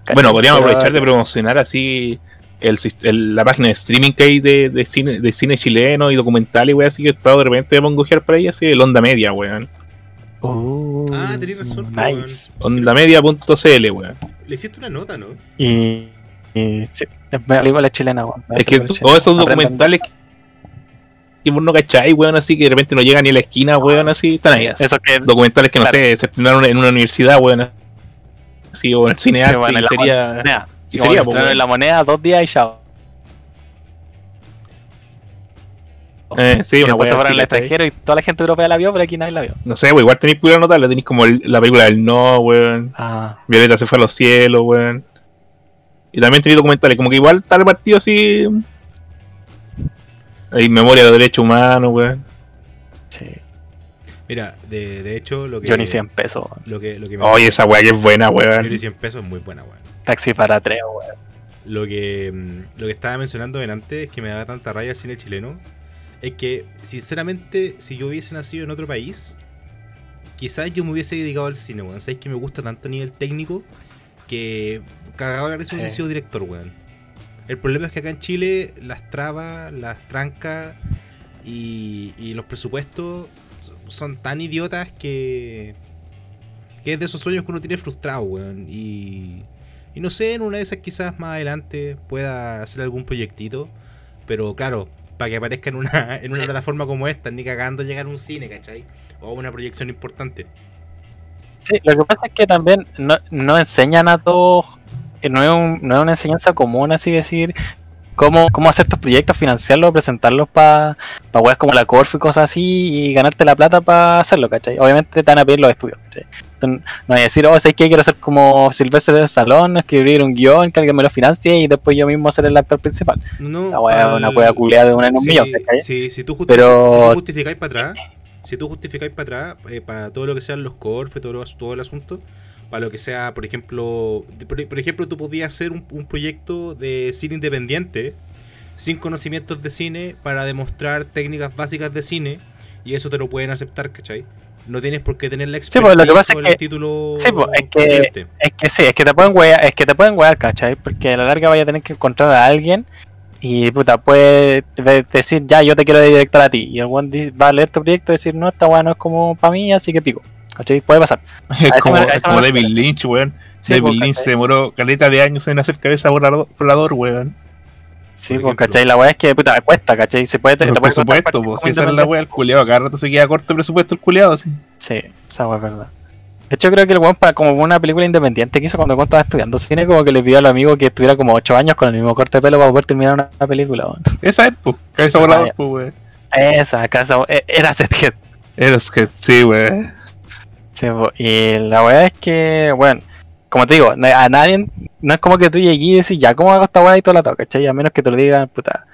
Speaker 2: ¿cachai?
Speaker 3: Bueno, podríamos
Speaker 2: Pero-
Speaker 3: aprovechar de promocionar así el, la página de streaming que hay de, de cine, de cine chileno y documental y weón, así que he estado de repente de pongojear por ahí, así el Onda Media, weón.
Speaker 2: Uh,
Speaker 1: Ah, tenés razón,
Speaker 2: Nice.
Speaker 3: Ondamedia.cl, weón.
Speaker 1: Le hiciste una nota, ¿no?
Speaker 2: Y, y sí, es la película chilena, weón.
Speaker 3: Es que todos esos documentales que vos no cacháis, weón, así que de repente no llegan ni a la esquina, weón, así, están ahí. así.
Speaker 2: Eso que
Speaker 3: Documentales que no sé, se estrenaron en una universidad, weón. Así, o en el cine
Speaker 2: Sí,
Speaker 3: arte,
Speaker 2: bueno,
Speaker 3: y
Speaker 2: la
Speaker 3: sería. Y sería, po, weón.
Speaker 2: la moneda dos días y chao.
Speaker 3: Eh, sí, una así,
Speaker 2: al
Speaker 3: ¿cachai?
Speaker 2: extranjero y toda la gente europea la vio, pero aquí nadie la vio.
Speaker 3: No sé, weón, igual tenéis que anotarla, tenéis como el- la película del no, weón.
Speaker 2: Ah,
Speaker 3: Violeta se fue a los cielos, weón. Y también tenéis documentales, como que igual está repartido así. Hay memoria de derechos humanos, weón.
Speaker 2: sí.
Speaker 1: Mira, de, de hecho, lo que.
Speaker 2: Yo ni 100 pesos.
Speaker 1: Lo que, lo que me
Speaker 3: Oye, esa weá que es buena, weón.
Speaker 1: Yo ni 100 pesos es muy buena, weón.
Speaker 2: Taxi para tres, weón.
Speaker 1: Lo que, mm, lo que estaba mencionando antes, que me da tanta raya el cine chileno, es que, sinceramente, si yo hubiese nacido en otro país, quizás yo me hubiese dedicado al cine, weón. Sabéis que me gusta tanto a nivel técnico que cagado la risa hubiese sido director, weón. El problema es que acá en Chile las trabas, las trancas y, y los presupuestos son tan idiotas que. que es de esos sueños que uno tiene frustrado, weón. Y. Y no sé, en una de esas quizás más adelante pueda hacer algún proyectito. Pero claro, para que aparezca en una, (laughs) en una
Speaker 2: Sí.
Speaker 1: plataforma como esta, ni cagando llegar a un cine, ¿cachai? O una proyección importante.
Speaker 2: Sí, lo que pasa es que también no, no enseñan a todos, eh, no es, un- no es una enseñanza común así decir cómo, cómo hacer tus proyectos, financiarlos, presentarlos para pa weas como la Corfo y cosas así y ganarte la plata para hacerlo, ¿cachai? Obviamente te van a pedir los estudios, ¿cachai? No que decir, oh, ¿sabes qué? Quiero ser como Silvestre del Salón, escribir un guion, que alguien me lo financie y después yo mismo ser el actor principal.
Speaker 1: No,
Speaker 2: La wea
Speaker 1: al-
Speaker 2: una wea culiada de una en un
Speaker 1: Sí,
Speaker 2: millón,
Speaker 1: sí, si tú, justi-
Speaker 2: Pero-
Speaker 1: si tú justificáis para atrás, si tú justificáis para atrás, eh, para todo lo que sean los corfes, todo, lo- todo el asunto, para lo que sea, por ejemplo, por ejemplo, tú podías hacer un, un proyecto de cine independiente sin conocimientos de cine para demostrar técnicas básicas de cine y eso te lo pueden aceptar, ¿cachai? No tienes por qué tener la
Speaker 2: Sí, pues, lo que pasa es
Speaker 1: el
Speaker 2: que-
Speaker 1: título
Speaker 2: sí, pues, es que-. Es que sí, es que te pueden wear, es que te pueden wear, ¿cachai? Porque a la larga vaya a tener que encontrar a alguien y puta, puede de- decir, ya, yo te quiero de director a ti. Y el one va a leer tu proyecto y decir, no, esta weá no es como para mí, así que pico. ¿Cachai? Puede pasar. (laughs)
Speaker 3: Es como, es como David. Lynch, weón.
Speaker 2: Sí,
Speaker 3: David
Speaker 2: pues,
Speaker 3: Lynch
Speaker 2: ¿cachai?
Speaker 3: se demoró caleta de años en hacer cabeza volador, volador weón.
Speaker 2: Sí, pues. ¿cachai? La weá es que, puta, cuesta, ¿cachai? Se puede, te,
Speaker 3: Por
Speaker 2: partir
Speaker 3: pues si esa es la weá, el culiado, cada rato se queda corto el presupuesto el culiado, sí.
Speaker 2: Sí, esa weá es verdad. De hecho, creo que el weón, para como una película independiente que hizo cuando estaba estudiando cine, como que le pidió al amigo que estuviera como 8 años con el mismo corte de pelo para poder terminar una, una película, weón.
Speaker 3: Esa es, pues, cabeza volador,
Speaker 2: ya.
Speaker 3: pues, weón.
Speaker 2: Esa, casa, e- era Seth
Speaker 3: Es que sí, weón.
Speaker 2: Sí, po, y la verdad es que, bueno, como te digo, a nadie, no es como que tú llegues y decís, ya, ¿cómo hago esta weá y todo la toca, ¿cachai? A menos que te lo digan, puta,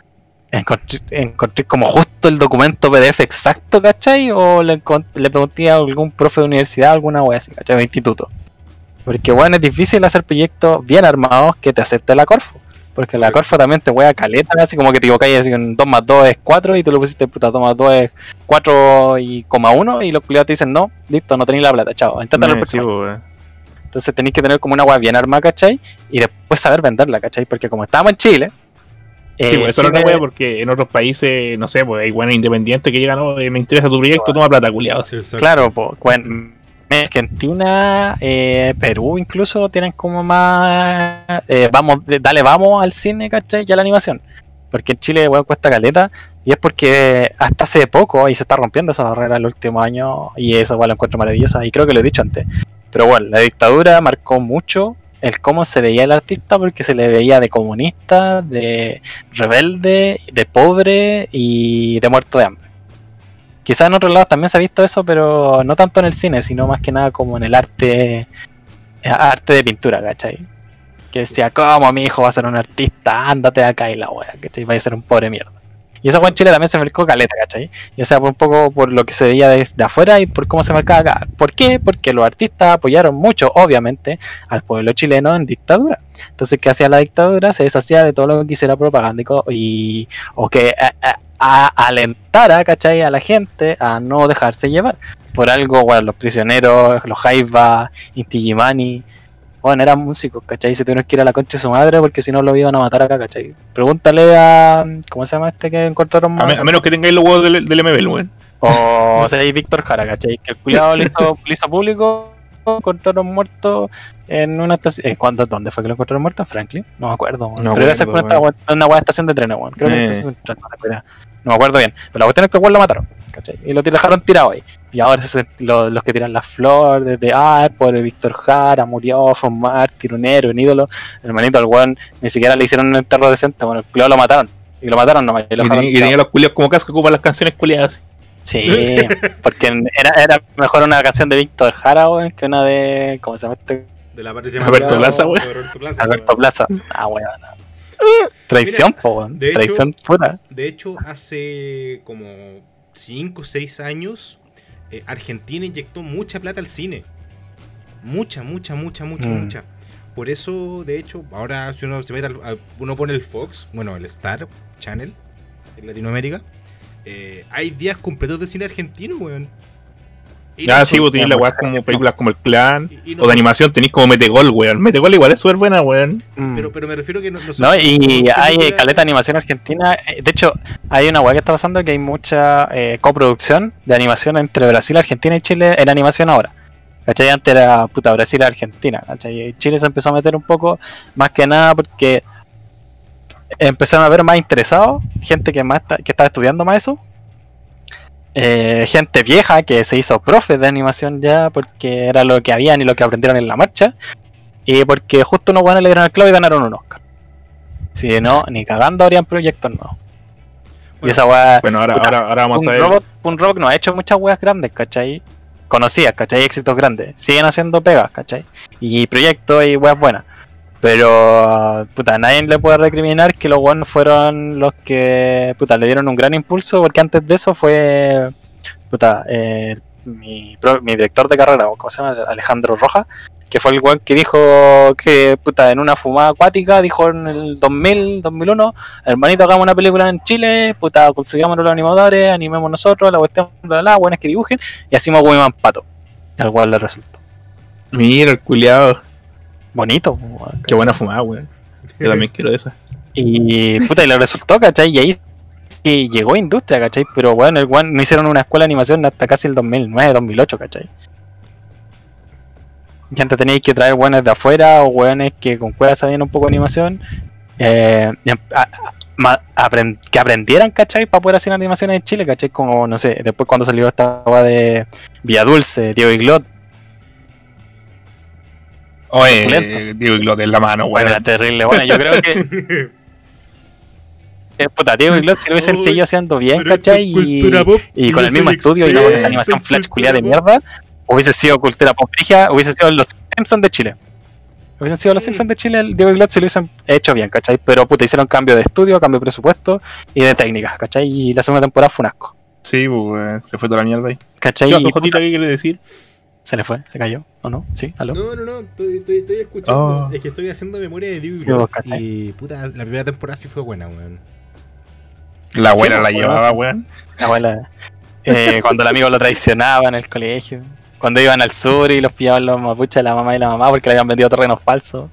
Speaker 2: encontré, encontré como justo el documento PDF exacto, ¿cachai? O le, le pregunté a algún profe de universidad, alguna weá así, ¿cachai? De instituto. Porque, bueno, es difícil hacer proyectos bien armados que te acepte la Corfo. Porque la Corfo también te wea caleta, así como que te equivocáis así en 2 más 2 es 4 y tú lo pusiste puta 2 más 2 es 4 y coma 1 y los culiados te dicen no, listo, no tenéis la plata, chao, inténtalo el próximo. Entonces tenéis que tener como una wea bien armada, ¿cachai? Y después saber venderla, ¿cachai? Porque como estábamos en Chile.
Speaker 3: Sí,
Speaker 2: eh,
Speaker 3: pues eso es
Speaker 2: Chile-
Speaker 3: una porque en otros países, no sé, pues hay buenas independientes que llegan, oh, eh, me interesa tu proyecto, toma plata, culiado. Sí.
Speaker 2: Claro, pues, Argentina, eh, Perú incluso tienen como más, eh, vamos, dale, vamos al cine, ¿cachai? Y a la animación. Porque en Chile, weón, cuesta caleta. Y es porque hasta hace poco, y se está rompiendo esa barrera en los últimos años, y eso, igual lo encuentro maravillosa, y creo que lo he dicho antes. Pero bueno, la dictadura marcó mucho el cómo se veía el artista, porque se le veía de comunista, de rebelde, de pobre y de muerto de hambre. Quizás en otros lados también se ha visto eso, pero no tanto en el cine, sino más que nada como en el arte, arte de pintura, ¿cachai? Que decía, ¿cómo mi hijo va a ser un artista? Ándate de acá y la wea, ¿cachai? Va a ser un pobre mierda. Y eso en Chile también se marcó caleta, ¿cachai? Y o sea, por un poco por lo que se veía de, afuera y por cómo se marcaba acá. ¿Por qué? Porque los artistas apoyaron mucho, obviamente, al pueblo chileno en dictadura. Entonces, ¿qué hacía la dictadura? Se deshacía de todo lo que quisiera propagándico y, o que a- a- a- alentara, ¿cachai? A la gente a no dejarse llevar. Por algo, bueno, los prisioneros, los Jaiba, Inti Gimani, bueno, eran músicos, ¿cachai? Se tuvieron que ir a la concha de su madre porque si no lo iban a matar acá, ¿cachai? Pregúntale a. ¿Cómo se llama este que encontraron
Speaker 3: A, me- a menos que tengáis los huevos del, del MBL, weón.
Speaker 2: O (laughs) sea, hay Víctor Jara, ¿cachai? Que el cuidado lo hizo, lo hizo público, encontraron muerto en una estación. ¿En cuándo? ¿Dónde fue que lo encontraron muerto? ¿En Franklin? No me acuerdo. weón.
Speaker 3: No
Speaker 2: Pero debe ser
Speaker 3: acuerdo,
Speaker 2: por una, buena estación de trenes, weón. Creo que
Speaker 3: Eh.
Speaker 2: tengo idea. No me acuerdo bien. Pero la cuestión es que el weón lo mataron, ¿cachai? Y lo dejaron tirado ahí. Y ahora se- lo- los que tiran las flores, de ah, por Víctor Jara, murió, fue un mártir, un héroe, un ídolo. Hermanito, al weón ni siquiera le hicieron un enterro decente, bueno, el culiao lo mataron. Y lo mataron nomás. Y lo
Speaker 3: Y, tenía- y tenía los culiados como casco que ocupan las canciones culiadas.
Speaker 2: Sí, (laughs) porque era, era mejor una canción de Víctor Jara, weón, que una de. ¿Cómo se llama este?
Speaker 1: De la parte
Speaker 3: Alberto Plaza, weón.
Speaker 1: Alberto Plaza,
Speaker 2: Alberto
Speaker 1: weón.
Speaker 2: Plaza. Ah, weón. (laughs) Traición, weón.
Speaker 1: de hecho-
Speaker 2: Traición pura.
Speaker 1: De hecho, hace como 5 o 6 años, eh, Argentina inyectó mucha plata al cine. Mucha, mucha, mucha, mucha,
Speaker 2: Mm.
Speaker 1: mucha. Por eso, de hecho, ahora si uno se mete al- uno pone el Fox, bueno, el Star Channel en Latinoamérica, eh, hay días completos de cine argentino, weón. No
Speaker 3: sí, vos tenés la weá como películas como El Clan.
Speaker 1: y- y no
Speaker 3: O de animación tenéis como Metegol, weón. Metegol igual es súper buena, weón.
Speaker 2: Mm.
Speaker 1: Pero, pero me refiero que no, no son-
Speaker 2: No, y hay caleta de animación argentina. eh, De hecho, hay una weá que está pasando que hay mucha eh, coproducción de animación entre Brasil, Argentina y Chile en animación ahora. ¿Cachai? Antes era puta Brasil y Argentina. ¿cachai? Y Chile se empezó a meter un poco más que nada porque empezaron a ver más interesados, gente que más está- que estaba estudiando más eso. Eh, gente vieja que se hizo profe de animación ya porque era lo que habían y lo que aprendieron en la marcha. Y porque justo unos buenos le dieron el clavo y ganaron un Oscar. Si no, ni cagando habrían proyectos nuevos. y
Speaker 1: Bueno,
Speaker 2: esa weá.
Speaker 3: Bueno, ahora, ahora, ahora vamos
Speaker 2: un,
Speaker 3: a ver.
Speaker 2: robot, un robot no ha hecho muchas weas grandes, ¿cachai? Conocidas, ¿cachai? Éxitos grandes. Siguen haciendo pegas, ¿cachai? Y proyectos y weas buenas. Pero, puta, nadie le puede recriminar que los buenos fueron los que, puta, le dieron un gran impulso, porque antes de eso fue, puta, eh, mi, mi director de carrera, ¿cómo se llama? Alejandro Rojas, que fue el weón que dijo que, puta, en una fumada acuática, dijo en el 2000, 2001, hermanito, hagamos una película en Chile, puta, consigamos los animadores, animemos nosotros, la cuestión, bla, bla, buenas que dibujen, y hacemos Women Pato. Al cual le resultó.
Speaker 3: Mira, el culiado.
Speaker 2: Bonito, weón,
Speaker 3: Qué buena fumada, weón. Yo también quiero esa.
Speaker 2: Y puta, y le resultó, ¿cachai? Y ahí que llegó a industria, ¿cachai? Pero bueno, el no hicieron una escuela de animación hasta casi el 2009, 2008, ¿cachai? Y antes teníais que traer weones de afuera o weones que con cuevas sabían un poco de animación. eh, a- a- apren- que aprendieran, ¿cachai? Para poder hacer animaciones en Chile, ¿cachai? Como, no sé, después cuando salió esta de Villa Dulce, Diego Iglot,
Speaker 3: Oye. Diego Iglot en la mano,
Speaker 2: bueno,
Speaker 3: weón.
Speaker 2: era terrible. Bueno, yo creo que, (laughs) eh, puta, Diego Iglot si lo hubiesen seguido haciendo bien, ¿cachai? Y, con el mismo estudio y no con esa animación flash culiada de mierda, hubiese sido cultura pop brígida, hubiese sido los Simpsons de Chile. Hubiesen sido los
Speaker 1: Sí.
Speaker 2: Simpsons de Chile, el Diego Iglot si lo hubiesen hecho bien, ¿cachai? Pero puta, hicieron cambio de estudio, cambio de presupuesto y de técnicas, ¿cachai? Y la segunda temporada fue un asco.
Speaker 3: Sí, pues, weón. Se fue toda la mierda ahí.
Speaker 2: ¿Cachai?
Speaker 3: ¿Qué Jotita? ¿Qué quiere decir?
Speaker 2: Se le fue, se cayó, ¿o no? ¿Sí? ¿Aló?
Speaker 1: No, no, no, estoy, estoy, estoy escuchando.
Speaker 3: Oh.
Speaker 1: Es que estoy haciendo memoria de
Speaker 2: Sí, ¿cachai?
Speaker 1: Y puta, la primera temporada sí fue buena, weón.
Speaker 3: La abuela
Speaker 2: pues,
Speaker 3: la llevaba, weón.
Speaker 2: La abuela, (laughs) eh, cuando el amigo lo traicionaba en el colegio, cuando iban al sur y los pillaban los mapuches, la mamá y la mamá, porque le habían vendido terrenos falsos.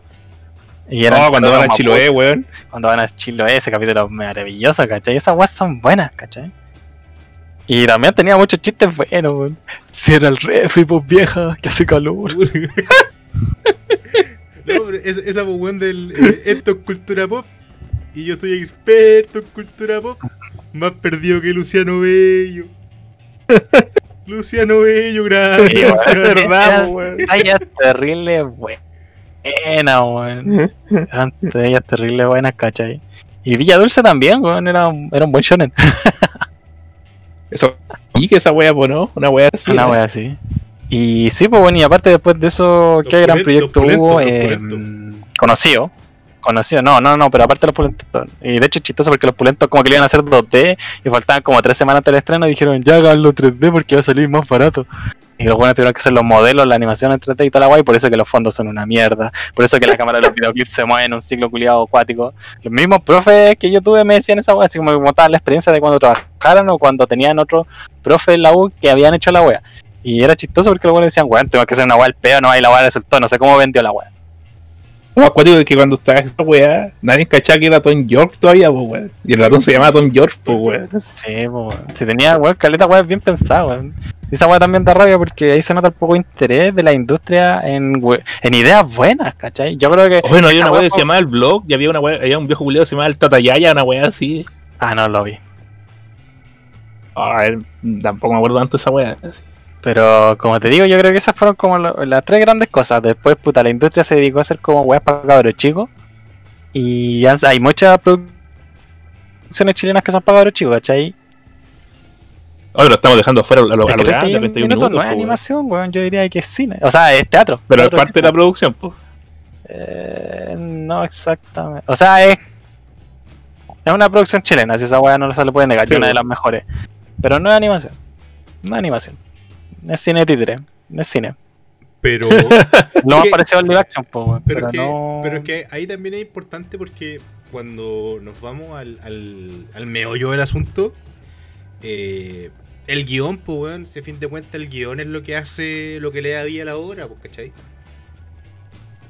Speaker 2: Y eran
Speaker 3: No, cuando van a
Speaker 2: terrenos
Speaker 3: Chiloé,
Speaker 2: mapuches,
Speaker 3: weón.
Speaker 2: Cuando van a Chiloé, ese capítulo es maravilloso, ¿cachai? Esas weas son buenas, ¿cachai? Y también tenía muchos chistes buenos, weón. Si era el refri, pues vieja, que hace calor. (laughs)
Speaker 1: no, pero esa, esa pues, weón del. eh, esto es cultura pop. Y yo soy experto en cultura pop. Más perdido que Luciano Bello. (laughs) Luciano Bello, gracias.
Speaker 2: weón.
Speaker 1: Luciano.
Speaker 3: verdad, weón.
Speaker 2: tallas terribles buenas, weón. Eran tallas terribles buenas, ¿cachai? Y Villa Dulce también, weón, era, un- era un buen shonen. (laughs)
Speaker 3: Eso. Y que esa wea, pues, ¿no? Una wea así.
Speaker 2: Una wea así. Y sí, pues bueno, y aparte después de eso, ¿qué
Speaker 1: Los
Speaker 2: gran proyecto
Speaker 1: pulentos,
Speaker 2: hubo? Eh, conocido. Conocido, no, no, no, pero aparte los pulentos. Y de hecho es chistoso porque los pulentos como que le iban a hacer 2D y faltaban como tres semanas del estreno y dijeron, ya háganlo 3D porque va a salir más barato. Y los buenos tuvieron que hacer los modelos, la animación en 3D y toda la guay, por eso que los fondos son una mierda. Por eso que la cámara de los videoclips se mueve en un ciclo culiado acuático. Los mismos profes que yo tuve me decían esa wea, así como que contaban la experiencia de cuando trabajaron o cuando tenían otro profe en la U que habían hecho la wea. Y era chistoso porque los buenos decían, weón, tengo que hacer una wea al peo, no, y la wea resultó, no sé cómo vendió la wea.
Speaker 3: Lo acuático es que cuando estaba esa weá, nadie cachaba que era Tom York todavía, pues, weón. Y el ratón se llamaba Tom York, pues, weón.
Speaker 2: Sí, pues, weón. Si tenía, weón, caleta, weón, bien pensada, weón. Y Esa weá también da rabia porque ahí se nota el poco interés de la industria en, we- en ideas buenas, ¿cachai? Yo creo que.
Speaker 3: Bueno, había una weá
Speaker 2: weá
Speaker 3: que se llamaba el blog y había una weá, había un viejo culiado que se llamaba el Tatayaya, una weá así.
Speaker 2: Ah, no lo vi.
Speaker 3: A ver, tampoco me acuerdo tanto de esa weá. así.
Speaker 2: Pero como te digo, yo creo que esas fueron como lo- las tres grandes cosas. Después, puta, la industria se dedicó a hacer como weas para cabros chicos. Y hay muchas producciones chilenas que son para cabros chicos, ¿cachai?
Speaker 3: Oye, lo estamos dejando afuera a lo, a lo
Speaker 2: Es que
Speaker 3: grande,
Speaker 2: 31
Speaker 3: 31
Speaker 2: minutos
Speaker 3: minutos.
Speaker 2: no es
Speaker 3: pues,
Speaker 2: animación, weón. Yo diría que es cine. O sea, es teatro.
Speaker 3: Pero es parte de la producción, pues.
Speaker 2: Eh, no exactamente. O sea, es. Es una producción chilena, si esa weá no se le puede negar,
Speaker 3: Sí,
Speaker 2: y una de
Speaker 3: weón.
Speaker 2: las mejores. Pero no es animación. No es animación. Es cine títere, es cine.
Speaker 1: Pero, (laughs)
Speaker 2: Lo más
Speaker 1: que-
Speaker 2: parecido al live action, po, weón,
Speaker 1: pero,
Speaker 2: pero,
Speaker 1: es que,
Speaker 2: no...
Speaker 1: pero es que ahí también es importante porque cuando nos vamos al, al, al meollo del asunto, eh, el guion, pues, weón, si a fin de cuentas el guion es lo que hace, lo que le da vida a la obra, pues, ¿cachai?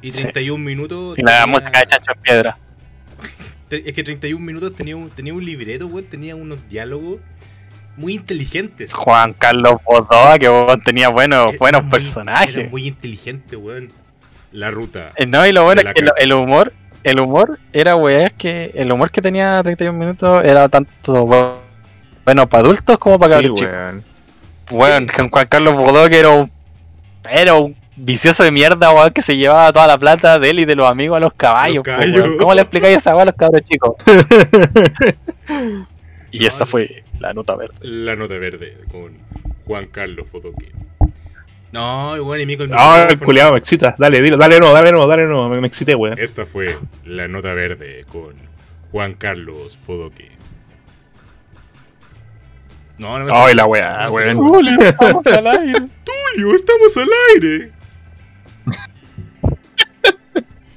Speaker 1: Y
Speaker 2: Sí.
Speaker 1: 31 minutos.
Speaker 2: Y la música de Chancho en Piedra. (laughs)
Speaker 1: Es que 31 minutos tenía un, tenía un libreto, weón, tenía unos diálogos muy inteligentes.
Speaker 2: Juan Carlos Bodoa, que weón, tenía buenos,
Speaker 1: Era
Speaker 2: buenos
Speaker 1: muy-
Speaker 2: personajes.
Speaker 1: Era muy inteligente, weón. La ruta.
Speaker 2: Eh, No, y lo bueno es que el humor, el humor era, weón, es que el humor que tenía 31 minutos era tanto weón, bueno para adultos como para
Speaker 3: Sí,
Speaker 2: cabros
Speaker 3: weón.
Speaker 2: Juan Carlos Bodoa que era un, era un vicioso de mierda, weón, que se llevaba toda la plata de él y de los amigos a los caballos. po, weón. ¿Cómo le explicáis esa weón a los cabros chicos? (laughs) y
Speaker 1: no.
Speaker 2: fue la nota verde.
Speaker 1: La nota verde con Juan Carlos Fotoque. No, bueno, y Mico el
Speaker 3: No, el culiado me excita. Dale, dilo, dale no, dale no, dale no. Me, me excité, weón.
Speaker 1: Esta fue la nota verde con Juan Carlos Fodoque. No, no me
Speaker 3: Ay, la weá, weón.
Speaker 2: Julio, (laughs) estamos al aire.
Speaker 1: Julio, estamos al aire.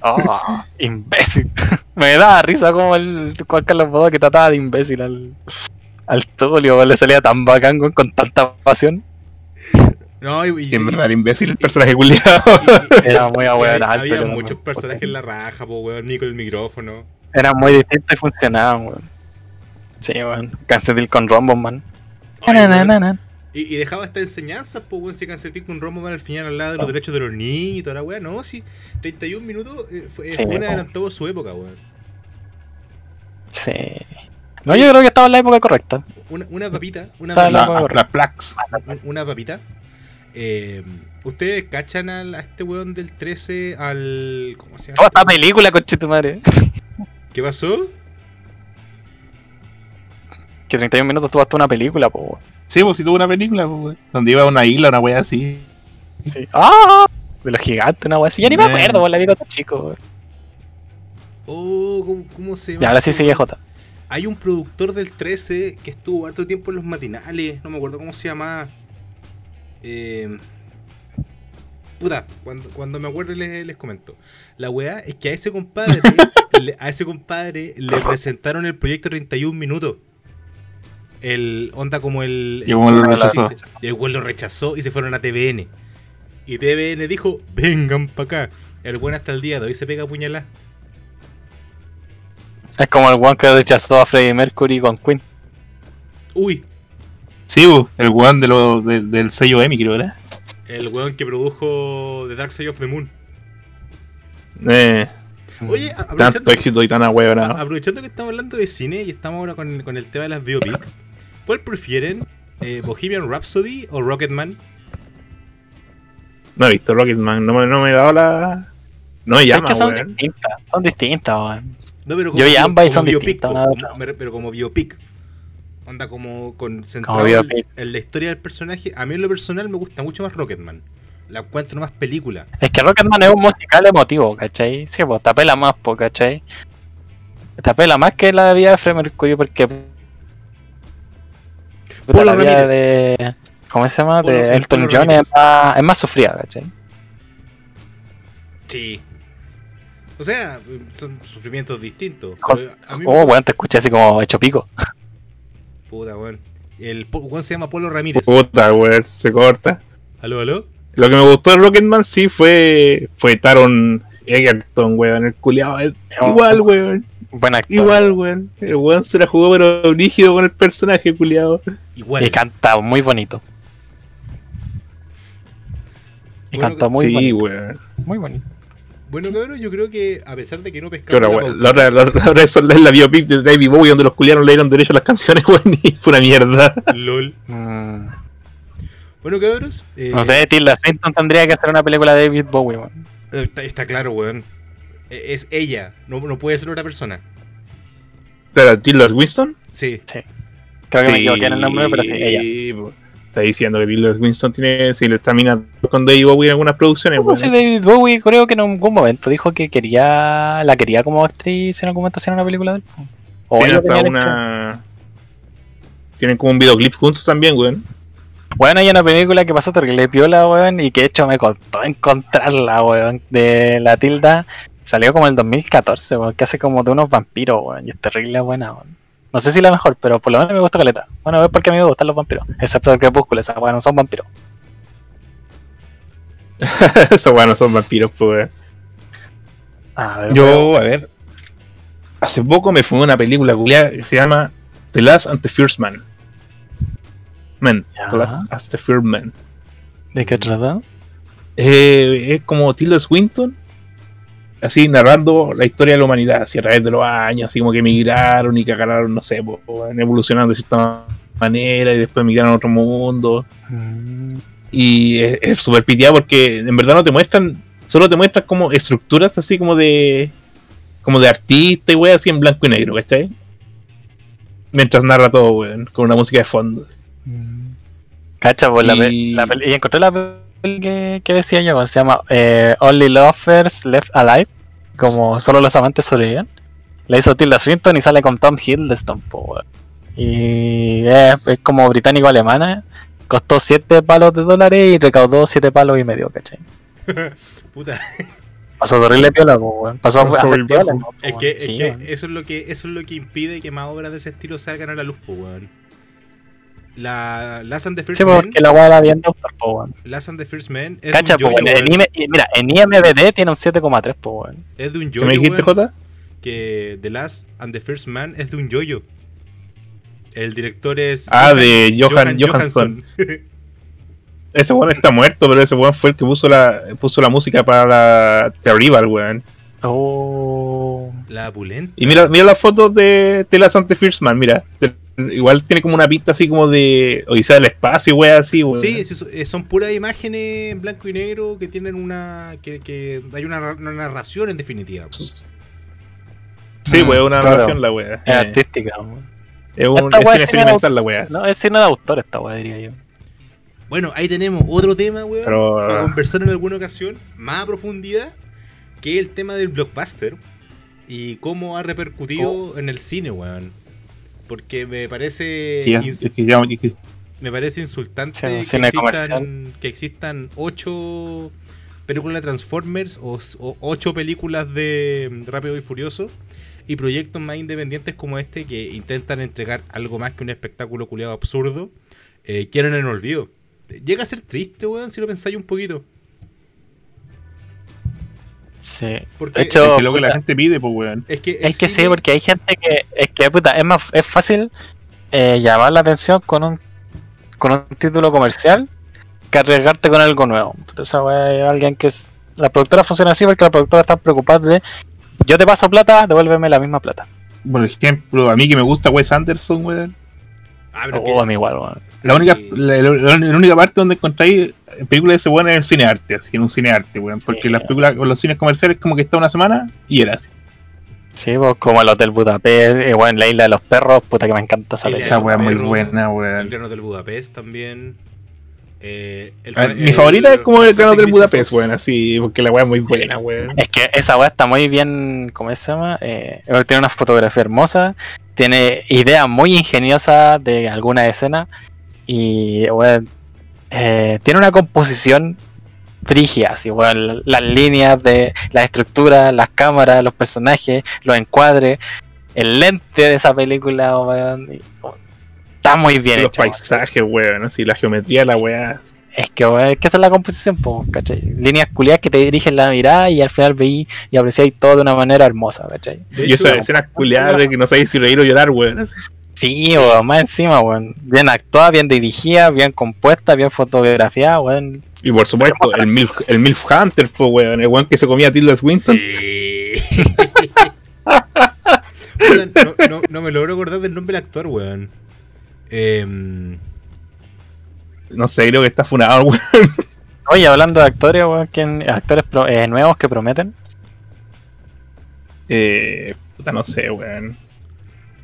Speaker 2: Ah, imbécil. (laughs) Me da risa como el Juan Carlos Bodoa que trataba de imbécil al, al Tulio, weón, le salía tan bacán weón, con tanta pasión.
Speaker 1: No, y, y-
Speaker 3: Que en verdad, el imbécil, el personaje culiado. (laughs)
Speaker 2: Era muy ahueonado,
Speaker 1: Había
Speaker 2: pero
Speaker 1: muchos
Speaker 2: no.
Speaker 1: personajes en la raja, po, weón. Nico el micrófono.
Speaker 2: Eran muy distintos y funcionaban, weón. Sí, weón. Cancetil con Rombo, man.
Speaker 1: Ay,
Speaker 2: Na, na,
Speaker 1: weón.
Speaker 2: na, na.
Speaker 1: Y, y dejaba esta enseñanza, pues, weón, si Cancetín con Romo al final al lado de los derechos de los niños y toda la weá. No, sí, 31 minutos eh, fue,
Speaker 2: Sí,
Speaker 1: fue un adelantado de su época, weón.
Speaker 2: Sí. No, yo creo que estaba en la época correcta.
Speaker 1: Una, una papita, una papita,
Speaker 2: la-
Speaker 3: La, la Plax.
Speaker 1: un- una papita. Eh, ¿Ustedes cachan al- a este weón del 13 al. ¿Cómo se llama?
Speaker 2: Toda esta
Speaker 1: este weón?
Speaker 2: película, coche tu madre.
Speaker 1: ¿Qué pasó?
Speaker 2: Que 31 minutos tuvo hasta una película, po, weón.
Speaker 3: Sí, pues si tuvo una película, weón. Donde iba a una isla, una weá así.
Speaker 2: Sí. ¡Ah! De los gigantes, una weá así. Ya ni me acuerdo, weón, la vi cuando chico, weón.
Speaker 1: Oh, ¿cómo, cómo se llama?
Speaker 2: Y ahora sí
Speaker 1: este
Speaker 2: sigue
Speaker 1: weón?
Speaker 2: J.
Speaker 1: Hay un productor del 13 que estuvo harto tiempo en los matinales. No me acuerdo cómo se llama. Eh, puta, cuando, cuando me acuerdo les, les comento. La weá es que a ese compadre, (laughs) le- a ese compadre le presentaron el proyecto 31 minutos. El onda como el.
Speaker 3: Y como lo
Speaker 1: el-
Speaker 3: rechazó.
Speaker 1: Y el weón lo rechazó y se fueron a TVN. Y TVN dijo, vengan para acá. El buen hasta el día de hoy se pega a.
Speaker 2: Es como el weón que rechazó a Freddie Mercury con Queen.
Speaker 1: Uy,
Speaker 3: Sí, el weón de lo, de- del sello Emmy, creo, ¿verdad?
Speaker 1: el weón que produjo The Dark Side of the Moon.
Speaker 3: Eh,
Speaker 1: Oye,
Speaker 3: tanto
Speaker 1: aprovechando,
Speaker 3: éxito y tan
Speaker 1: a-
Speaker 3: ahueonado.
Speaker 1: aprovechando que estamos hablando de cine y estamos ahora con, con el tema de las biopic, ¿cuál prefieren? Eh, ¿Bohemian Rhapsody o Rocketman?
Speaker 3: No he visto Rocketman, no me, no me he dado la. No me
Speaker 2: Es
Speaker 3: llama,
Speaker 2: que son distintas, son distintas, weón.
Speaker 1: No, pero
Speaker 2: Yo y ambas y son
Speaker 1: biopic, como- pero como biopic. Onda como con centrado en, en la historia del personaje. A mí en lo personal me gusta mucho más Rocketman. La encuentro más película.
Speaker 2: Es que Rocketman es un musical emotivo, ¿cachai? Sí, pues te apela más, po, ¿cachai? Te apela más que la vida de Freddie Mercury porque...
Speaker 1: Polo
Speaker 2: la vida de... ¿Cómo se llama?
Speaker 1: Polo-
Speaker 2: de Elton John es más, es más sufrida, ¿cachai?
Speaker 1: Sí. O sea, son sufrimientos distintos. A mí
Speaker 2: Oh, weón, te escuché así como hecho pico.
Speaker 1: Puta, weón. El weón se llama Polo Ramírez.
Speaker 3: Puta, weón, se corta.
Speaker 1: ¿Aló, aló?
Speaker 3: Lo que me gustó de Rocketman sí fue. Fue Taron Egerton, weón. El culiado. Igual, weón.
Speaker 2: Buen actor.
Speaker 3: Igual, weón. El weón se la jugó, pero rígido con el personaje, culiado.
Speaker 1: Igual.
Speaker 2: Y canta muy bonito. Y
Speaker 1: Bueno,
Speaker 2: canta muy
Speaker 3: sí,
Speaker 2: bonito.
Speaker 3: weón.
Speaker 2: Muy bonito.
Speaker 1: Bueno, cabrón, yo creo que a pesar de que no pescamos
Speaker 3: ahora,
Speaker 1: la
Speaker 3: otra, la, la otra es la biopic de David Bowie, donde los culiados le dieron derecho a las canciones, (laughs) weón. Y fue una mierda.
Speaker 1: LOL.
Speaker 2: Mm,
Speaker 1: Bueno, cabros. eh,
Speaker 2: no sé, Tilda Swinton tendría que hacer una película de David Bowie, weón.
Speaker 1: eh, Está, está claro, weón. Eh, Es ella, no, no puede ser otra persona.
Speaker 3: Pero, Taylor Winston.
Speaker 1: Sí.
Speaker 2: Creo que me equivoqué en el nombre, pero sí, ella.
Speaker 3: Está diciendo que Taylor Winston tiene. Si le está minando con David Bowie en algunas producciones,
Speaker 2: No,
Speaker 3: weón.
Speaker 2: sí, David Bowie creo que en algún momento dijo que quería la quería como actriz en algún momento hacer una película de él. O
Speaker 3: Tienen
Speaker 2: ella
Speaker 3: hasta una. Tienen como un videoclip juntos también, weón.
Speaker 2: Bueno, hay una película que pasó terrible piola, weón, y que de hecho me costó encontrarla, weón, de la tilda. Salió como el 2014, weón, que hace como de unos vampiros, weón, y es terrible buena, weón. No sé si la mejor, pero por lo menos me gusta caleta. Bueno, es porque a mí me gustan los vampiros, excepto el crepúsculo, esas weón no son vampiros. (laughs)
Speaker 3: Esos weones son vampiros, pues.
Speaker 2: A ver.
Speaker 3: Yo, a ver. Hace poco me fumé una película que se llama The Last and the First Man. Man. The Last and the First Man.
Speaker 2: ¿de qué trata?
Speaker 3: Eh, es como Tilda Swinton, así narrando la historia de la humanidad, así a través de los años, así como que emigraron y cagaron, no sé, po, evolucionando de cierta manera y después emigraron a otro mundo.
Speaker 2: Mm,
Speaker 3: Y es súper piteado porque en verdad no te muestran, solo te muestran como estructuras así como de como de artista y wey así en blanco y negro, ¿cachai? Mientras narra todo, weón, con una música de fondo.
Speaker 2: mm. Cacha, pues la,
Speaker 3: Y-
Speaker 2: la peli- y encontré la que, que decía yo, weón, se llama eh, Only Lovers Left Alive, como solo los amantes sobreviven. La hizo Tilda Swinton y sale con Tom Hiddleston, po. Y es, es como británico-alemana. Costó 7 palos de dólares y recaudó 7 palos y medio, ¿cachai? (laughs)
Speaker 1: Puta.
Speaker 2: Pasó horrible piola, po, weón. Pasó a piola, po,
Speaker 1: Es que, es
Speaker 2: Sí,
Speaker 1: que eso es lo que eso es lo que impide que más obras de ese estilo salgan a la luz, po, weón. La Last and the First
Speaker 2: Sí,
Speaker 1: Man,
Speaker 2: porque la weá la viendo autor, po, weón.
Speaker 1: Last and the First Man es
Speaker 2: Cacha,
Speaker 1: de un
Speaker 2: po,
Speaker 1: yoyo.
Speaker 2: En
Speaker 1: weón.
Speaker 2: IM- y Mira, en IMBD tiene un 7,3, po, weón.
Speaker 1: Es de un
Speaker 3: ¿Qué
Speaker 1: yoyo,
Speaker 3: me dijiste, Jota?
Speaker 1: que The Last and the First Man es de un yoyo. El director es
Speaker 3: Ah, de Johan-
Speaker 1: Johansson. (laughs)
Speaker 3: Ese weón está muerto, pero ese weón fue el que puso la, puso la música para la The Arrival, weón.
Speaker 2: Oh.
Speaker 1: la pulenta.
Speaker 3: Y mira, mira las fotos de Tela Sante First Man, mira. Te- Igual tiene como una pista así como de Odisea del espacio, weón, así, weón.
Speaker 1: Sí, eh, son puras imágenes en blanco y negro que tienen una. que, que hay una, una narración en definitiva.
Speaker 3: Sí,
Speaker 2: Mm,
Speaker 3: una
Speaker 2: claro.
Speaker 3: narración la weá.
Speaker 2: Es
Speaker 3: Eh,
Speaker 2: artística,
Speaker 3: es un
Speaker 2: Esta
Speaker 3: es experimental la weá.
Speaker 2: No, es cine de autor esta weá, diría yo.
Speaker 1: Bueno, ahí tenemos otro tema, weón,
Speaker 3: Pero-
Speaker 1: para conversar en alguna ocasión, más a profundidad, que es el tema del blockbuster y cómo ha repercutido
Speaker 3: Oh.
Speaker 1: en el cine, weón. Porque me parece
Speaker 3: que ya- que-
Speaker 1: me parece insultante
Speaker 2: Sí,
Speaker 1: que, existan,
Speaker 2: comercial.
Speaker 1: que existan ocho películas de Transformers o, o ocho películas de mm, Rápido y Furioso y proyectos más independientes como este que intentan entregar algo más que un espectáculo culiado absurdo, eh, quieren en el olvido. Llega a ser triste, weón, si lo pensáis un poquito.
Speaker 2: Sí.
Speaker 1: Porque
Speaker 2: De hecho,
Speaker 3: es que lo que la gente pide, pues weón.
Speaker 1: es que,
Speaker 2: es que sí, porque hay gente que. Es que, puta, es más es fácil eh, llamar la atención con un, con un título comercial que arriesgarte con algo nuevo. Esa es alguien que es. La productora funciona así porque la productora está preocupada de. Yo te paso plata, devuélveme la misma plata.
Speaker 3: Por ejemplo, a mí que me gusta Wes Anderson, weón.
Speaker 1: Ah, pero
Speaker 2: O
Speaker 1: que-
Speaker 2: Oh, a mí igual.
Speaker 3: La única,
Speaker 1: Sí.
Speaker 3: la, la- la única parte donde encontráis películas de ese weón es el cine arte, así, en un cine arte, weón. Porque
Speaker 2: Sí.
Speaker 3: las películas con los cines comerciales como que está una semana y era así.
Speaker 2: Sí, pues como el Hotel Budapest, eh, weón, la isla de los perros, puta que me encanta esa película.
Speaker 3: Esa weá es muy buena,
Speaker 1: El
Speaker 3: weón.
Speaker 1: Gran Hotel Budapest también. Eh, el
Speaker 3: Ah, Mi
Speaker 1: el-
Speaker 3: favorita es como el Gran Hotel Budapest, weón, así, porque la weá es muy buena, weón.
Speaker 2: Es que esa weá está muy bien, ¿cómo se llama? Eh, tiene una fotografía hermosa, tiene ideas muy ingeniosas de alguna escena y weón, eh, tiene una composición frigia, así, weón, las líneas de la estructura, las cámaras, los personajes, los encuadres, el lente de esa película, weón, y, weón, está muy bien
Speaker 3: Los
Speaker 2: hecho.
Speaker 3: paisajes, weón, así, la geometría de la weá.
Speaker 2: Es que, weón, es que esa es la composición, po, ¿cachai? Líneas culiadas que te dirigen la mirada y al final veí y apreciáis todo de una manera hermosa, ¿cachai?
Speaker 3: Y esas escenas culiadas de que no sabéis si reír o llorar, weón.
Speaker 2: Sí, weón, más encima, weón. Bien actuada, bien dirigida, bien compuesta, bien fotografiada, weón.
Speaker 3: Y por supuesto, el Milf, el Milf Hunter, pues, weón, el weón que se comía a Tilda Swinton.
Speaker 1: Sí. (laughs) No, no- no me logro acordar del nombre del actor, weón. Em,
Speaker 3: No sé, creo que está funado, (laughs) weón.
Speaker 2: Oye, hablando de actores, weón, ¿quién- actores pro- eh, nuevos que prometen.
Speaker 3: Eh, puta, no sé, weón.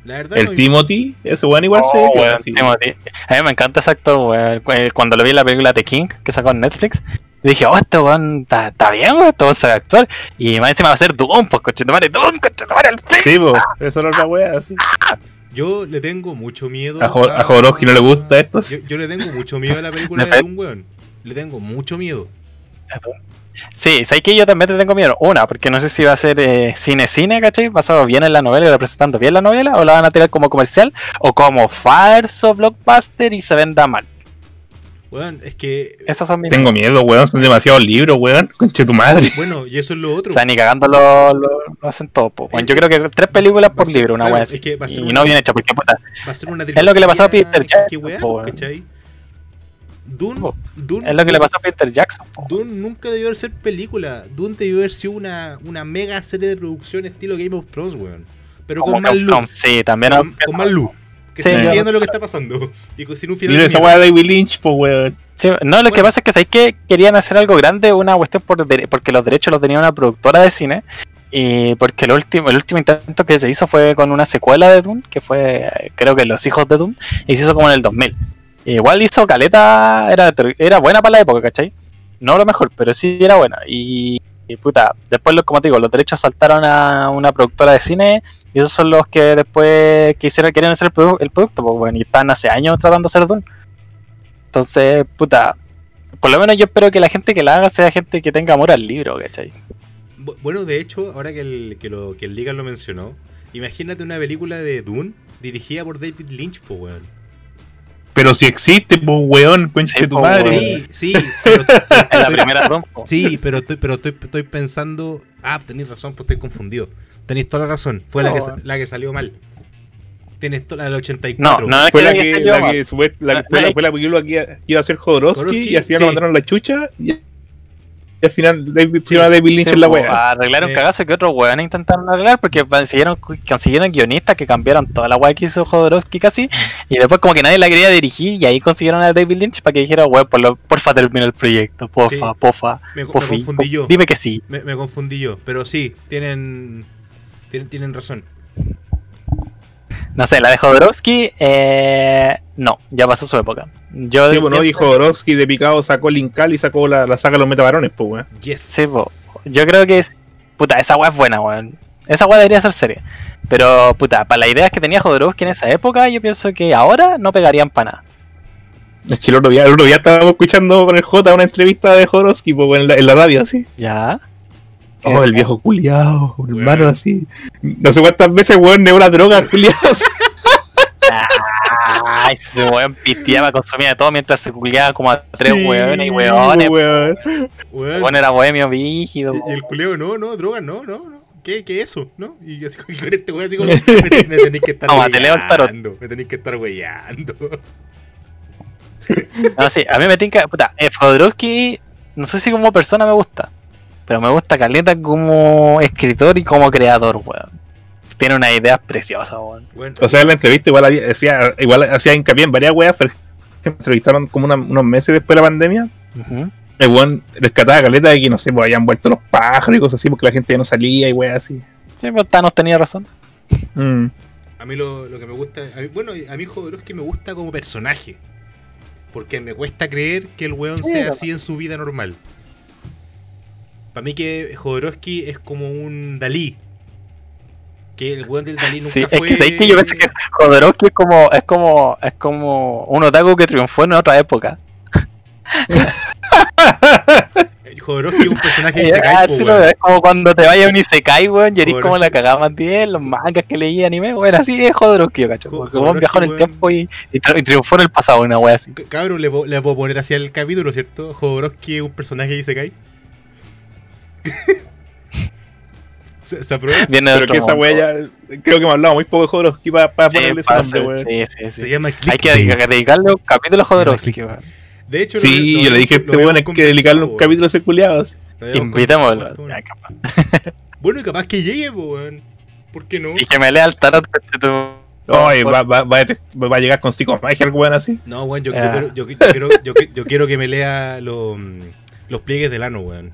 Speaker 1: la verdad,
Speaker 3: El
Speaker 1: no-
Speaker 3: Timothy, ese weón igual se
Speaker 2: Oh, weón,
Speaker 3: así.
Speaker 2: Timothy. A mí me encanta ese actor, weón. Cu- Cuando lo vi en la película The King, que sacó en Netflix, dije, oh, este weón está bien, weón, este weón sabe actuar. Y más encima va a ser Doom, pues, coche, madre, Doom, coche, madre, al fin.
Speaker 3: Sí, po, eso es la weá, así.
Speaker 1: Yo le tengo mucho miedo.
Speaker 3: A, Jo- a Jodorowsky no le gusta esto.
Speaker 1: Yo, yo le tengo mucho miedo a la película (laughs) de. Doom, weón. Le tengo mucho miedo.
Speaker 2: Sí, sabes que yo también te tengo miedo. Una, porque no sé si va a ser eh, cine-cine, ¿cachai? Basado bien en la novela y representando bien la novela, o la van a tirar como comercial, o como falso blockbuster y se venda mal.
Speaker 1: Weón, es que.
Speaker 2: Esas son mis.
Speaker 3: Tengo miedo, weón. Son demasiados libros, weón. (laughs) Conche tu madre.
Speaker 1: Bueno, y eso es lo
Speaker 2: O
Speaker 1: otro.
Speaker 2: sea, ni cagando lo, lo, lo hacen todo. po. Bueno, yo creo que tres películas por
Speaker 1: ser-
Speaker 2: libro, una
Speaker 1: claro,
Speaker 2: wea
Speaker 1: es
Speaker 2: así.
Speaker 1: que va a ser
Speaker 2: Y
Speaker 1: una-
Speaker 2: no bien hecha, porque puta,
Speaker 1: Va a ser una
Speaker 2: Es lo que le pasó a Peter
Speaker 1: ¿qué-
Speaker 2: Jackson,
Speaker 1: ¿Qué
Speaker 2: po, weón.
Speaker 1: ¿Cachai? Dune,
Speaker 2: Po.
Speaker 1: Dune,
Speaker 2: es lo que le pasó a Peter Jackson. po.
Speaker 1: Dune nunca debió ser película. Dune debió haber sido una, una mega serie de producción estilo Game of Thrones, weón. Pero
Speaker 2: Como
Speaker 1: con más
Speaker 2: Game of
Speaker 1: luz.
Speaker 2: Thrones, Sí, también.
Speaker 1: Con, con más luz. Que
Speaker 2: Sí, yo-
Speaker 1: entienda lo que está pasando. Y con- sin un final.
Speaker 3: Mira
Speaker 1: de
Speaker 3: esa weá de David Lynch, pues, weón.
Speaker 2: Sí, no, lo que pasa es que sabéis que querían hacer algo grande, una cuestión por porque los derechos los tenía una productora de cine. Y porque el último, el último intento que se hizo fue con una secuela de Dune, que fue, creo que Los Hijos de Dune, y se hizo como en el 2000. Igual hizo caleta, era, era buena para la época, ¿cachai? No lo mejor, pero sí era buena. Y, y puta, después, los- como te digo, los derechos saltaron a una productora de cine, y esos son los que después quisieron, querían hacer el, produ- el producto, pues bueno, y están hace años tratando de hacer Dune. Entonces, puta, por lo menos yo espero que la gente que la haga sea gente que tenga amor al libro, ¿cachai?
Speaker 1: Bu- Bueno, de hecho, ahora que el, que lo, el Ligan lo mencionó, imagínate una película de Dune dirigida por David Lynch, po, weón.
Speaker 3: Pero si existe, pues, weón. Conche
Speaker 2: Sí,
Speaker 3: tu madre.
Speaker 1: Sí, sí, pero,
Speaker 2: En (laughs) la primera rompo.
Speaker 1: sí, pero estoy, pero estoy, estoy pensando. Ah, tenéis razón, pues estoy confundido. Tenéis toda la razón. Fue la, que, la que salió mal. Tienes toda la del 84.
Speaker 2: No, no es
Speaker 3: Fue
Speaker 2: que
Speaker 3: la que,
Speaker 2: que yo,
Speaker 3: la que la-
Speaker 2: No,
Speaker 3: fue, la, fue la película que iba, que a hacer Jodorowsky
Speaker 1: Jodorowsky,
Speaker 3: y al final
Speaker 1: sí.
Speaker 3: mandaron la chucha y, y al final David,
Speaker 1: Sí.
Speaker 3: pusieron a David Lynch
Speaker 2: Sí,
Speaker 3: en la wea.
Speaker 2: arreglar un
Speaker 1: Eh.
Speaker 2: cagazo que otros weones intentaron arreglar porque consiguieron, consiguieron guionistas que cambiaron toda la weá que hizo Jodorowsky casi y después como que nadie la quería dirigir y ahí consiguieron a David Lynch para que dijera weón por lo- porfa termina el proyecto, porfa,
Speaker 1: Sí.
Speaker 2: porfa,
Speaker 1: me, me confundí yo.
Speaker 2: dime que sí.
Speaker 1: Me, me confundí yo. Pero sí, tienen. Tienen, tienen razón.
Speaker 2: No sé, la de Jodorowsky, eh, no, ya pasó su época. Yo
Speaker 3: Sí, bueno, y Jodorowsky de picado sacó Linkal y sacó la, la saga de los metabarones, pues, weón.
Speaker 1: Yes.
Speaker 2: Sí, po. Yo creo que es. Puta, esa weá es buena, weón. Esa weá debería ser serie. Pero, puta, para las ideas que tenía Jodorowsky en esa época, yo pienso que ahora no pegarían para nada.
Speaker 3: Es que el otro día, el otro día estábamos escuchando con el J una entrevista de Jodorowsky, pues, en la, en la radio, así.
Speaker 2: Ya.
Speaker 3: Oh, el viejo culiao, hermano, así. No sé cuántas veces, weón, de una droga, culiao. así. (laughs)
Speaker 2: Ay, ese weón piteaba, consumía de todo mientras se culiaba como a tres
Speaker 3: Sí,
Speaker 2: weones y weones.
Speaker 3: weón.
Speaker 1: Weón.
Speaker 2: Weón era bohemio vígido.
Speaker 1: Y el culeo, no, no, droga, no, no, no. ¿Qué, qué es eso? ¿No? Y así con (laughs) este weón así como. Me, me tenéis que estar
Speaker 2: Toma, te leo el tarot.
Speaker 1: weyando, Me tenéis que estar weyando. (laughs)
Speaker 2: No, sí, a mí me tinca. Puta, eh, Jodorowsky, no sé si como persona me gusta, pero me gusta Caleta como escritor y como creador, weón. Tiene unas ideas preciosas, weón.
Speaker 1: Bueno,
Speaker 3: O sea, en la entrevista igual, había- hacía, igual hacía hincapié en varias weas, pero (laughs) me entrevistaron como una- unos meses después de la pandemia. El weón rescataba caleta de que no sé, pues habían vuelto los pájaros y cosas así, porque la gente ya no salía y weas así.
Speaker 2: Sí, pero Thanos tenía razón.
Speaker 3: Mm.
Speaker 1: a mí lo, lo que me gusta. A mí, bueno, a mí Jodorowsky me gusta como personaje. Porque me cuesta creer que el weón
Speaker 2: Sí,
Speaker 1: sea así en su vida normal. Para mí que Jodorowsky es como un Dalí. Que el weón del Dalí nunca
Speaker 2: Sí,
Speaker 1: fue.
Speaker 2: es que sabéis que yo pensé que Jodorowsky es como, es como, es como un otaku que triunfó en otra época. (laughs)
Speaker 1: Jodorowsky es un personaje de (laughs)
Speaker 2: Ah,
Speaker 1: Isekai, po,
Speaker 2: sí,
Speaker 1: weón.
Speaker 2: es como cuando te vayas a un Isekai, weón, y eres como
Speaker 1: Jodorowsky.
Speaker 2: la cagada más bien, los mangas que leí anime, weón, así es Jodorowsky, cacho. Porque weón viajó en el
Speaker 1: Jodorowsky,
Speaker 2: tiempo y, y tri- y triunfó en el pasado, una wea así.
Speaker 1: Cabrón, le, le puedo poner así al capítulo, ¿cierto? Jodorowsky es un personaje de Isekai. (laughs) ¿Se, ¿Se aprueba?
Speaker 2: Viene
Speaker 3: Pero que esa wea ya, creo que hemos hablado muy poco de Jodorowsky para
Speaker 2: Sí,
Speaker 3: ponerle ese nombre, weón.
Speaker 2: sí, sí, sí.
Speaker 1: Se llama
Speaker 2: Hay que dedicarle un capítulo a Jodorowsky.
Speaker 1: De hecho,
Speaker 3: Sí,
Speaker 1: lo-
Speaker 3: yo
Speaker 1: lo-
Speaker 3: le dije a este weón hay que dedicarle un capítulo a ese culiado.
Speaker 2: Invitémoslo. (laughs)
Speaker 1: Bueno, y capaz que llegue, weón. ¿Por qué no?
Speaker 2: Y que me lea el tarot,
Speaker 3: Ay, va, va, va, a detest- va a llegar con psicomagia algo weón así.
Speaker 1: No, weón, yo, yo quiero, yo, yo quiero, yo, yo quiero que me lea lo, mm, los pliegues del ano, weón.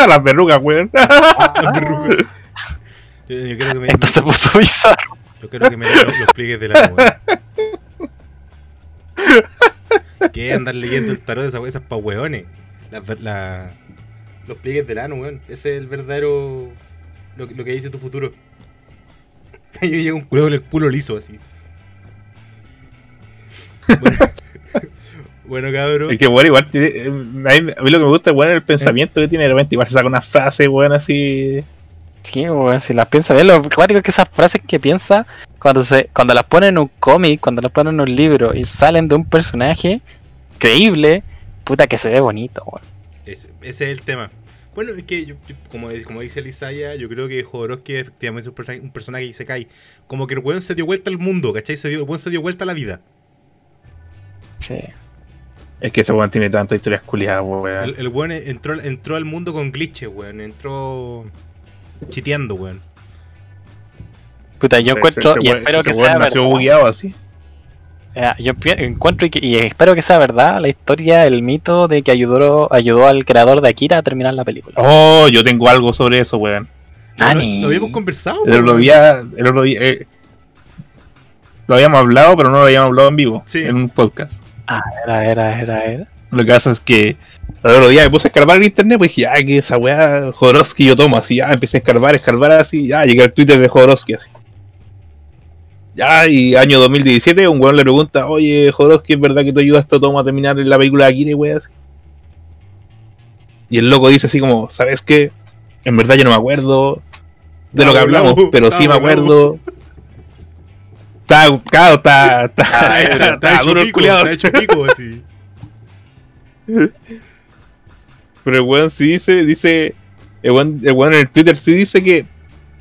Speaker 1: (laughs)
Speaker 3: Las verrugas, weón.
Speaker 1: Las verrugas. Yo, yo quiero que me,
Speaker 2: Esto se puso bizarro.
Speaker 1: yo quiero que me lea los, los pliegues del ano, weón. ¿Qué andar leyendo el tarot de esas esas pa' weones? La- los pliegues del ano, weón. Ese es el verdadero. Lo, que- lo que dice tu futuro. (laughs) Yo llego un culo con el culo liso así. Bueno, (laughs) bueno cabrón.
Speaker 3: Es que, bueno, igual tiene, eh, a, mí, a mí lo que me gusta, bueno, es el pensamiento que tiene de repente. Igual se saca una frase, weón, así.
Speaker 2: Sí, weón, si las piensa bien, lo cuático es que esas frases que piensa cuando se cuando las ponen en un cómic, cuando las ponen en un libro y salen de un personaje creíble, puta que se ve bonito, weón.
Speaker 1: Ese, ese es el tema. Bueno, es que, yo- yo- como, como dice Elisaya, yo creo que Jodorowsky efectivamente es un personaje, un personaje que se cae. Como que el weón se dio vuelta al mundo, ¿cachai? Se dio, el weón se dio vuelta a la vida.
Speaker 2: Sí.
Speaker 3: Es que ese weón tiene tantas historias culiadas, weón.
Speaker 1: El, el weón entró, entró al mundo con glitches, weón. Entró chiteando, weón.
Speaker 2: Puta, yo
Speaker 3: Ese-
Speaker 2: encuentro
Speaker 3: ese
Speaker 2: y espero
Speaker 3: ese
Speaker 2: que
Speaker 3: weón
Speaker 2: sea
Speaker 3: nació
Speaker 2: verdad.
Speaker 3: bugueado así.
Speaker 2: Eh, yo encuentro y, que- y espero que sea verdad la historia, el mito de que ayudó ayudó al creador de Akira a terminar la película.
Speaker 3: Oh, yo tengo algo sobre eso, weón.
Speaker 1: Lo,
Speaker 2: Ani.
Speaker 1: lo habíamos conversado,
Speaker 3: El otro
Speaker 1: weón.
Speaker 3: día, el otro día, eh, lo habíamos hablado, pero no lo habíamos hablado en vivo,
Speaker 1: Sí.
Speaker 3: en un podcast.
Speaker 2: Ah, era, era, era, era.
Speaker 3: Lo que pasa es que el otro día me puse a escarbar en internet, pues dije, ah, que esa weá, Jodorowsky yo tomo, así, ya, empecé a escarbar, escarbar así, ya, llegué al Twitter de Jodorowsky, así. Ya, y año 2017, un weón le pregunta, oye, Jodorowsky, ¿es verdad que tú ayudaste a Tomo a terminar la película de Akira, weá, así? Y el loco dice así como, ¿sabes qué? En verdad yo no me acuerdo de lo que hablamos, pero sí me acuerdo. Está, claro, está, está,
Speaker 1: Está,
Speaker 3: está,
Speaker 1: está
Speaker 3: duro el culiado,
Speaker 1: está hecho pico, así. (laughs)
Speaker 3: Pero el weón sí dice, dice, el weón, el weón en el Twitter sí dice que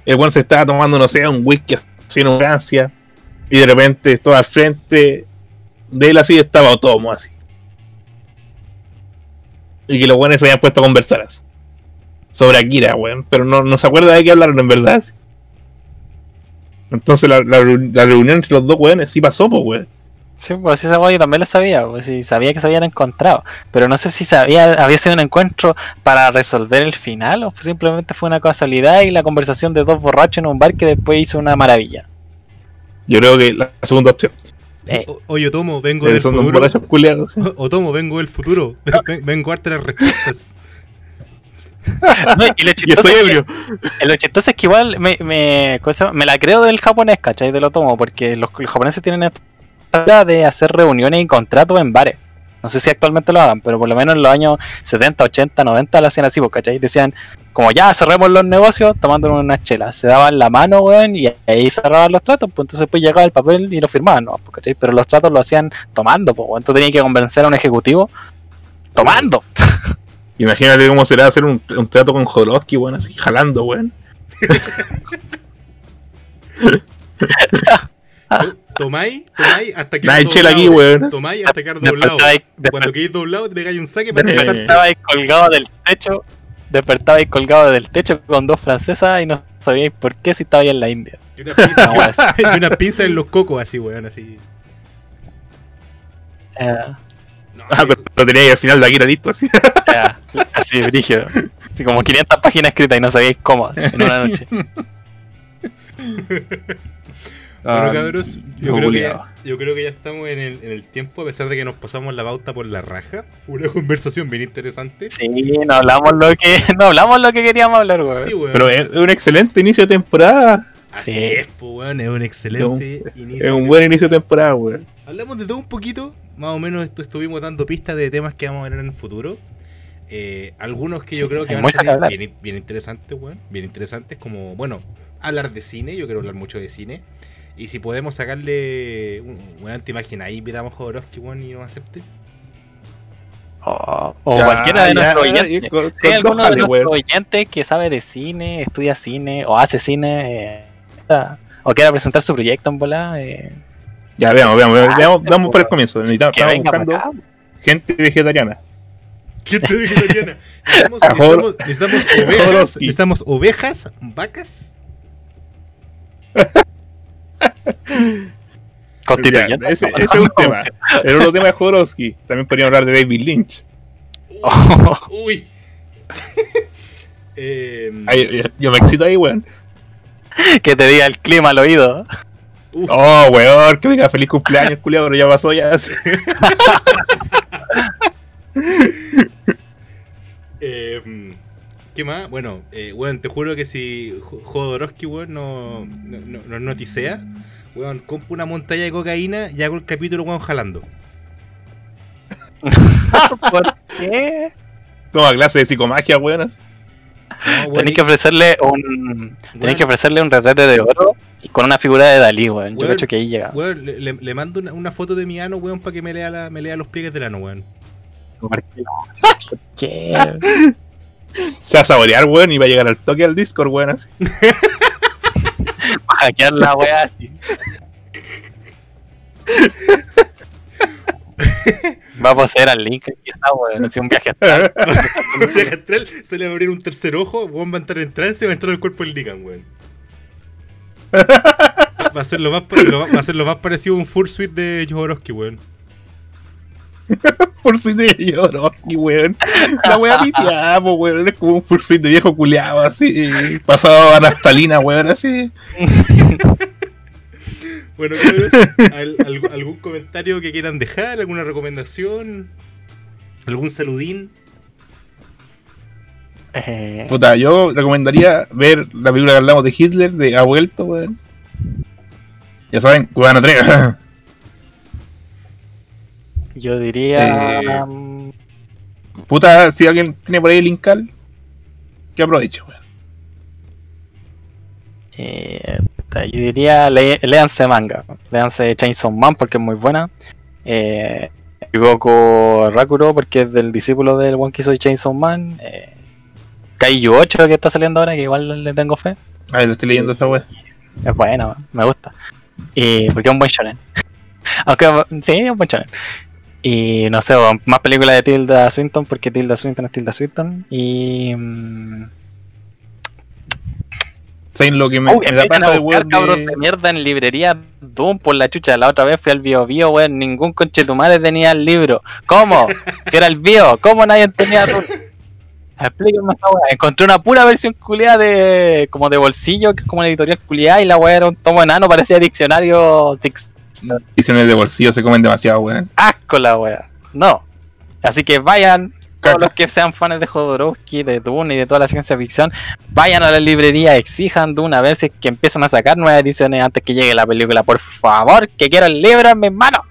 Speaker 3: el weón se estaba tomando, no sé, un whisky así en Francia, y de repente todo al frente de él así estaba Otomo así. Y que los weones se habían puesto a conversar así. Sobre Akira, weón. Pero no, no se acuerda de qué hablaron en verdad. así. Entonces la, la, reu- la reunión entre los dos weones sí pasó, pues weón.
Speaker 2: Sí, pues esa weá yo también la sabía, pues sí, sabía que se habían encontrado, pero no sé si sabía, había sido un encuentro para resolver el final o simplemente fue una casualidad y la conversación de dos borrachos en un bar que después hizo una maravilla.
Speaker 3: Yo creo que la segunda opción.
Speaker 2: Eh.
Speaker 1: O- Oye, Otomo, vengo
Speaker 3: Eh,
Speaker 1: del
Speaker 3: son dos
Speaker 1: futuro.
Speaker 3: culiados. ¿sí?
Speaker 1: Otomo, vengo del futuro. Ven- Vengo a las respuestas. (laughs) (laughs)
Speaker 2: No, y lo (laughs) chistoso,
Speaker 3: estoy
Speaker 2: es
Speaker 3: ebrio.
Speaker 2: que, lo chistoso es que igual me, me, me la creo del japonés, ¿cachai? Del otomo, porque los, los japoneses tienen esta de hacer reuniones y contratos en bares. No sé si actualmente lo hagan, pero por lo menos en los años 70, 80, 90 lo hacían así, pues, ¿cachai? Decían, como ya cerremos los negocios tomándonos unas chelas. Se daban la mano, weón, y ahí cerraban los tratos, pues entonces después llegaba el papel y lo firmaban, ¿no? Pues, ¿cachai? Pero los tratos lo hacían tomando, pues. Tú tenías que convencer a un ejecutivo tomando. (laughs)
Speaker 3: Imagínate cómo será hacer un, un trato con Jodorowsky, weón, así jalando, weón. (laughs)
Speaker 1: Tomáis, tomáis hasta que
Speaker 3: Nada, chela aquí, weón.
Speaker 1: Tomáis hasta quedar doblado. Cuando quedáis doblado, te pegáis un saque para empezar.
Speaker 2: despertaba ahí colgado del techo, despertaba ahí colgado del techo con dos francesas y no sabíais por qué si estaba ahí en la India.
Speaker 1: Y una pinza, (laughs)
Speaker 2: No, weón. (laughs)
Speaker 1: y una pinza en los cocos, así, weón, así.
Speaker 2: Eh, (laughs)
Speaker 3: Ah, pero lo tenía ahí al final de Akira listo, así.
Speaker 2: ya, así, brígido. Así como 500 páginas escritas y no sabíais cómo, así, en una noche. (laughs)
Speaker 1: Bueno,
Speaker 3: Ah,
Speaker 1: cabros, yo creo, que ya, yo creo que ya estamos en el, en el tiempo, a pesar de que nos pasamos la pauta por la raja. (laughs) Una conversación bien interesante.
Speaker 2: Sí, no hablamos lo que, no hablamos lo que queríamos hablar, weón.
Speaker 1: Sí, weón.
Speaker 3: Pero es un excelente inicio de temporada.
Speaker 1: Así
Speaker 2: Sí.
Speaker 1: es, pues, weón, es un excelente inicio.
Speaker 3: Es un buen inicio de temporada, weón.
Speaker 1: Hablamos de todo un poquito, más o menos estu- estuvimos dando pistas de temas que vamos a ver en el futuro. Eh, algunos que yo
Speaker 2: Sí,
Speaker 1: creo que van a ser bien, bien interesantes, weón. Bien interesantes, como, bueno, hablar de cine, yo quiero hablar mucho de cine. Y si podemos sacarle un, weón, te imaginas, ahí invitamos a Jodorowsky, weón, y nos acepte.
Speaker 2: O, o
Speaker 3: Ya,
Speaker 2: cualquiera de nuestros Si alguno de oyentes que sabe de cine, estudia cine o hace cine, eh, o quiera presentar su proyecto en volada, eh,
Speaker 3: Ya, veamos, veamos, veamos,
Speaker 2: Ah,
Speaker 3: veamos, veamos por el comienzo. Necesitamos, estamos buscando gente vegetariana.
Speaker 1: ¿Qué te digo, Mariana? Necesitamos, necesitamos, necesitamos ovejas, necesitamos ovejas, vacas. (laughs)
Speaker 2: Constituyente.
Speaker 3: Ese, ese es un (laughs) tema. El otro tema es Jodorowsky. También podríamos hablar de David Lynch.
Speaker 1: Uy. (laughs) Em,
Speaker 3: Ay, yo, yo me excito ahí, weón. (laughs)
Speaker 2: que te diga el clima al oído.
Speaker 3: Oh, weón, que venga feliz cumpleaños, culiado, pero ya pasó ya. (laughs)
Speaker 1: em, ¿Qué más? Bueno, eh, weón, te juro que si Jo- Jodorowsky, weón, no, no, no- nos noticea, weón, compra una montaña de cocaína y hago el capítulo, weón, jalando. (laughs)
Speaker 2: ¿Por qué?
Speaker 3: Toma clase de psicomagia, weón.
Speaker 1: No,
Speaker 2: Tenéis que ofrecerle un.
Speaker 1: weón,
Speaker 2: Tenéis que ofrecerle un retrete de oro y con una figura de Dalí, weón. Yo creo que ahí llega.
Speaker 1: weón, le, le- le mando una, una foto de mi ano, weón, para que me lea, la, me lea los pliegues del ano, weón.
Speaker 2: ¿Por qué?
Speaker 3: Se va a saborear, weón, y va a llegar al toque al Discord, weón. Así. (laughs)
Speaker 2: Para hackear la weá así. (laughs) Va a poseer al link quizá, weón. Así un viaje astral. (laughs)
Speaker 1: Haga (laughs) astral, se le va a abrir un tercer ojo, weón va a entrar en trance y va a entrar al cuerpo del Ligan, weón. (laughs) Va a ser lo más, lo va a ser lo más parecido a un full suite de Jodorowsky, weón.
Speaker 3: Full suite de Jodorowsky, weón. La weá viciada, po, weón. Es como un full suite de viejo culiado, así. Pasado a naftalina, weón, así.
Speaker 1: Bueno, cabros, ¿al- al- ¿algún comentario que quieran dejar? ¿Alguna recomendación? ¿Algún saludín?
Speaker 2: Eh,
Speaker 3: Puta, yo recomendaría ver la película que hablamos de Hitler, de Ha vuelto, weón. Ya saben, Cubano 3. (laughs)
Speaker 2: yo diría.
Speaker 3: Eh,
Speaker 2: mm,
Speaker 3: Puta, si alguien tiene por ahí el Incal, que aproveche, weón.
Speaker 2: eh, yo diría. Le, léanse manga. Léanse Chainsaw Man porque es muy buena. Eh, Goku Rakuro porque es del discípulo del one que hizo Chainsaw Man. Eh, Kaiju 8 que está saliendo ahora, que igual le tengo fe.
Speaker 3: A ver, lo estoy leyendo esta weón.
Speaker 2: Es bueno, me gusta. Y porque es un buen shonen. (laughs) Aunque sí, es un buen shonen. Y no sé, más películas de Tilda Swinton porque Tilda Swinton es Tilda Swinton. Y. mm,
Speaker 3: ¿Saben lo que me, me da
Speaker 2: empiezan
Speaker 3: paja
Speaker 2: a
Speaker 3: de weón?
Speaker 2: cabros
Speaker 3: De...
Speaker 2: mierda en librería Doom por la chucha. La otra vez fui al Bio Bio, weón. Ningún conchetumare tenía el libro. ¿Cómo? si era el Bio, ¿cómo nadie tenía Doom? (laughs) Explíquenme esa weá. Encontré una pura versión culiada de. como de bolsillo, que es como una editorial culiada, y la weá era un tomo enano, parecía diccionario Six
Speaker 3: Ediciones de bolsillo se comen demasiado, weón.
Speaker 2: asco la wea. No. Así que vayan. Todos los que sean fans de Jodorowsky, de Dune y de toda la ciencia ficción, vayan a la librería, exijan Dune a ver si es que empiezan a sacar nuevas ediciones antes que llegue la película. Por favor, que quiero el libro en mis manos.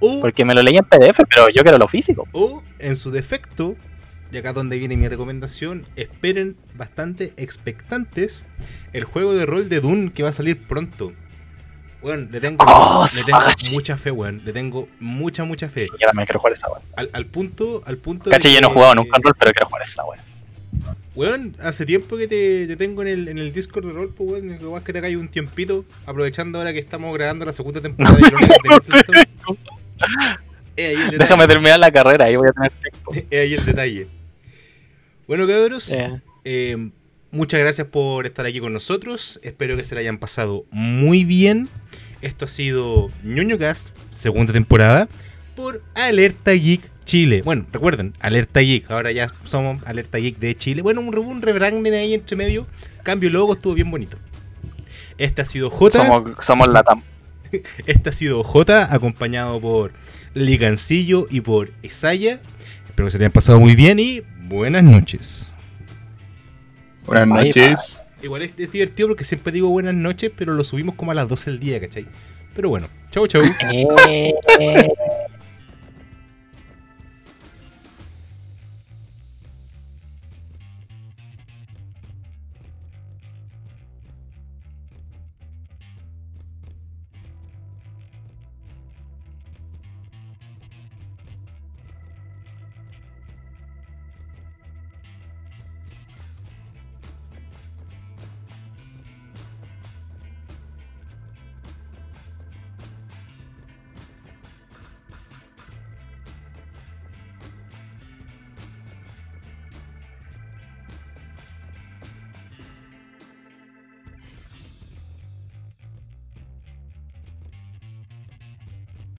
Speaker 1: O,
Speaker 2: Porque me lo leí en PDF, pero yo quiero lo físico.
Speaker 1: o, en su defecto, y acá donde viene mi recomendación, esperen bastante expectantes el juego de rol de Dune que va a salir pronto. Weón, le tengo,
Speaker 2: Oh,
Speaker 1: le tengo
Speaker 2: Smash.
Speaker 1: mucha fe, weón. Le tengo mucha, mucha fe.
Speaker 2: Sí, yo también quiero jugar esa wea.
Speaker 1: Al, al punto, al punto
Speaker 2: Caché, yo no he jugado nunca en rol, pero quiero jugar esa wea.
Speaker 1: Weón, hace tiempo que te, te tengo en el, en el Discord de rol, pues weón, lo que es que te cae un tiempito, aprovechando ahora que estamos grabando la segunda temporada de Ironia de (laughs) el detalle.
Speaker 2: Déjame terminar la carrera, ahí voy a tener tiempo.
Speaker 1: Es ahí el detalle. Bueno, cabros,
Speaker 2: Eh,
Speaker 1: eh, muchas gracias por estar aquí con nosotros. Espero que se la hayan pasado muy bien. Esto ha sido ñoño Cast, segunda temporada, por Alerta Geek Chile. Bueno, recuerden, Alerta Geek. Ahora ya somos Alerta Geek de Chile. Bueno, un, un rebranding ahí entre medio. Cambio logo, estuvo bien bonito. Este ha sido J.
Speaker 2: somos, somos la TAM. (laughs)
Speaker 1: Este ha sido J, acompañado por Ligancillo y por Esaya. Espero que se le hayan pasado muy bien y buenas noches.
Speaker 3: Buenas noches.
Speaker 1: Igual es, es divertido porque siempre digo buenas noches, pero lo subimos como a las 12 del día, ¿cachai? Pero bueno, chau chau. (laughs)
Speaker 2: Eh,